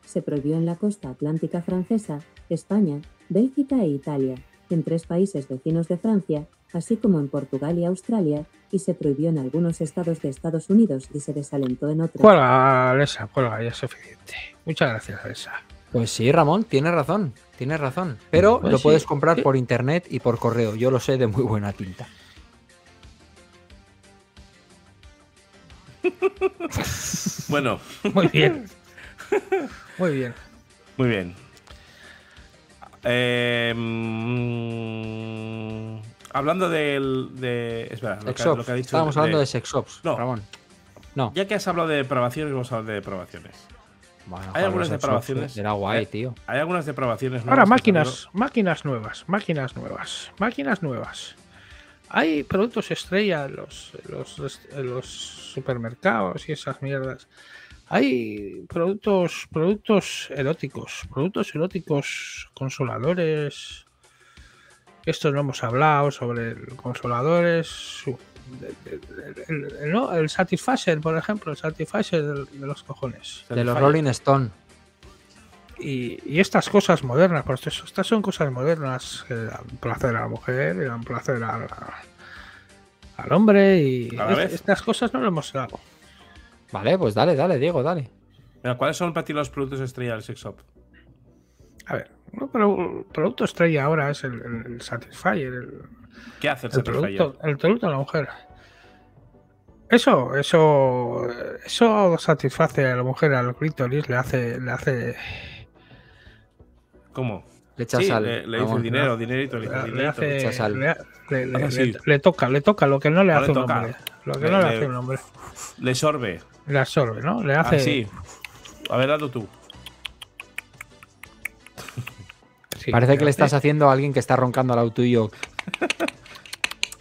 Speaker 5: se prohibió en la costa atlántica francesa, España, Bélgica e Italia, en tres países vecinos de Francia, así como en Portugal y Australia, y se prohibió en algunos estados de Estados Unidos y se desalentó en otros.
Speaker 3: Cuelga, Alesa, cuelga, ya es suficiente. Muchas gracias, Alesa.
Speaker 1: Pues sí, Ramón, tienes razón, tienes razón. Pero
Speaker 3: Pues
Speaker 1: lo
Speaker 3: sí,
Speaker 1: puedes comprar por internet y por correo. Yo lo sé de muy buena tinta.
Speaker 2: Bueno,
Speaker 3: Muy bien. Muy bien.
Speaker 2: muy bien. Eh, mm, hablando del. De, espera, lo que, lo que ha dicho.
Speaker 1: Estábamos hablando de sexops,
Speaker 2: No.
Speaker 1: Ramón. No.
Speaker 2: Ya que has hablado de depravaciones, vamos a hablar de depravaciones.
Speaker 1: Bueno,
Speaker 2: Hay algunas depravaciones.
Speaker 1: Era guay,
Speaker 2: Eh,
Speaker 1: tío.
Speaker 2: Hay algunas depravaciones.
Speaker 3: Ahora
Speaker 2: nuevas que
Speaker 3: máquinas, máquinas nuevas, máquinas nuevas, máquinas nuevas. Hay productos estrella en los, los, supermercados y esas mierdas. Hay productos, productos eróticos, productos eróticos consoladores. Esto no hemos hablado sobre consoladores. El, el- no, el Satisfyer, por ejemplo, el Satisfyer de, de los cojones.
Speaker 1: De los. Rolling Stone.
Speaker 3: Y, y estas cosas modernas, pues eso- estas son cosas modernas que dan placer a la mujer y dan placer a la- al hombre y es- estas cosas no lo hemos dado.
Speaker 1: Vale, pues dale, dale, Diego, dale.
Speaker 2: Mira, ¿cuáles son para ti los productos estrella del sex shop?
Speaker 3: A ver, un pro- producto estrella ahora es el, el- el Satisfyer, el,
Speaker 2: ¿Qué hace el
Speaker 3: el producto, el producto de la mujer. Eso, eso, eso satisface a la mujer al clítoris, le hace, le hace,
Speaker 2: ¿Cómo?
Speaker 1: Le echas
Speaker 2: Sí,
Speaker 1: sal.
Speaker 2: le, le dice dinero, dinerito, le
Speaker 3: le, hace,
Speaker 1: echa sal.
Speaker 3: le, le- le-
Speaker 2: Hace así.
Speaker 3: le- le toca, le toca lo que no le
Speaker 2: No
Speaker 3: hace
Speaker 2: le
Speaker 3: un
Speaker 2: toca.
Speaker 3: hombre. Lo que
Speaker 2: Le-
Speaker 3: no le,
Speaker 2: le-
Speaker 3: hace un hombre.
Speaker 2: Le sorbe.
Speaker 3: Le absorbe, ¿no? Le hace.
Speaker 2: Así. A ver, hazlo tú.
Speaker 3: sí,
Speaker 1: Parece que le estás haciendo a alguien que está roncando al lado tuyo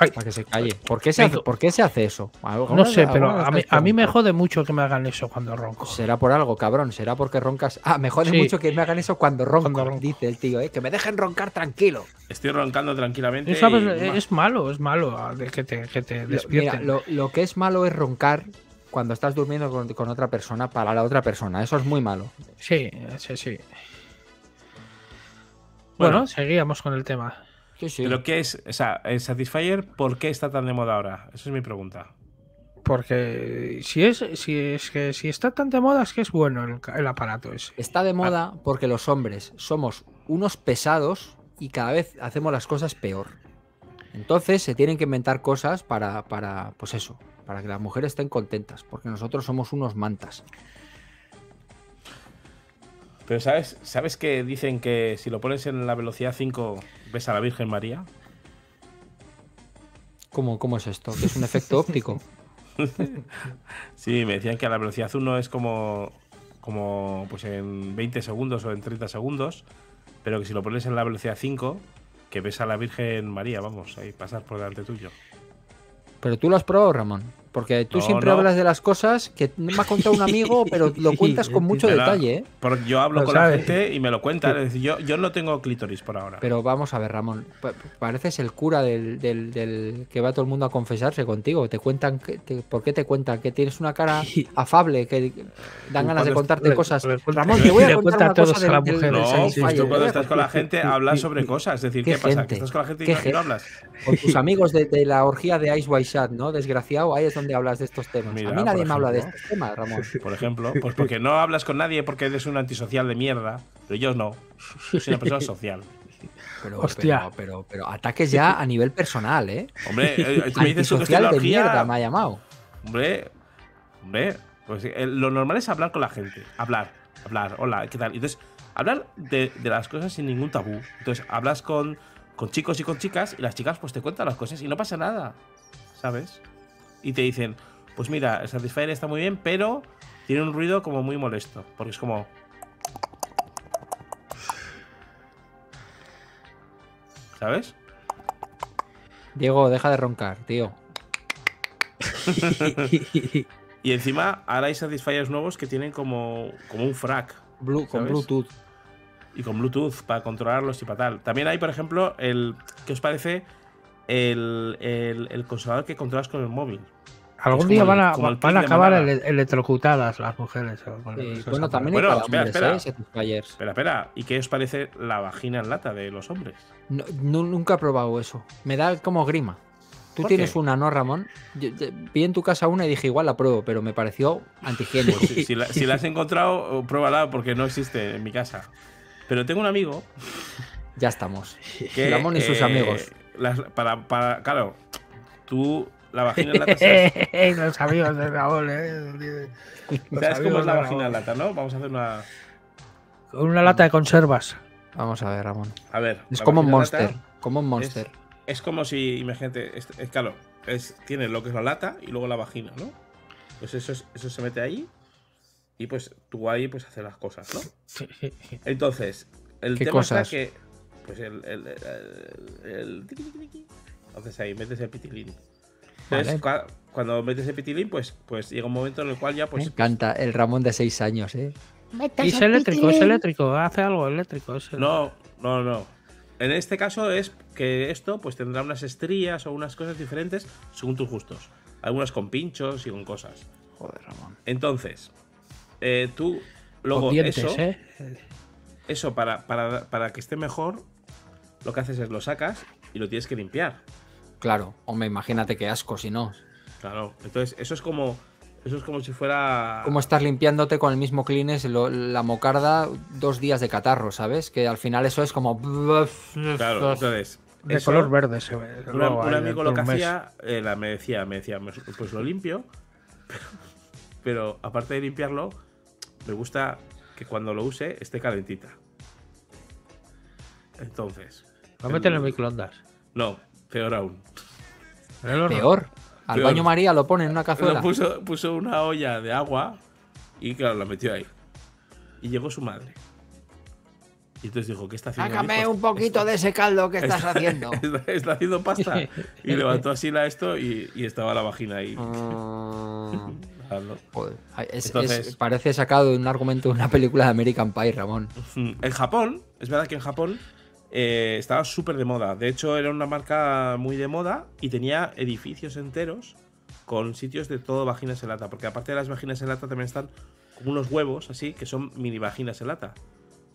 Speaker 3: Ay.
Speaker 1: para que se calle. ¿Por qué se hace. ¿por qué se hace eso?
Speaker 3: No
Speaker 1: ¿Alguna-
Speaker 3: sé, pero a mí, a mí me jode mucho que me hagan eso cuando ronco.
Speaker 1: Será por algo, cabrón. Será porque roncas. Ah, me jode
Speaker 3: Sí.
Speaker 1: mucho que me hagan eso cuando ronco,
Speaker 3: Cuando ronco.
Speaker 1: dice el tío, ¿eh? Que me dejen roncar tranquilo.
Speaker 2: Estoy roncando tranquilamente.
Speaker 3: Tú sabes,
Speaker 2: y-
Speaker 3: es malo, es malo que te, que te
Speaker 1: Lo-
Speaker 3: despierten.
Speaker 1: Mira, lo, lo que es malo es roncar cuando estás durmiendo con, con otra persona para la otra persona. Eso es muy malo.
Speaker 3: Sí, sí, sí.
Speaker 2: Bueno.
Speaker 3: Bueno, seguíamos con el tema.
Speaker 1: Sí, sí.
Speaker 2: ¿Pero qué es? O sea, el Satisfyer, ¿por qué está tan de moda ahora? Esa es mi pregunta.
Speaker 3: Porque si es, si es que si está tan de moda es que es bueno el, aparato ese.
Speaker 1: Está de moda porque los hombres somos unos pesados y cada vez hacemos las cosas peor. Entonces se tienen que inventar cosas para, para, pues eso, para que las mujeres estén contentas, porque nosotros somos unos mantas.
Speaker 2: Pero ¿sabes, ¿sabes que dicen que si lo pones en la velocidad 5 ves a la Virgen María?
Speaker 1: ¿Cómo, cómo es esto? ¿Que es un efecto óptico?
Speaker 2: Sí, me decían que a la velocidad 1 es como, como pues en 20 segundos o en 30 segundos, pero que si lo pones en la velocidad 5, que ves a la Virgen María, vamos, ahí pasar por delante tuyo.
Speaker 1: Pero tú lo has probado, Ramón. Porque tú
Speaker 2: No,
Speaker 1: siempre
Speaker 2: no.
Speaker 1: hablas de las cosas que me ha contado un amigo, pero lo cuentas con mucho
Speaker 2: Pero,
Speaker 1: detalle, ¿eh?
Speaker 2: Porque yo hablo
Speaker 3: Lo
Speaker 2: con la gente y me lo cuentan. Es decir, yo, yo no tengo clítoris por ahora.
Speaker 1: Pero vamos a ver, Ramón. pa- Pareces el cura del, del- del que va todo el mundo a confesarse contigo. Te cuentan, que, te- ¿por qué te cuentan? Que tienes una cara afable, que dan ganas de contarte
Speaker 3: le-
Speaker 1: cosas. Ramón, te voy a contar
Speaker 3: cuenta
Speaker 1: una
Speaker 3: a todos
Speaker 1: cosa
Speaker 3: a la mujer.
Speaker 1: del
Speaker 2: no,
Speaker 3: Sí,
Speaker 2: pues tú cuando estás con la gente hablas sobre cosas. Es decir,
Speaker 1: ¿Qué
Speaker 2: ¿qué, pasa?
Speaker 1: gente?
Speaker 2: Que estás con la gente y
Speaker 1: ¿Qué
Speaker 2: no, hablas.
Speaker 1: Con tus amigos de, de la orgía de Ice White Shad, ¿no? Desgraciado, ahí es donde hablas de estos temas.
Speaker 2: Mira,
Speaker 1: a mí nadie
Speaker 2: por
Speaker 1: me habla de
Speaker 2: ejemplo.
Speaker 1: estos temas, Ramón.
Speaker 2: Por ejemplo, pues porque no hablas con nadie porque eres un antisocial de mierda. Pero yo no. Yo soy una persona social.
Speaker 1: Pero,
Speaker 3: Hostia.
Speaker 1: pero, pero, pero ataques ya a nivel personal, ¿eh?
Speaker 2: Hombre, eh, tú me dices
Speaker 1: Antisocial de mierda me ha llamado.
Speaker 2: Hombre, hombre, pues eh, lo normal es hablar con la gente. Hablar, hablar, hola, ¿qué tal? Entonces, hablar de, de las cosas sin ningún tabú. Entonces, hablas con, con chicos y con chicas y las chicas pues te cuentan las cosas y no pasa nada, ¿sabes? Y te dicen, pues mira, el Satisfyer está muy bien, pero tiene un ruido como muy molesto. Porque es como... ¿Sabes?
Speaker 1: Diego, deja de roncar, tío.
Speaker 2: Y encima ahora hay Satisfyers nuevos que tienen como, como un frac.
Speaker 1: Blue, con. Bluetooth.
Speaker 2: y con Bluetooth para controlarlos y para tal. También hay, por ejemplo, el. ¿Qué os parece? El, el, el consolador que controlas con el móvil.
Speaker 3: Algún día van a, van a acabar electrocutadas las mujeres.
Speaker 1: Sí, bueno, también
Speaker 2: Bueno,
Speaker 1: hay para
Speaker 2: espera,
Speaker 1: hombres,
Speaker 2: espera.
Speaker 1: ¿eh?
Speaker 2: Espera, espera. ¿Y qué os parece la vagina en lata de los hombres?
Speaker 1: No, nu- nunca he probado eso. Me da como grima. Tú
Speaker 2: ¿Por
Speaker 1: tienes
Speaker 2: qué?
Speaker 1: una, ¿no, Ramón? Yo- yo- vi en tu casa una y dije, igual la pruebo, pero me pareció antihigiénico.
Speaker 2: Si, si la, si la has encontrado, pruébala porque no existe en mi casa. Pero tengo un amigo
Speaker 1: ya estamos.
Speaker 2: que.
Speaker 1: Ramón y sus
Speaker 2: eh,
Speaker 1: amigos.
Speaker 2: Las- para, para, claro, tú La vagina en lata. ¿sabes?
Speaker 3: Los amigos de Raúl, ¿eh? Los
Speaker 2: ¿Sabes cómo
Speaker 3: amigos
Speaker 2: es la vagina en lata, no? Vamos a hacer una.
Speaker 3: Con una lata de conservas.
Speaker 1: Vamos a ver, Ramón.
Speaker 2: A ver.
Speaker 1: Es como un monster. Como un monster.
Speaker 2: Es como si, imagínate, es, es- claro, es, tiene lo que es la lata y luego la vagina, ¿no? Pues eso, es- eso se mete ahí y pues tú ahí pues haces las cosas, ¿no? Entonces, el
Speaker 1: ¿Qué
Speaker 2: tema
Speaker 1: cosas?
Speaker 2: está que. Pues el. el, el- el tiqui, tiqui. Entonces ahí metes el pitilín. Entonces,
Speaker 1: Vale.
Speaker 2: cua- cuando metes el pitilín, pues, pues llega un momento en el cual ya,
Speaker 1: Me
Speaker 2: pues.
Speaker 1: encanta el Ramón de 6 años, ¿eh?
Speaker 3: Y es eléctrico, es eléctrico, hace algo eléctrico. es-
Speaker 2: No, no, no. En este caso es que esto pues tendrá unas estrías o unas cosas diferentes según tus gustos. Algunas con pinchos y con cosas.
Speaker 1: Joder, Ramón.
Speaker 2: Entonces, eh, tú luego
Speaker 3: dientes,
Speaker 2: eso,
Speaker 3: ¿eh?
Speaker 2: eso para, para, para que esté mejor, lo que haces es lo sacas y lo tienes que limpiar.
Speaker 1: Claro, hombre, imagínate qué asco si no.
Speaker 2: Claro. Entonces, eso es como. Eso es como si fuera.
Speaker 1: ¿Cómo estás limpiándote con el mismo lo- la mocarda dos días de catarro, ¿sabes? Que al final eso es como...
Speaker 2: Claro, entonces.
Speaker 3: De
Speaker 2: eso-
Speaker 3: color verde se ve.
Speaker 2: Un amigo lo que hacía, eh, la- me decía, me decía, "Pues- pues lo limpio, pero, pero aparte de limpiarlo, me gusta que cuando lo use esté calentita. Entonces.
Speaker 3: Lo meten en el microondas.
Speaker 2: No, peor aún.
Speaker 1: Peor. Al
Speaker 2: Peor.
Speaker 1: baño María lo pone en una cazuela.
Speaker 2: Puso, puso una olla de agua y claro, la metió ahí. Y llegó su madre. Y entonces dijo, ¿qué está haciendo?
Speaker 1: Sácame un poquito de ese caldo que estás
Speaker 2: Está-
Speaker 1: haciendo.
Speaker 2: Está, está haciendo pasta. Y levantó así la esto y, y estaba la vagina ahí.
Speaker 1: Mm, joder, es- es-
Speaker 2: Entonces-
Speaker 1: parece sacado de un argumento de una película de American Pie, Ramón.
Speaker 2: En Japón, es verdad que en Japón eh, estaba súper de moda. De hecho, era una marca muy de moda y tenía edificios enteros con sitios de todo vaginas en lata. Porque aparte de las vaginas en lata también están como unos huevos así, que son mini vaginas en lata.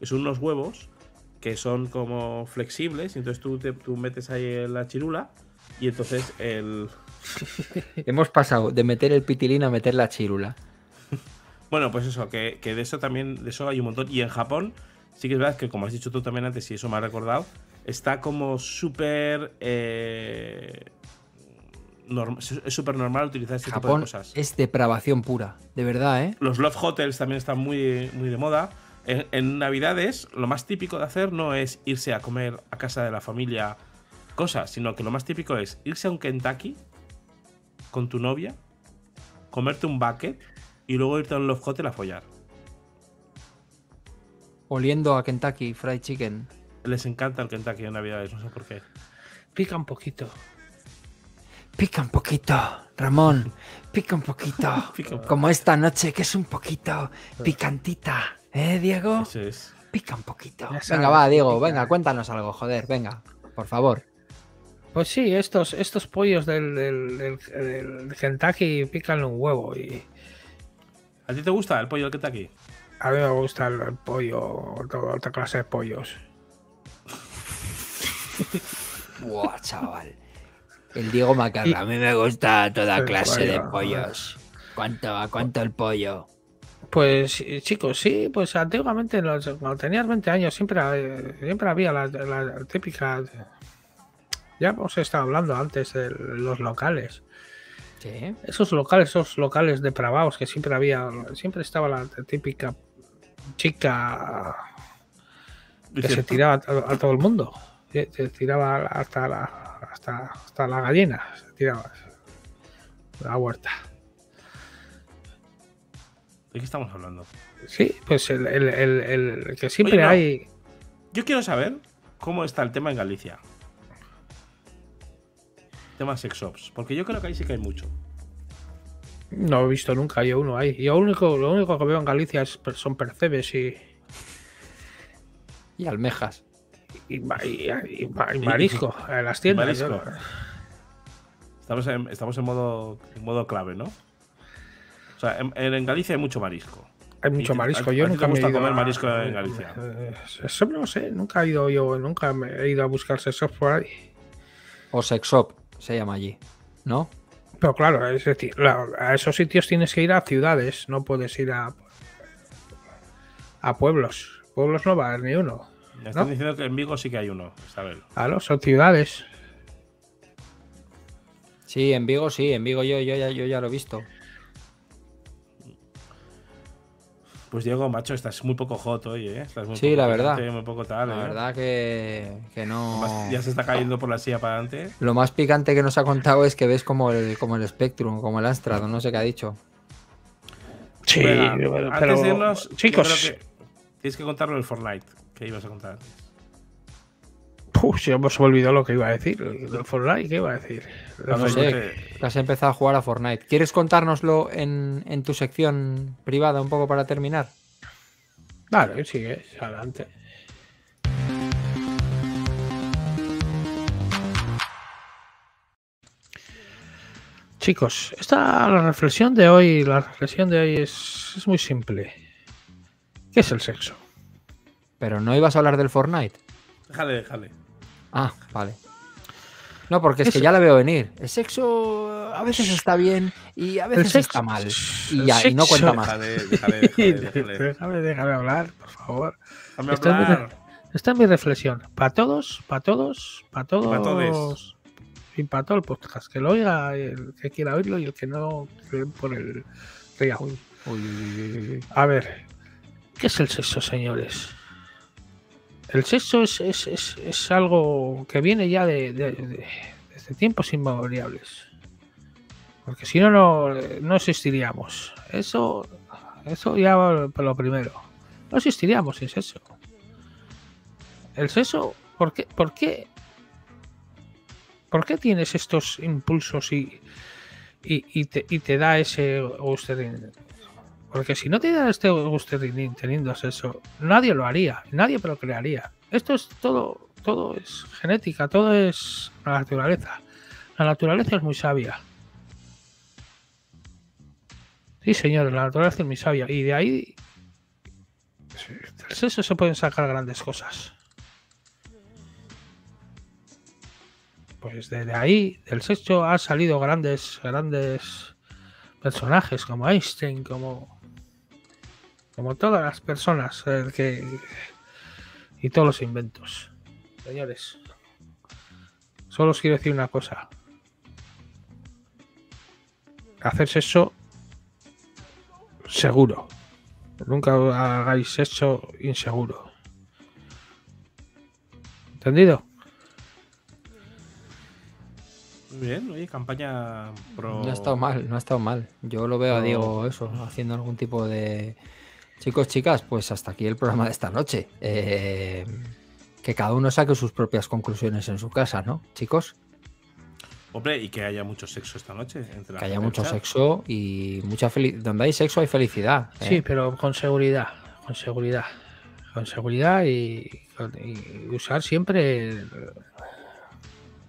Speaker 2: Que son unos huevos que son como flexibles y entonces tú, te- tú metes ahí la chirula y entonces el...
Speaker 1: Hemos pasado de meter el pitilín a meter la chírula.
Speaker 2: Bueno, pues eso, que, que de eso también, de eso hay un montón. Y en Japón, sí que es verdad que, como has dicho tú también antes, y eso me ha recordado, está como súper. eh, norm- es súper normal utilizar este tipo de
Speaker 1: Japón
Speaker 2: cosas.
Speaker 1: es depravación pura, de verdad, ¿eh?
Speaker 2: Los Love Hotels también están muy, muy de moda. En, en Navidades, lo más típico de hacer no es irse a comer a casa de la familia cosas, sino que lo más típico es irse a un Kentucky con tu novia, comerte un bucket y luego irte a un Love Hotel a follar.
Speaker 1: Oliendo a Kentucky Fried Chicken.
Speaker 2: Les encanta el Kentucky en Navidades, no sé por qué.
Speaker 3: Pica un poquito.
Speaker 1: Pica un poquito, Ramón. Pica un poquito.
Speaker 2: Pica un poco.
Speaker 1: Como esta noche, que es un poquito picantita. ¿Eh, Diego?
Speaker 2: Eso es.
Speaker 1: Pica un poquito. Venga, va, Diego,
Speaker 3: pica,
Speaker 1: venga, cuéntanos algo, joder, venga, por favor.
Speaker 3: Pues sí, estos, estos pollos del, del, del- del Kentucky pican un huevo y
Speaker 2: ¿A ti te gusta el pollo del Kentucky?
Speaker 3: A mí me gusta el, el pollo, toda otra clase de pollos.
Speaker 1: Buah, chaval. El Diego Macarra. A mí me gusta toda clase de
Speaker 3: pollo.
Speaker 1: pollos. ¿Cuánto, a cuánto el pollo?
Speaker 3: Pues eh, chicos, sí, pues antiguamente los- cuando tenías 20 años siempre, siempre había la, la típica... Ya hemos estado hablando antes de los locales.
Speaker 1: Sí.
Speaker 3: Esos locales, esos locales depravados que siempre había, siempre estaba la típica chica que se tiraba a, a todo el mundo. Se, se tiraba hasta la, hasta, hasta la gallina, se tiraba la huerta.
Speaker 2: ¿De qué estamos hablando?
Speaker 3: Sí, pues el, el- el- el que siempre
Speaker 2: Oye, no.
Speaker 3: hay.
Speaker 2: Yo quiero saber cómo está el tema en Galicia. Tema sex shops. Porque yo creo que ahí sí que hay mucho.
Speaker 3: No he visto nunca yo uno ahí. Yo único, lo único que veo en Galicia es- son percebes y,
Speaker 1: Y almejas.
Speaker 3: y, ma- y- y ma- y marisco en las tiendas.
Speaker 2: Marisco.
Speaker 3: Yo-
Speaker 2: Estamos en, estamos en modo, en modo clave, ¿no? O sea, en, en Galicia hay mucho marisco.
Speaker 3: Hay
Speaker 2: ¿Y
Speaker 3: mucho marisco. Yo nunca me he
Speaker 2: gusta
Speaker 3: ido
Speaker 2: comer
Speaker 3: a-
Speaker 2: marisco en Galicia?
Speaker 3: Eh, Eso no sé, nunca he ido yo, nunca me he ido a buscar sexo por ahí.
Speaker 1: O sex shop, se llama allí. ¿No?
Speaker 3: Pero claro, es decir, a esos sitios tienes que ir a ciudades, no puedes ir a a pueblos. Pueblos no va a haber ni uno.
Speaker 2: Me están
Speaker 3: ¿No?
Speaker 2: diciendo que en Vigo sí que hay uno, Isabel.
Speaker 3: Claro, son ciudades.
Speaker 1: Sí, en Vigo sí, en Vigo yo, yo, ya, yo ya lo he visto.
Speaker 2: Pues Diego, macho, estás muy poco hot hoy, ¿eh? Estás muy
Speaker 1: Sí,
Speaker 2: poco
Speaker 1: la verdad.
Speaker 2: picante, Muy poco tal,
Speaker 1: La
Speaker 2: ¿eh?
Speaker 1: verdad que, que no.
Speaker 2: Ya se está cayendo por la silla para adelante.
Speaker 1: Lo más picante que nos ha contado es que ves como el, como el Spectrum, como el Amstrad, no sé qué ha dicho.
Speaker 3: Sí,
Speaker 2: Venga,
Speaker 3: pero,
Speaker 2: antes de irnos, yo
Speaker 3: chicos,
Speaker 2: que tienes que contarlo del Fortnite, que ibas a contar antes.
Speaker 3: Uf, si hemos olvidado lo que iba a decir. Del Fortnite, ¿qué iba a decir?
Speaker 1: No
Speaker 2: Pues
Speaker 1: sé, que has empezado a jugar a Fortnite. ¿Quieres contárnoslo en, en tu sección privada un poco para terminar?
Speaker 3: Claro, sigue, adelante. Chicos, esta la reflexión de hoy, la reflexión de hoy es, es muy simple. ¿Qué es el sexo?
Speaker 1: Pero no ibas a hablar del Fortnite.
Speaker 2: Déjale, déjale.
Speaker 1: Ah, vale. No, porque es que ya la veo venir. El sexo a veces está bien y a veces
Speaker 3: sexo-
Speaker 1: está mal. Y, ya, y no cuenta más.
Speaker 2: Déjale, déjale, déjale, déjale.
Speaker 3: déjame, déjame hablar, por favor.
Speaker 2: Déjame
Speaker 3: Esta es mi
Speaker 2: hablar.
Speaker 3: re- esta es mi reflexión. Para todos, para todos, para todos.
Speaker 2: pa' todes.
Speaker 3: Y para todo el podcast. Que lo oiga el que quiera oírlo y el que no, por el río.
Speaker 1: Uy, uy, uy, uy, uy.
Speaker 3: A ver, ¿qué es el sexo, señores? El sexo es, es- es- algo que viene ya de, de- de- desde tiempos inmemoriales. Porque si no, no, no existiríamos. Eso, eso ya por lo primero. No existiríamos sin sexo. El sexo, ¿por qué? ¿Por qué? ¿Por qué tienes estos impulsos y, y, te, y te da ese? Porque si no te da este gusterín teniendo sexo, nadie lo haría, nadie procrearía. Esto es todo, todo es genética, todo es la naturaleza. La naturaleza es muy sabia. Sí, señores, la naturaleza es muy sabia. Y de ahí, del sexo se pueden sacar grandes cosas. Pues desde ahí, del sexo, han salido grandes, grandes personajes como Einstein, como, como todas las personas que, y todos los inventos. Señores, solo os quiero decir una cosa. Hacer sexo seguro. Nunca hagáis sexo inseguro. ¿Entendido?
Speaker 2: Muy bien, oye, campaña pro.
Speaker 1: No ha estado mal, no ha estado mal. Yo lo veo a
Speaker 2: No.
Speaker 1: Diego eso, haciendo algún tipo de... Chicos, chicas, pues hasta aquí el programa de esta noche. Eh, que cada uno saque sus propias conclusiones en su casa, ¿no? Chicos,
Speaker 2: Hombre, y que haya mucho sexo esta noche. Entre
Speaker 1: que haya mucho
Speaker 2: chat.
Speaker 1: sexo y mucha felicidad. Donde hay sexo hay felicidad. ¿eh?
Speaker 3: Sí, pero con seguridad, con seguridad, con seguridad y, usar siempre el,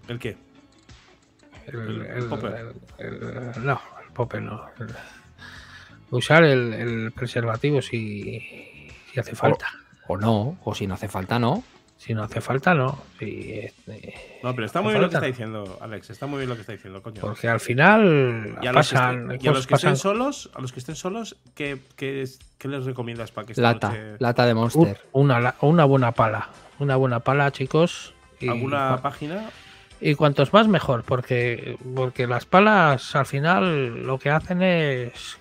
Speaker 2: ¿El qué?
Speaker 3: el-
Speaker 2: El
Speaker 3: el-
Speaker 2: popper.
Speaker 3: el- el- no, el popper no. Usar el, el preservativo si, si hace falta.
Speaker 1: O no, o si no hace falta, no.
Speaker 3: Si no hace falta, no. Si, este,
Speaker 2: No, pero está muy bien lo que
Speaker 3: falta,
Speaker 2: está diciendo, Alex. Está muy bien lo que está diciendo, coño.
Speaker 3: Porque al final
Speaker 2: Y a los que,
Speaker 3: pasan,
Speaker 2: estén, y a los que
Speaker 3: pasan-
Speaker 2: estén solos, a los que estén solos, ¿qué, qué, es- qué les recomiendas para que esta
Speaker 1: Lata,
Speaker 2: noche-
Speaker 1: lata de
Speaker 3: un-
Speaker 1: Monster.
Speaker 3: una, una buena pala. Una buena pala, chicos. Y,
Speaker 2: alguna página?
Speaker 3: y cuantos más mejor, porque, porque las palas al final lo que hacen es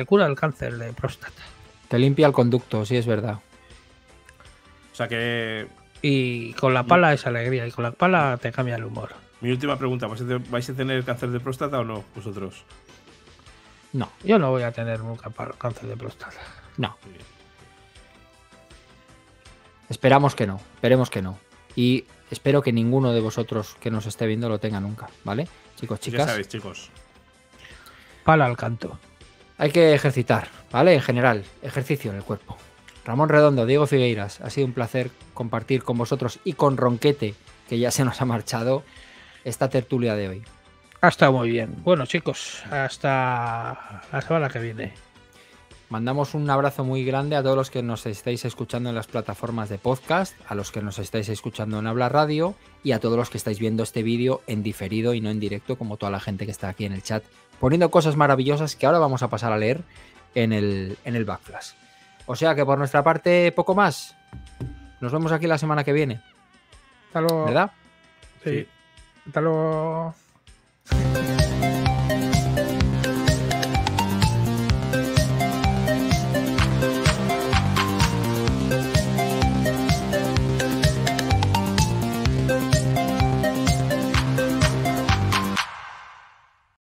Speaker 3: te cura el cáncer de próstata.
Speaker 1: Te limpia el conducto, sí es verdad.
Speaker 2: O sea que
Speaker 3: Y con la pala es alegría, y con la pala te cambia el humor.
Speaker 2: mi última pregunta, ¿vais a te- ¿vais a tener cáncer de próstata o no vosotros?
Speaker 1: No,
Speaker 3: Yo no voy a tener nunca cáncer de próstata.
Speaker 1: no. Esperamos que no, esperemos que no. Y espero que ninguno de vosotros que nos esté viendo lo tenga nunca, ¿vale? Chicos,
Speaker 2: Ya
Speaker 1: chicas,
Speaker 2: sabéis, chicos.
Speaker 3: Pala al canto.
Speaker 1: Hay que ejercitar, ¿vale? En general, ejercicio en el cuerpo. Ramón Redondo, Diego Figueiras, ha sido un placer compartir con vosotros y con Ronquete, que ya se nos ha marchado, esta tertulia de hoy.
Speaker 3: Ha estado muy bien. Bueno, chicos, hasta la semana que viene.
Speaker 1: Mandamos un abrazo muy grande a todos los que nos estáis escuchando en las plataformas de podcast, a los que nos estáis escuchando en Habla Radio y a todos los que estáis viendo este vídeo en diferido y no en directo, como toda la gente que está aquí en el chat, poniendo cosas maravillosas que ahora vamos a pasar a leer en el, en el Backflash. O sea que por nuestra parte, poco más. Nos vemos aquí la semana que viene,
Speaker 3: Hasta luego.
Speaker 1: ¿verdad?
Speaker 3: Sí. Hasta luego.